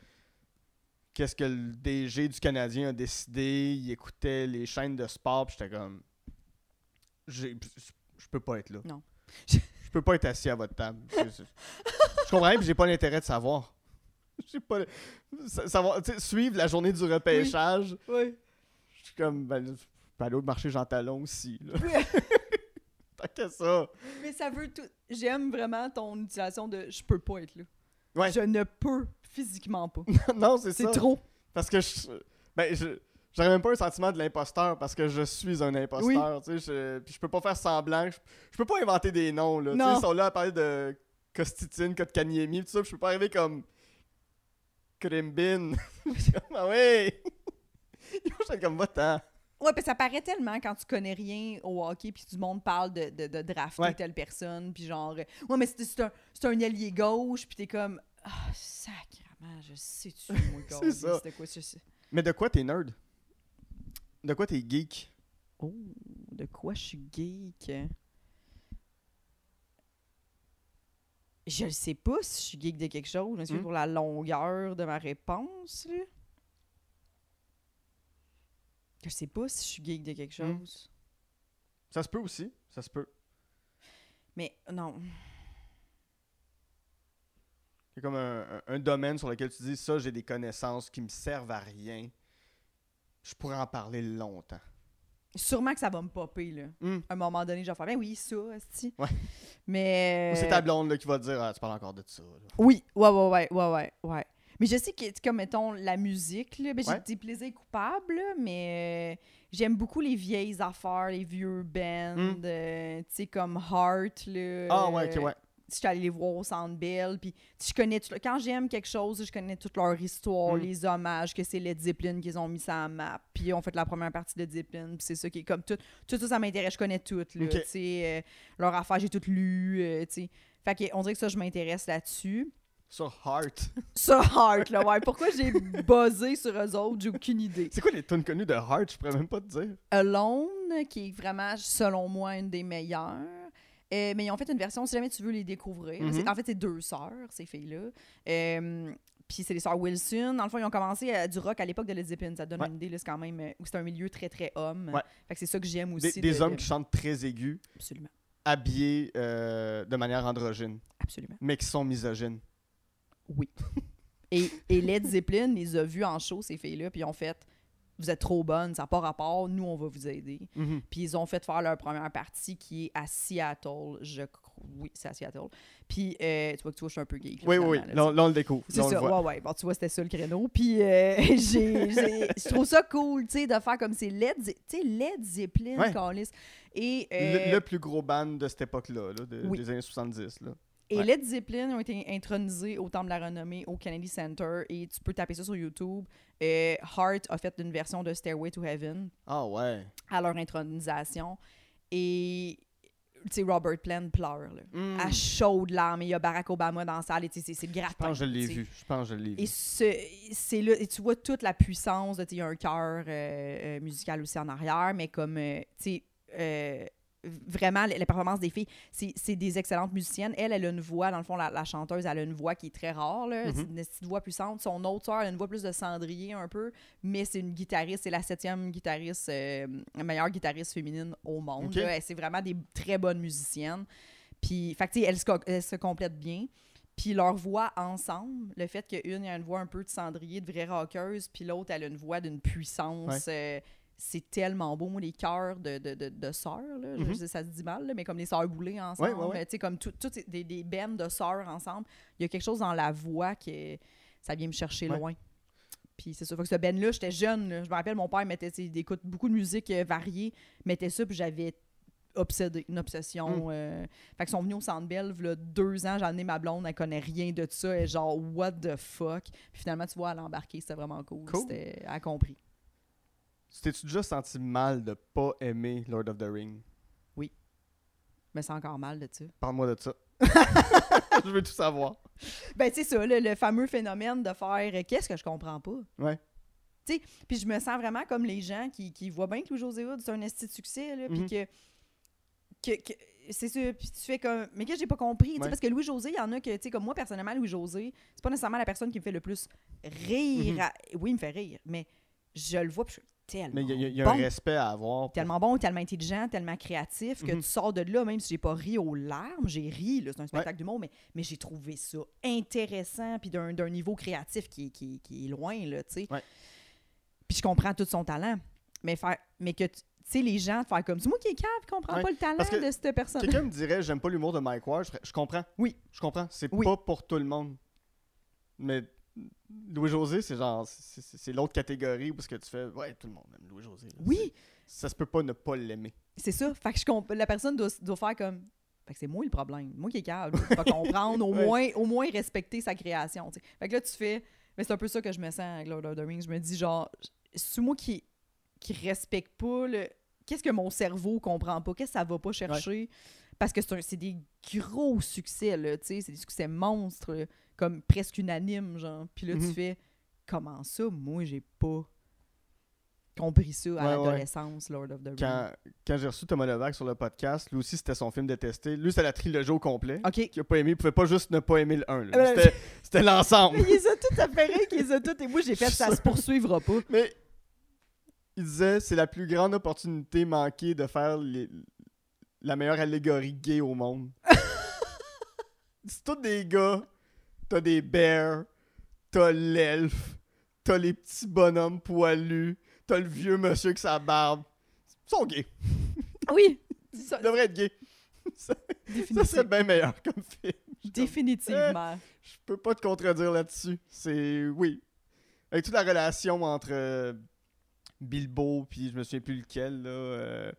qu'est-ce que le DG du Canadien a décidé, il écoutait les chaînes de sport, puis j'étais comme. Je peux pas être là. Non. Je peux pas être assis à votre table. Je, comprends, puis j'ai pas l'intérêt de savoir. Je sais pas. Tu sais, suivre la journée du repêchage. Oui. Je suis comme, ben, je peux aller au marché Jean Talon aussi. Là. Tant que ça. Mais ça veut tout. J'aime vraiment ton utilisation de je peux pas être là. Ouais. Je ne peux physiquement pas. non, c'est ça. C'est trop. Parce que je. Ben, je. J'aurais même pas un sentiment de l'imposteur parce que je suis un imposteur, tu sais, je, puis je peux pas faire semblant, je, je peux pas inventer des noms, là, tu sais, ils sont là à parler de Costitine, Kotkaniemi, tout ça, puis je peux pas arriver comme Krimbin, ah ouais, je suis comme, va-t'en, Ouais, puis ça paraît tellement quand tu connais rien au hockey, puis tout le monde parle de, de, de drafter Ouais. telle personne, puis genre, euh, ouais, mais c'est un, un allié gauche, puis t'es comme, ah, sacrément, je sais-tu, moi, ça. C'était quoi, je sais. Mais de quoi t'es nerd? De quoi t'es geek? Oh, de quoi je suis geek? Je ne sais pas si je suis geek de quelque chose. Hmm. pour la longueur de ma réponse. Là. Je sais pas si je suis geek de quelque Hmm. chose. Ça se peut aussi, ça se peut. Mais non. C'est comme un, un- un domaine sur lequel tu dis, ça, j'ai des connaissances qui me servent à rien. Je pourrais en parler longtemps. Sûrement que ça va me popper. Là. Hmm. À un moment donné, je vais faire, ben oui, ça, esti. Ouais. Mais. Ou c'est ta blonde là, qui va te dire, ah, tu parles encore de ça. là. Oui, ouais, ouais, ouais, ouais, ouais, ouais. Mais je sais que, comme mettons, la musique, là, ben, j'ai Ouais. des plaisirs coupables, là, mais euh, j'aime beaucoup les vieilles affaires, les vieux bands, Mm. euh, tu sais, comme Heart, là. Ah ouais, ok, euh, ouais. Je suis allée les voir au Centre Bell, puis je connais tout, quand j'aime quelque chose, je connais toute leur histoire, Mm. les hommages, que c'est Led Zeppelin qu'ils ont mis ça à map, puis ils ont fait la première partie de Zeppelin, puis c'est ça qui est comme tout, tout ça, ça m'intéresse, je connais tout, là, Ok. tu sais, euh, leur affaire, j'ai tout lu, euh, tu. Fait que on dirait que ça, je m'intéresse là-dessus. Sur Heart. Ça, Heart, là, ouais. Pourquoi j'ai buzzé sur eux autres, j'ai aucune idée. C'est quoi les tunes connues de Heart? Je pourrais même pas te dire. Alone, qui est vraiment, selon moi, une des meilleures. Euh, mais ils ont fait une version, si jamais tu veux les découvrir. C'est- En fait, c'est deux sœurs, ces filles-là. Euh, puis c'est les sœurs Wilson. Dans le fond, ils ont commencé à- du rock à l'époque de Led Zeppelin. Ça te donne Ouais. une idée, c'est quand même... euh, où c'est un milieu très, très homme. Ouais. Fait que c'est ça que j'aime Des, aussi. des de- hommes de- qui chantent très aigus, Absolument. habillés euh, de manière androgyne, Absolument. mais qui sont misogynes. Oui. Et, et Led Zeppelin les a vus en show, ces filles-là, puis ils ont fait Vous êtes trop bonnes, ça n'a pas rapport, nous, on va vous aider. Mhm. Puis ils ont fait faire leur première partie qui est à Seattle, je crois. Oui, c'est à Seattle. Puis euh, tu vois que tu vois, je suis un peu geek. là, Oui, oui, là, Là, on- le découvre. c'est ça, ouais, ouais. Bon, tu vois, c'était ça le créneau. Puis euh, j'ai, je trouve ça cool, tu sais, de faire comme c'est Led, Led Zeppelin, Ouais. Et, Le, euh, le plus gros band de cette époque-là, là, de- Oui. des années 70. Là. Et ouais. Led Zeppelin ont été intronisés au Temple de la Renommée au Kennedy Center. Et tu peux taper ça sur YouTube. Euh, Heart a fait une version de Stairway to Heaven Ah ouais. à leur intronisation. Et, tu sais, Robert Plant pleure, là. Hmm. À chaudes larmes. Et il y a Barack Obama dans la salle. Et c'est, gratin. Je pense que je l'ai vu. Je pense que je l'ai vu. Et ce- c'est là, et tu vois toute la puissance. Il y a un cœur euh, euh, musical aussi en arrière, mais comme, euh, tu sais, euh, vraiment, les, les performances des filles, c'est des excellentes musiciennes. Elle, elle a une voix, dans le fond, la, la chanteuse, elle a une voix qui est très rare, là. Mhm. C'est une petite voix puissante. Son autre sœur, elle a une voix plus de cendrier un peu, mais c'est une guitariste, c'est la septième guitariste, euh, meilleure guitariste féminine au monde. C'est vraiment des très bonnes musiciennes. Puis, fait que, tu sais, elles, se elles se complètent bien. Puis leur voix ensemble, le fait qu'une a une voix un peu de cendrier, de vraie rockeuse, puis l'autre elle a une voix d'une puissance, euh, c'est tellement beau. Moi, les chœurs de, de, de, de sœurs, là, je- Mhm. je sais, ça se dit mal, là, mais comme les sœurs boulées ensemble, Ouais, ouais, ouais. tu sais, comme tout- toutes des, des bands de sœurs ensemble, il y a quelque chose dans la voix qui ça vient me chercher loin. Puis c'est. Fait que ce Ben-là, j'étais jeune. là. Je me rappelle, mon père mettait, il écoute beaucoup de musique euh, variée, mettait ça, puis j'avais obsédé, une obsession. Mm. euh. Fait qu'ils sont venus au Centre Bell, là, deux ans, j'ai amené ma blonde, elle connaît rien de ça, elle est genre, what the fuck? Puis finalement, tu vois, elle a embarqué, c'était vraiment cool. Cool. Elle a compris. Tu T'es-tu déjà senti mal de pas aimer Lord of the Ring? Mais c'est encore mal de ça. Parle-moi de ça. je veux tout savoir. Ben, tu sais, ça, le, le fameux phénomène de faire euh, qu'est-ce que je comprends pas? Ouais. Tu sais, puis je me sens vraiment comme les gens qui, qui voient bien que Louis-José Hood, c'est un esti de succès, là, puis Mhm. que, que, que- c'est ça, puis tu fais comme, mais que j'ai pas compris, Ouais. parce que Louis-José, il y en a que, tu sais, comme moi, personnellement, Louis-José, c'est pas nécessairement la personne qui me fait le plus rire. Mhm. à- Oui, il me fait rire, mais je le vois, puis je tellement Mais il y a, y a bon. un respect à avoir. pour- tellement bon, tellement intelligent, tellement créatif que Mhm. tu sors de là, même si j'ai pas ri aux larmes, j'ai ri, c'est un spectacle d'humour, mais, mais j'ai trouvé ça intéressant, puis d'un niveau créatif qui, est- qui, qui est loin, là, tu sais. Ouais. Puis je comprends tout son talent, mais, faire, mais que, tu sais, les gens, de faire comme, c'est moi qui est cave, qui comprend Ouais, pas le talent parce que de cette personne. Quelqu'un me dirait, j'aime pas l'humour de Mike Ward. Je comprends. Oui. Je comprends. C'est Oui. pas pour tout le monde. Mais Louis-José, c'est genre, c'est- l'autre catégorie parce que tu fais, ouais, tout le monde aime Louis-José. Oui, Ça se peut pas ne pas l'aimer. c'est ça. Fait que je comp- la personne doit, doit faire comme, fait que c'est moi le problème, moi qui est cave, pas comprendre, au, Ouais. moins, au moins respecter sa création. Fait que là, tu fais, mais c'est un peu ça que je me sens avec Lord of the Rings. Je me dis, genre, c'est moi qui, qui respecte pas le. Qu'est-ce que mon cerveau comprend pas? Qu'est-ce que ça va pas chercher? Parce que c'est des gros succès, là, tu sais, c'est des succès monstres, là, comme presque unanimes, genre. Puis là, Mhm. tu fais, comment ça, moi, j'ai pas compris ça à Ouais, ouais. l'adolescence, Lord of the Rings? Quand, quand j'ai reçu Thomas Levac sur le podcast, lui aussi, c'était son film détesté. Lui, c'était la trilogie au complet. OK. Qu'il a pas aimé. Il pouvait pas juste ne pas aimer le 1. Ah, ben, C'était l'ensemble. Mais il les a toutes affairées, qu'il les a toutes. Et moi, j'ai fait, ça se poursuivra pas. Mais il disait c'est la plus grande opportunité manquée de faire les- la meilleure allégorie gay au monde. c'est tous des gars. T'as des bears, t'as l'elfe, t'as les petits bonhommes poilus, t'as le vieux monsieur avec sa barbe. Ils sont gays. Oui, ça, Ils devraient être gays. Ça, ça serait bien meilleur comme film. définitivement. Je peux pas te contredire là-dessus. C'est. Oui. Avec toute la relation entre euh, Bilbo, puis je me souviens plus lequel, là. euh,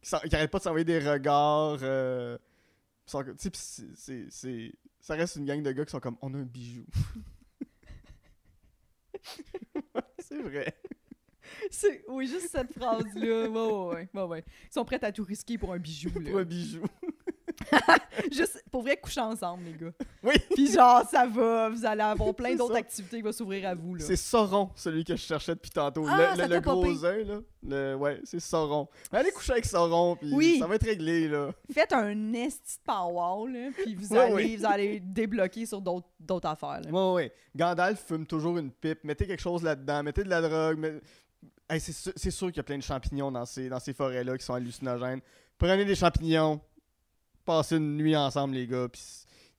qui, arrête pas de s'envoyer des regards. euh, c'est- Ça reste une gang de gars qui sont comme on a un bijou. c'est vrai. C'est- Oui, juste cette phrase-là. Ouais, ouais, ouais. Ils sont prêts à tout risquer pour un bijou. Pour Là. un bijou. Juste pour vrai, coucher ensemble, les gars. Oui. Puis genre, ça va, vous allez avoir plein d'autres activités qui vont s'ouvrir à vous. C'est Sauron, celui que je cherchais depuis tantôt. Ah, le le, gros œil, là. Le- ouais, c'est Sauron. Allez coucher avec Sauron, puis Oui. ça va être réglé, là. Faites un esti de power, là, puis vous, allez, vous allez débloquer sur d'autres affaires. Là. Ouais, ouais. Gandalf fume toujours une pipe. Mettez quelque chose là-dedans. Mettez de la drogue. mais- Hey, c'est sûr, sûr qu'il y a plein de champignons dans ces, dans ces forêts-là qui sont hallucinogènes. Prenez des champignons. Passez une nuit ensemble, les gars. Puis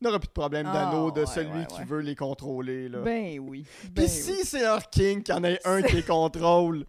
il n'y aura plus de problème Ah, d'anneau de ouais, celui ouais, qui veut les contrôler. Là. Ben oui. Puis Ben si oui. c'est leur king qu'il y en ait un qui les contrôle,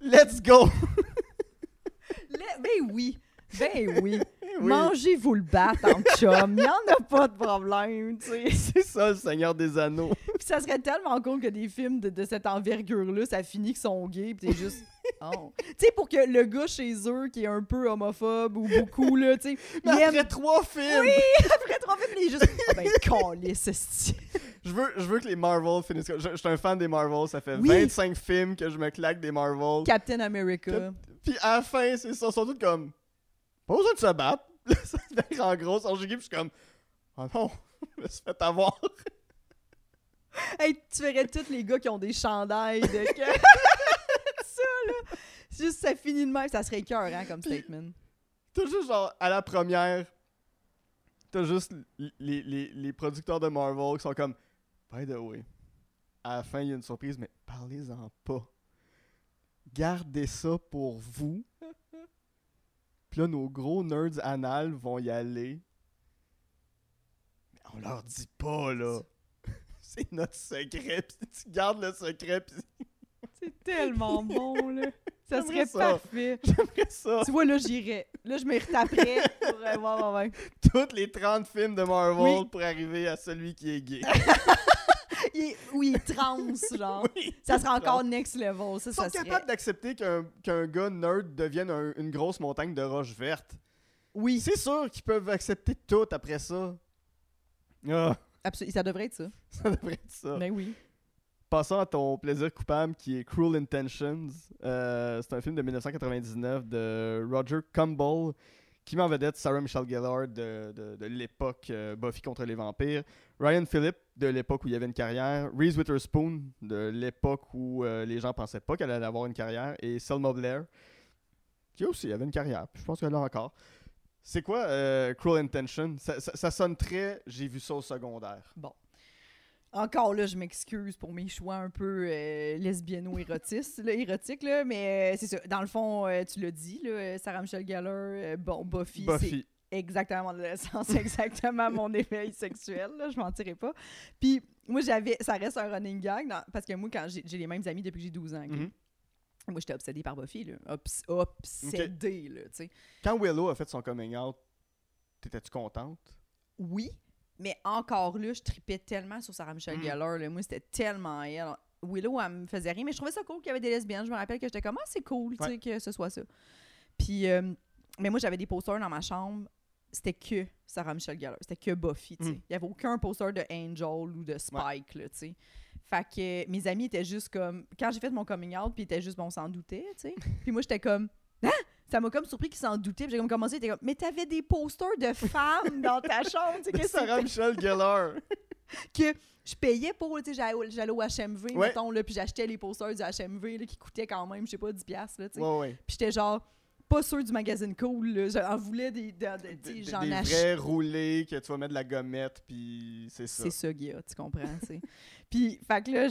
let's go! Le- Ben oui. Ben oui. Oui, Mangez-vous le bat en chum. Il n'y en a pas de problème, tu sais. c'est ça, le Seigneur des Anneaux. Puis ça serait tellement cool que des films de, de cette envergure-là, ça finit qu'ils sont gays, puis t'es juste. Oh. Tu sais, pour que le gars chez eux, qui est un peu homophobe ou beaucoup, là, tu sais, après aime. trois films, Après trois films, il est juste. Ah ben, calisse, esti. je, veux, je veux que les Marvel finissent. Je, je suis un fan des Marvel. Ça fait Oui. 25 films que je me claque des Marvel. Captain America. Puis à la fin, c'est ça. Ils sont tous comme. Pas besoin de se battre. Là, ça devient en gros. Giga, puis je suis comme. Oh non, je me suis fait avoir. Hey, tu verrais tous les gars qui ont des chandails de. ça, là. C'est Juste, ça finit de même, ça serait cœur, hein, comme statement. T'as juste genre, à la première, t'as juste les, les, les producteurs de Marvel qui sont comme. By the way, à la fin, il y a une surprise, mais parlez-en pas. Gardez ça pour vous. Puis là, nos gros nerds anal vont y aller. Mais on leur dit pas, là. C'est notre secret. Puis tu gardes le secret. Puis C'est tellement bon, là. Ça serait ça. parfait. j'aimerais ça. Tu vois, là, j'irais. Là, je me retaperais pour euh, voir, ouais, ouais. Toutes les 30 films de Marvel Oui. pour arriver à celui qui est gay. Il est- oui, il est trans, genre. Oui. Ça serait encore next level. Ça, Ils sont ça serait... capables d'accepter qu'un qu'un gars nerd devienne un- une grosse montagne de roches vertes. Oui, C'est sûr qu'ils peuvent accepter tout après ça. Ah, absolument. Ça devrait être ça. ça devrait être ça. Ben oui. Passons à ton plaisir coupable qui est Cruel Intentions. Euh, c'est un film de 1999 de Roger Campbell qui met en vedette Sarah Michelle Gellar de, de- l'époque euh, Buffy contre les vampires, Ryan Phillip de l'époque où il y avait une carrière, Reese Witherspoon de l'époque où euh, les gens pensaient pas qu'elle allait avoir une carrière et Selma Blair qui aussi avait une carrière. Je pense qu'elle l'a encore. C'est quoi euh, Cruel Intentions ça, ça- sonne très j'ai vu ça au secondaire. Encore là, je m'excuse pour mes choix un peu euh, lesbiano-érotistes, là, érotiques, là, mais euh, c'est ça. Dans le fond, euh, tu l'as dit, là, euh, Sarah Michelle Gellar, bon, Buffy, c'est Buffy. exactement mon adolescence, exactement mon éveil sexuel, là, je m'en tirais pas. Puis moi, j'avais, ça reste un running gag, dans- parce que moi, quand j'ai j'ai les mêmes amis depuis que j'ai 12 ans? Mhm. moi, j'étais obsédée par Buffy, là. Obs- obsédée, là, tu sais. Quand Willow a fait son coming out, t'étais-tu contente? Oui, mais encore là, je tripais tellement sur Sarah Michelle Mhm. Gellar. là. Moi, c'était tellement elle. Willow, elle me faisait rien, mais je trouvais ça cool qu'il y avait des lesbiennes. Je me rappelle que j'étais comme, ah, c'est cool, tu sais, Ouais. que ce soit ça. Puis, euh, mais moi, j'avais des posters dans ma chambre. C'était que Sarah Michelle Gellar. C'était que Buffy, tu sais. Mhm. Il n'y avait aucun poster de Angel ou de Spike, là, tu sais. Fait que mes amis étaient juste comme... Quand j'ai fait mon coming out, puis ils étaient juste, bon, on s'en doutait, tu sais. puis moi, j'étais comme... Ça m'a comme surpris qu'ils s'en doutaient. Puis j'ai comme commencé, étaient comme... Mais t'avais des posters de femmes dans ta chambre, tu sais. De que Sarah Michelle Gellar. que je payais pour, tu sais, j'allais au- HMV, Ouais. mettons, là, puis j'achetais les posters du HMV, là, qui coûtaient quand même, je sais pas, 10$, piastres, là, tu sais. ouais, ouais. Puis j'étais genre, pas sûr du magazine cool, là, j'en voulais des, tu sais, Des, j'en des ach- vrais roulés que tu vas mettre de la gommette, puis c'est ça. C'est ça, Guilla, tu comprends, tu sais. Puis, fait que là,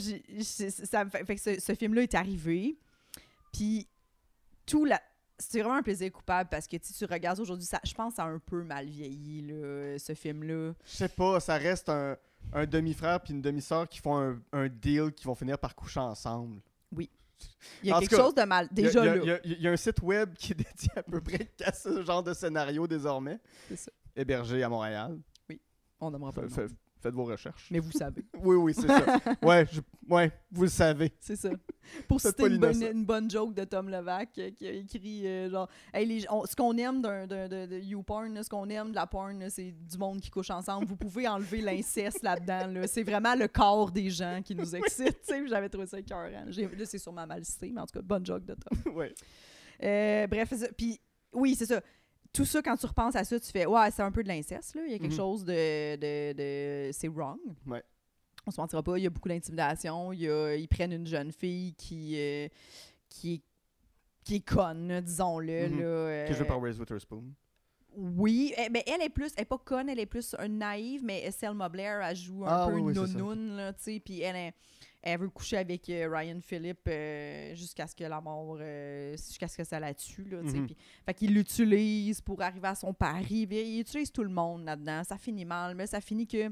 ça me fait, fait que ce, ce film-là est arrivé, puis tout la... C'est vraiment un plaisir coupable parce que tu regardes aujourd'hui, ça, je pense que ça a un peu mal vieilli, là, ce film-là. Je sais pas, ça reste un, un demi-frère puis une demi-sœur qui font un, un deal qui vont finir par coucher ensemble. Il y a En quelque cas, chose de mal. Déjà il y a- là. il y a- il y, a un site web qui est dédié à peu près qu'à ce genre de scénario désormais. C'est ça. Hébergé à Montréal. On nommera pas le nom. Fa- faites vos recherches. Mais vous savez. Oui, oui, c'est ça. Ouais, je- ouais, vous le savez. C'est ça. Pour citer une bonne, une bonne joke de Tom Levac euh, qui a écrit euh, genre hey, les- on- ce qu'on aime d'un, d'un- de, de YouPorn, là, ce qu'on aime de la porn, là, c'est du monde qui couche ensemble. Vous pouvez enlever l'inceste là-dedans. Là. C'est vraiment le corps des gens qui nous excite. J'avais trouvé ça écœurant. J'ai- Là, c'est sûrement mal cité, mais en tout cas, bonne joke de Tom. ouais. Euh, bref. Puis oui, c'est ça. Tout ça, quand tu repenses à ça, tu fais Ouais, c'est un peu de l'inceste. là. Il y a quelque Mhm. chose de. de, de- c'est wrong. Ouais. On se mentira pas, il y a beaucoup d'intimidation. il Ils prennent une jeune fille qui, euh, qui, est, qui est conne, disons-le. Mhm. là, euh, Que je veux par Reese Witherspoon. oui, eh, ben, elle est plus, elle est pas conne, elle est plus un naïve, mais Selma Blair, elle joue un Ah peu oui, oui, ça. nounoun, là, tu sais, puis elle, est- elle veut coucher avec euh, Ryan Phillip euh, jusqu'à ce que la mort, euh, jusqu'à ce que ça la tue, là, Mhm. puis- fait qu'il l'utilise pour arriver à son pari, il utilise tout le monde là-dedans, ça finit mal, mais ça finit que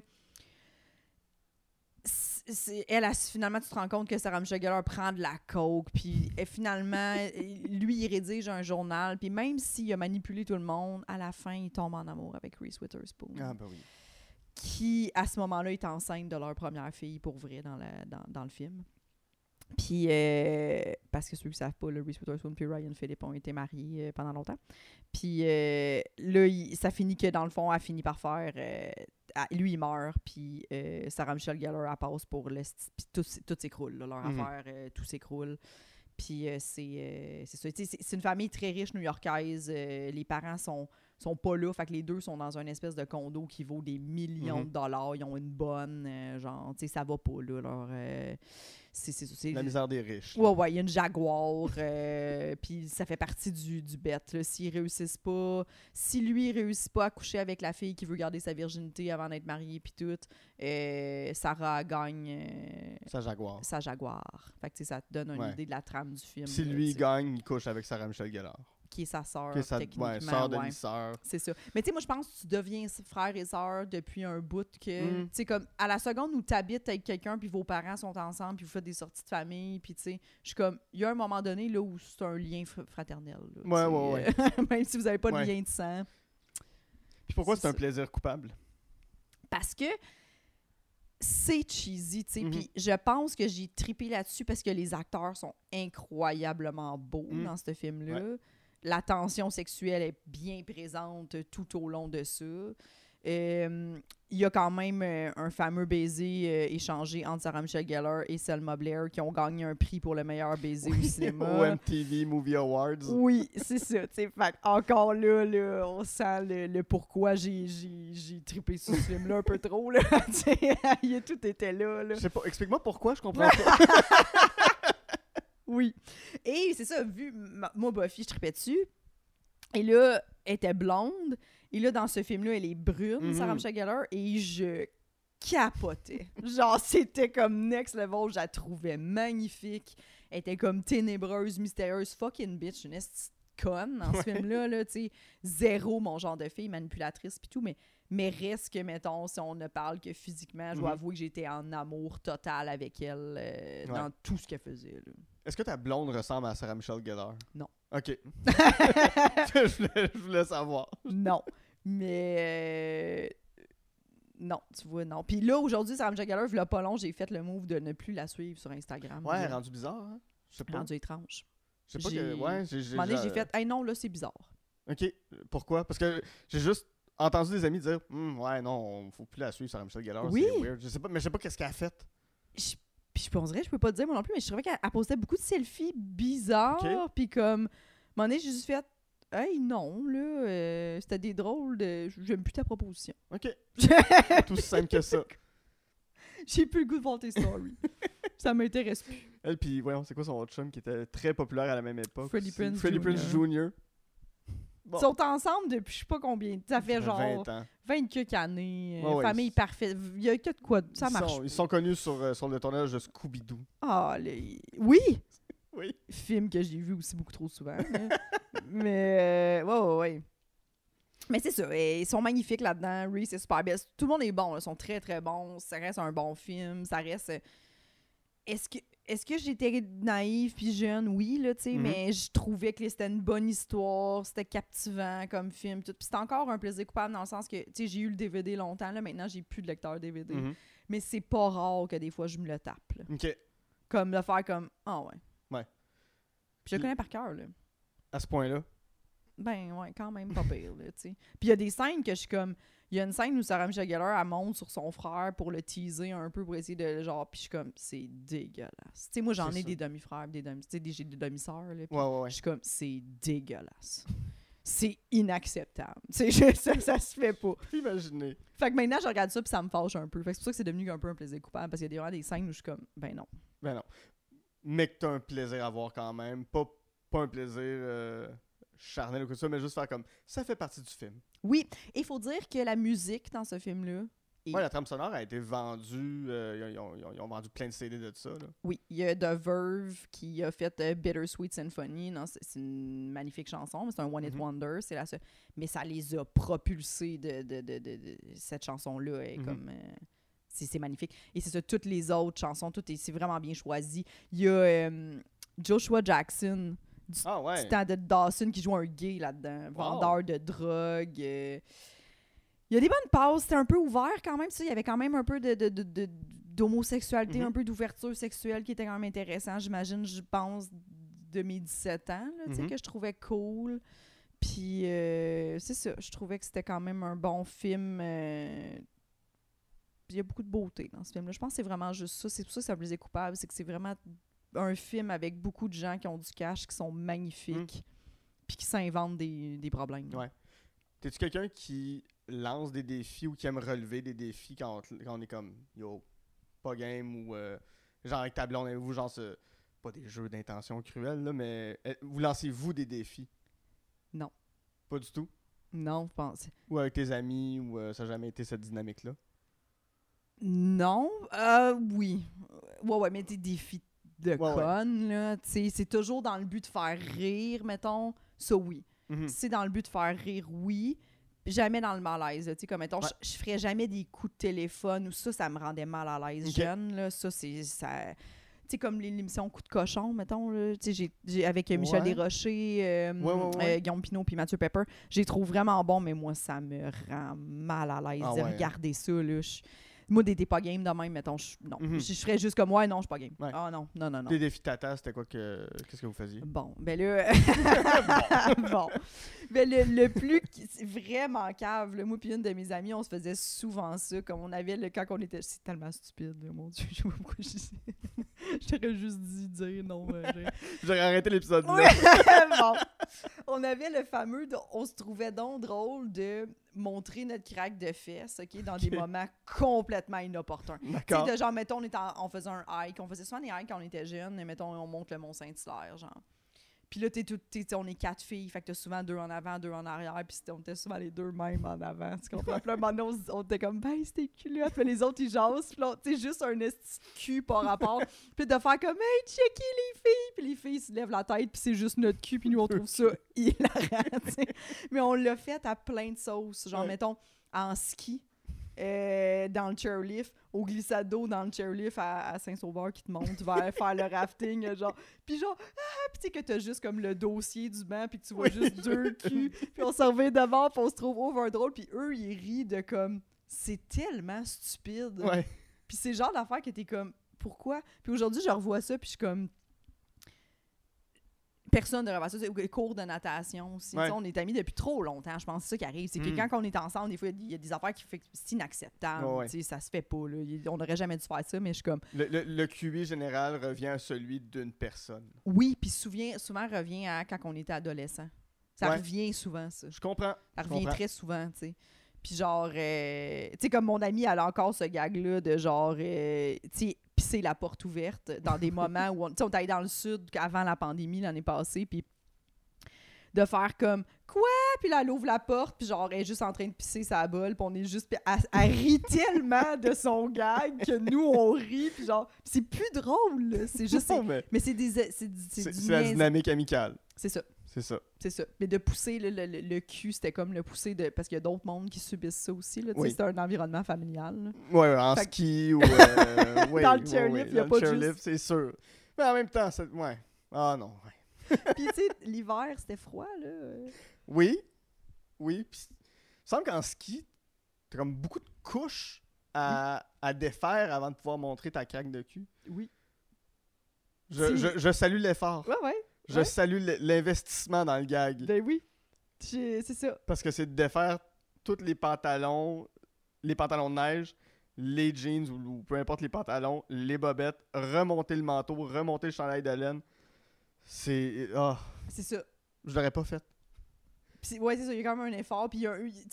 elle, finalement, tu te rends compte que Sarah Michelle Gellar prend de la coke, puis finalement, lui, il rédige un journal, puis même s'il a manipulé tout le monde, à la fin, il tombe en amour avec Reese Witherspoon, Ah, bah oui. Qui, à ce moment-là, est enceinte de leur première fille, pour vrai, dans, la, dans, dans le film. Puis, euh, parce que ceux qui ne savent pas, le Reese Witherspoon et Ryan Phillip ont été mariés euh, pendant longtemps. Puis euh, là, il- ça finit que dans le fond, elle finit par faire. lui, il meurt, puis Sarah Michelle Gellar, elle passe pour le. Puis tout, s'écroule, leur Mhm. affaire, tout s'écroule. Puis c'est c'est ça. C'est une famille très riche new-yorkaise. les parents sont, sont pas là. Fait que les deux sont dans une espèce de condo qui vaut des millions Mhm. de dollars. Ils ont une bonne. euh, genre, tu sais, ça va pas, là. Leur, euh, c'est La misère des riches. Ouais, ouais, il y a une Jaguar, euh, puis ça fait partie du, du là. S'ils réussissent pas, si lui réussit pas à coucher avec la fille qui veut garder sa virginité avant d'être mariée, puis tout, euh, Sarah gagne Sa Jaguar. sa Jaguar. Fait que tu sais, ça te donne une Ouais. idée de la trame du film. Si là, lui gagne, il couche avec Sarah Michelle Gellar. Qui est sa sœur, Que sa techniquement. ouais, sœur, ouais. demi-sœur. C'est ça. Mais tu sais, moi, je pense que tu deviens frère et sœur depuis un bout que. Mm. Tu sais, comme à la seconde où tu habites avec quelqu'un, puis vos parents sont ensemble, puis vous faites des sorties de famille, puis tu sais, je suis comme. Il y a un moment donné là où c'est un lien fr- fraternel. là, Ouais, sais, ouais, euh, Même si vous n'avez pas de Ouais. lien de sang. Puis pourquoi C'est un plaisir coupable? Parce que c'est cheesy, tu sais. Puis je pense que j'ai tripé là-dessus parce que les acteurs sont incroyablement beaux Mhm. dans ce film-là. La tension sexuelle est bien présente tout au long de ça. Euh, Il y a quand même euh, un fameux baiser euh, échangé entre Sarah Michelle Gellar et Selma Blair qui ont gagné un prix pour le meilleur baiser au cinéma. Au MTV Movie Awards. Oui, c'est ça. Fait encore là, là, on sent le, le pourquoi j'ai, j'ai, trippé sur ce film-là un peu trop. Là. Il a tout était là. là. Je sais pas, explique-moi pourquoi, je comprends pas. Oui. Et c'est ça, vu, ma- moi, Buffy, je trippais dessus. Et là, elle était blonde. Et là, dans ce film-là, elle est brune, Mhm. Sarah Michelle Gellar. Et je capotais. Genre, c'était comme next level. Je la trouvais magnifique. Elle était comme ténébreuse, mystérieuse, fucking bitch, une conne dans ce film-là, là, tu sais. Zéro mon genre de fille, manipulatrice pis tout, mais, mais reste que, mettons, si on ne parle que physiquement, je dois Mhm. avouer que j'étais en amour total avec elle euh, Ouais. dans tout ce qu'elle faisait. Est-ce que ta blonde ressemble à Sarah Michelle Gellar? Non. Ok. je, voulais, je voulais savoir. non. Mais. euh, Non, tu vois, non. Puis là, aujourd'hui, Sarah Michelle Gellar, il pas long, j'ai fait le move de ne plus la suivre sur Instagram. Ouais, rendu bizarre, hein? Je sais pas. rendu étrange. Je sais pas que. Ouais, j'ai j'ai- fait, hey non, là, c'est bizarre. Ok. Pourquoi? Parce que j'ai juste entendu des amis dire Hum, Ouais, non, faut plus la suivre, Sarah Michelle Gellar. Oui. C'est weird. Je sais pas, mais je sais pas qu'est-ce qu'elle a fait. Je- Puis je penserais, je peux pas te dire moi non plus, mais je trouvais qu'elle elle postait beaucoup de selfies bizarres. Ok. Puis comme, à un moment donné, j'ai juste fait, hey non, là, euh, c'était des drôles de. J'aime plus ta proposition. Ok. Tout simple que ça. j'ai plus le goût de voir tes stories. Ça m'intéresse plus. Elle, puis voyons, c'est quoi son autre chum qui était très populaire à la même époque? Freddie Jr. Prinze Jr. Bon. Ils sont ensemble depuis je sais pas combien. Ça fait genre 20 ans. 20 quelques années. Ouais, ouais, famille c'est- parfaite. Il y a que de quoi. Ça ils, marche. sont, ils sont connus sur, euh, sur le tournage de Scooby-Doo. Ah, les- oui! Oui. Film que j'ai vu aussi beaucoup trop souvent. là. Mais, euh, ouais, ouais, ouais. Mais c'est ça, ils sont magnifiques là-dedans. Reese est super belle. Tout le monde est bon, là, ils sont très très bons. Ça reste un bon film. Ça reste. Est-ce que, est-ce que j'étais naïve puis jeune? Oui, là, tu sais, Mhm. mais je trouvais que c'était une bonne histoire. C'était captivant comme film. Tout. Puis c'était encore un plaisir coupable dans le sens que, tu sais, j'ai eu le DVD longtemps. Là, maintenant, j'ai plus de lecteur DVD. Mhm. Mais c'est pas rare que des fois, je me le tape. là. Ok. Comme de faire comme Ah ouais. Ouais. Puis je le connais par cœur, là. À ce point-là? Ben ouais, quand même pas pire, là, tu sais. Puis il y a des scènes que je suis comme. Il y a une scène où Sarah Michelle Gellar, elle monte sur son frère pour le teaser un peu, pour essayer de. Genre, puis je suis comme, c'est dégueulasse. Tu sais, moi, j'en ai ça. des demi-frères, des demi. Tu sais, des- j'ai des demi-sœurs, là. Ouais, ouais, ouais. Je suis comme, c'est dégueulasse. C'est inacceptable. Tu sais, ça, ça se fait pas. Imaginez. Fait que maintenant, je regarde ça, puis ça me fâche un peu. Fait que c'est pour ça que c'est devenu un peu un plaisir coupable, parce qu'il y a des- des scènes où je suis comme, ben non. Ben non. Mais que t'as un plaisir à voir quand même. Pas, pas un plaisir euh, charnel ou quoi que ce soit, mais juste faire comme. Ça fait partie du film. Oui, et il faut dire que la musique dans ce film-là, Et- Ouais, la trame sonore a été vendue. euh, ils, ont, ils ont- ils ont vendu plein de CD de ça. Là. Oui, il y a The Verve qui a fait euh, Bittersweet Symphony. Non, c'est une magnifique chanson, mais c'est un One It Mhm. Wonder. C'est la seule- Mais ça les a propulsés de, de, de, de- cette chanson-là. est Mhm. comme. euh, c'est c'est magnifique. Et c'est ça, toutes les autres chansons, tout est, c'est vraiment bien choisi. Il y a euh, Joshua Jackson du, Ah ouais. du temps de Dawson qui joue un gay là-dedans, Wow. vendeur de drogue. euh. Il y a des bonnes passes, c'était un peu ouvert quand même. tu sais, Il y avait quand même un peu de, de- de- d'homosexualité, Mhm. un peu d'ouverture sexuelle qui était quand même intéressant, j'imagine, je pense, de mes 17 ans, là, Mhm. que je trouvais cool. Puis euh, c'est ça, je trouvais que c'était quand même un bon film. euh, puis il y a beaucoup de beauté dans ce film-là. Je pense que c'est vraiment juste ça. C'est pour ça que ça me plaisait coupable. C'est que c'est vraiment un film avec beaucoup de gens qui ont du cash, qui sont magnifiques, puis qui s'inventent des, des problèmes. Ouais. T'es-tu quelqu'un qui lance des défis ou qui aime relever des défis quand quand on est comme yo, pas game ou euh, genre avec ta blonde, vous genre ce- pas des jeux d'intention cruelle là, mais euh, vous lancez-vous des défis? Non. Pas du tout? Non, je pense. Ou avec tes amis ou euh, ça n'a jamais été cette dynamique là Non, euh, oui. Ouais, ouais, mais des défis de Ouais, conne, là. Tu sais, c'est toujours dans le but de faire rire, mettons. Ça, oui. Mhm. C'est dans le but de faire rire, oui. Jamais dans le malaise. Tu sais, comme, mettons, Ouais. je- je ferais jamais des coups de téléphone ou ça, ça me rendait mal à l'aise jeune, là. Ça, c'est... Ça... Tu sais, comme les- l'émission Coup de cochon, mettons, là. Tu sais, j'ai- j'ai- avec Michel Ouais. Desrochers, euh, euh, Guillaume Pinot puis Mathieu Pepper. J'ai trouve vraiment bon, mais moi, ça me rend mal à l'aise Ah de regarder ça, là. Je- Moi, des, des pas game de même, mettons, je- non. Mhm. Je, je ferais juste comme, ouais, non, je suis pas game. Ouais. Ah non, non, non, non. Les défis tata, c'était quoi que qu'est-ce que vous faisiez? Bon, ben là. bon. Ben le, le plus. vraiment cave, là. Moi, puis une de mes amies, on se faisait souvent ça. Comme on avait le. Quand on était. C'est tellement stupide, là, mon Dieu. Je sais pas pourquoi je. J'aurais juste dit dire non. euh, J'aurais arrêté l'épisode. Ouais, bon. On avait le fameux. de- on se trouvait donc drôle de montrer notre craque de fesses, OK, dans des moments complètement inopportuns. Tu sais, de genre, mettons, on, était en- on faisait un hike. On faisait souvent des hikes quand on était jeune. Et mettons, on monte le Mont-Saint-Hilaire, genre. Puis là, t'es tout, t'es- t'sais, on est quatre filles, fait que t'as souvent deux en avant, deux en arrière, puis on était souvent les deux mêmes en avant. Tu comprends? Puis là, un moment donné, on, on était comme, ben, c'était culotte. Puis les autres, ils jasent. Puis là, juste un esti cul par rapport. puis de faire comme, hey, checker les filles. Puis les filles se lèvent la tête, puis c'est juste notre cul. Puis nous, on trouve ça hilarant, tu sais. Mais on l'a fait à plein de sauces. Genre, Ouais. mettons, en ski. Euh, dans le chairlift, au glissade d'eau dans le chairlift à, à Saint-Sauveur qui te monte vers faire le rafting, euh, genre. Puis genre, ah, puis tu sais que t'as juste comme le dossier du banc, puis que tu vois Oui. juste deux culs, puis on s'en revient devant, puis on se trouve over drôle, puis eux, ils rient de comme, c'est tellement stupide. Ouais. Puis c'est genre d'affaire que t'es comme, pourquoi? Puis aujourd'hui, je revois ça, puis je suis comme, personne ne devrait faire ça. C'est les cours de natation aussi. Ouais. On est amis depuis trop longtemps, je pense. C'est ça qui arrive. C'est que Mm. quand on est ensemble, des fois, il y a des affaires qui fait que c'est inacceptable. Ouais. Sais, Ça se fait pas. Là. On n'aurait jamais dû faire ça, mais je suis comme, Le, le, le QI général revient à celui d'une personne. oui, puis souvent revient à quand on était adolescent. Ça Ouais. revient souvent, ça. Je comprends. Ça revient comprends. très souvent, tu sais. Puis genre, euh, tu sais, comme mon ami, elle a encore ce gag-là de genre, euh, tu sais, la porte ouverte dans des moments où on, on est allé dans le sud avant la pandémie l'année passée, puis de faire comme quoi? Puis là elle ouvre la porte puis genre elle est juste en train de pisser sa bolle puis on est juste puis elle, elle rit tellement de son gag que nous on rit puis genre c'est plus drôle c'est juste Non, mais mais c'est des c'est c'est c'est du c'est la dynamique amicale. c'est ça C'est ça. c'est ça. Mais de pousser le, le, le- cul, c'était comme le pousser de. Parce qu'il y a d'autres mondes qui subissent ça aussi. Oui. C'est un environnement familial. ouais, en Fait que- ski ou. euh, ouais, Dans le ouais, chairlift, ouais, y a dans pas le juste- c'est sûr. Mais en même temps, c'est. Ouais. Ah non, ouais. Puis, tu sais, l'hiver, c'était froid, là. Oui. Oui. Puis, il me semble qu'en ski, t'as comme beaucoup de couches à, à défaire avant de pouvoir montrer ta craque de cul. Oui. Je, je, je salue l'effort. Ouais, ouais. Je Ouais. salue l'investissement dans le gag. Ben oui. C'est ça. Parce que c'est de défaire tous les pantalons, les pantalons de neige, les jeans ou, ou peu importe les pantalons, les bobettes, remonter le manteau, remonter le chandail de laine. C'est. Ah, C'est ça. je l'aurais pas fait. Puis, ouais, c'est ça. Il y a quand même un effort. Puis,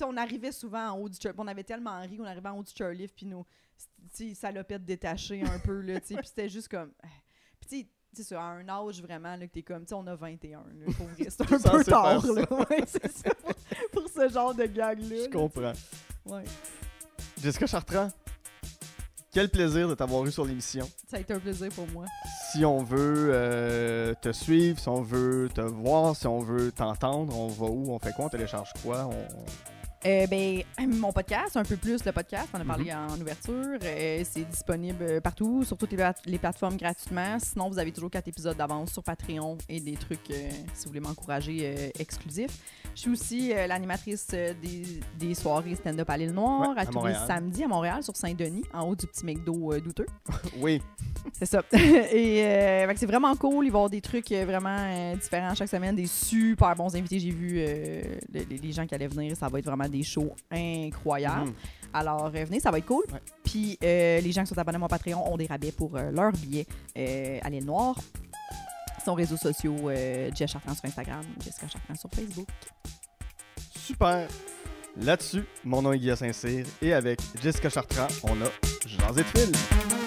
on arrivait souvent en haut du chairlift. On avait tellement ri qu'on arrivait en haut du chairlift. Puis, nos salopettes détachées un peu, là. Puis, c'était juste comme. Puis, tu sais, à un âge vraiment, là, que t'es comme, tu sais, on a 21, là, pour vrai, c'est un peu tard, là. Ouais, c'est ça, pour, pour ce genre de gag-là. Je comprends. Ouais. Jessica Chartrand, quel plaisir de t'avoir eu sur l'émission. Ça a été un plaisir pour moi. Si on veut euh, te suivre, si on veut te voir, si on veut t'entendre, on va où? On fait quoi? On télécharge quoi? On- Euh, ben, mon podcast, un peu plus le podcast, on a parlé en ouverture. euh, c'est disponible partout, sur toutes les, les plateformes gratuitement. Sinon, vous avez toujours quatre épisodes d'avance sur Patreon et des trucs, euh, si vous voulez m'encourager, euh, exclusifs. Je suis aussi l'animatrice des, des soirées stand-up à l'île Noire, Ouais, à, à tous Montréal. les samedis à Montréal, sur Saint-Denis, en haut du petit McDo douteux. Oui. C'est ça. Et c'est vraiment cool. Il va y avoir des trucs vraiment différents chaque semaine, des super bons invités. J'ai vu le- les, les gens qui allaient venir. Ça va être vraiment des shows incroyables. Mhm. Alors, euh, venez, ça va être cool. Ouais. Puis, euh, les gens qui sont abonnés à mon Patreon ont des rabais pour euh, leurs billets à l'île Noire. Son réseaux sociaux, Jess Chartrand sur Instagram, Jessica Chartrand sur Facebook. Super. Là-dessus, mon nom est Guillaume Saint-Cyr et avec Jessica Chartrand, on a Jean Phil.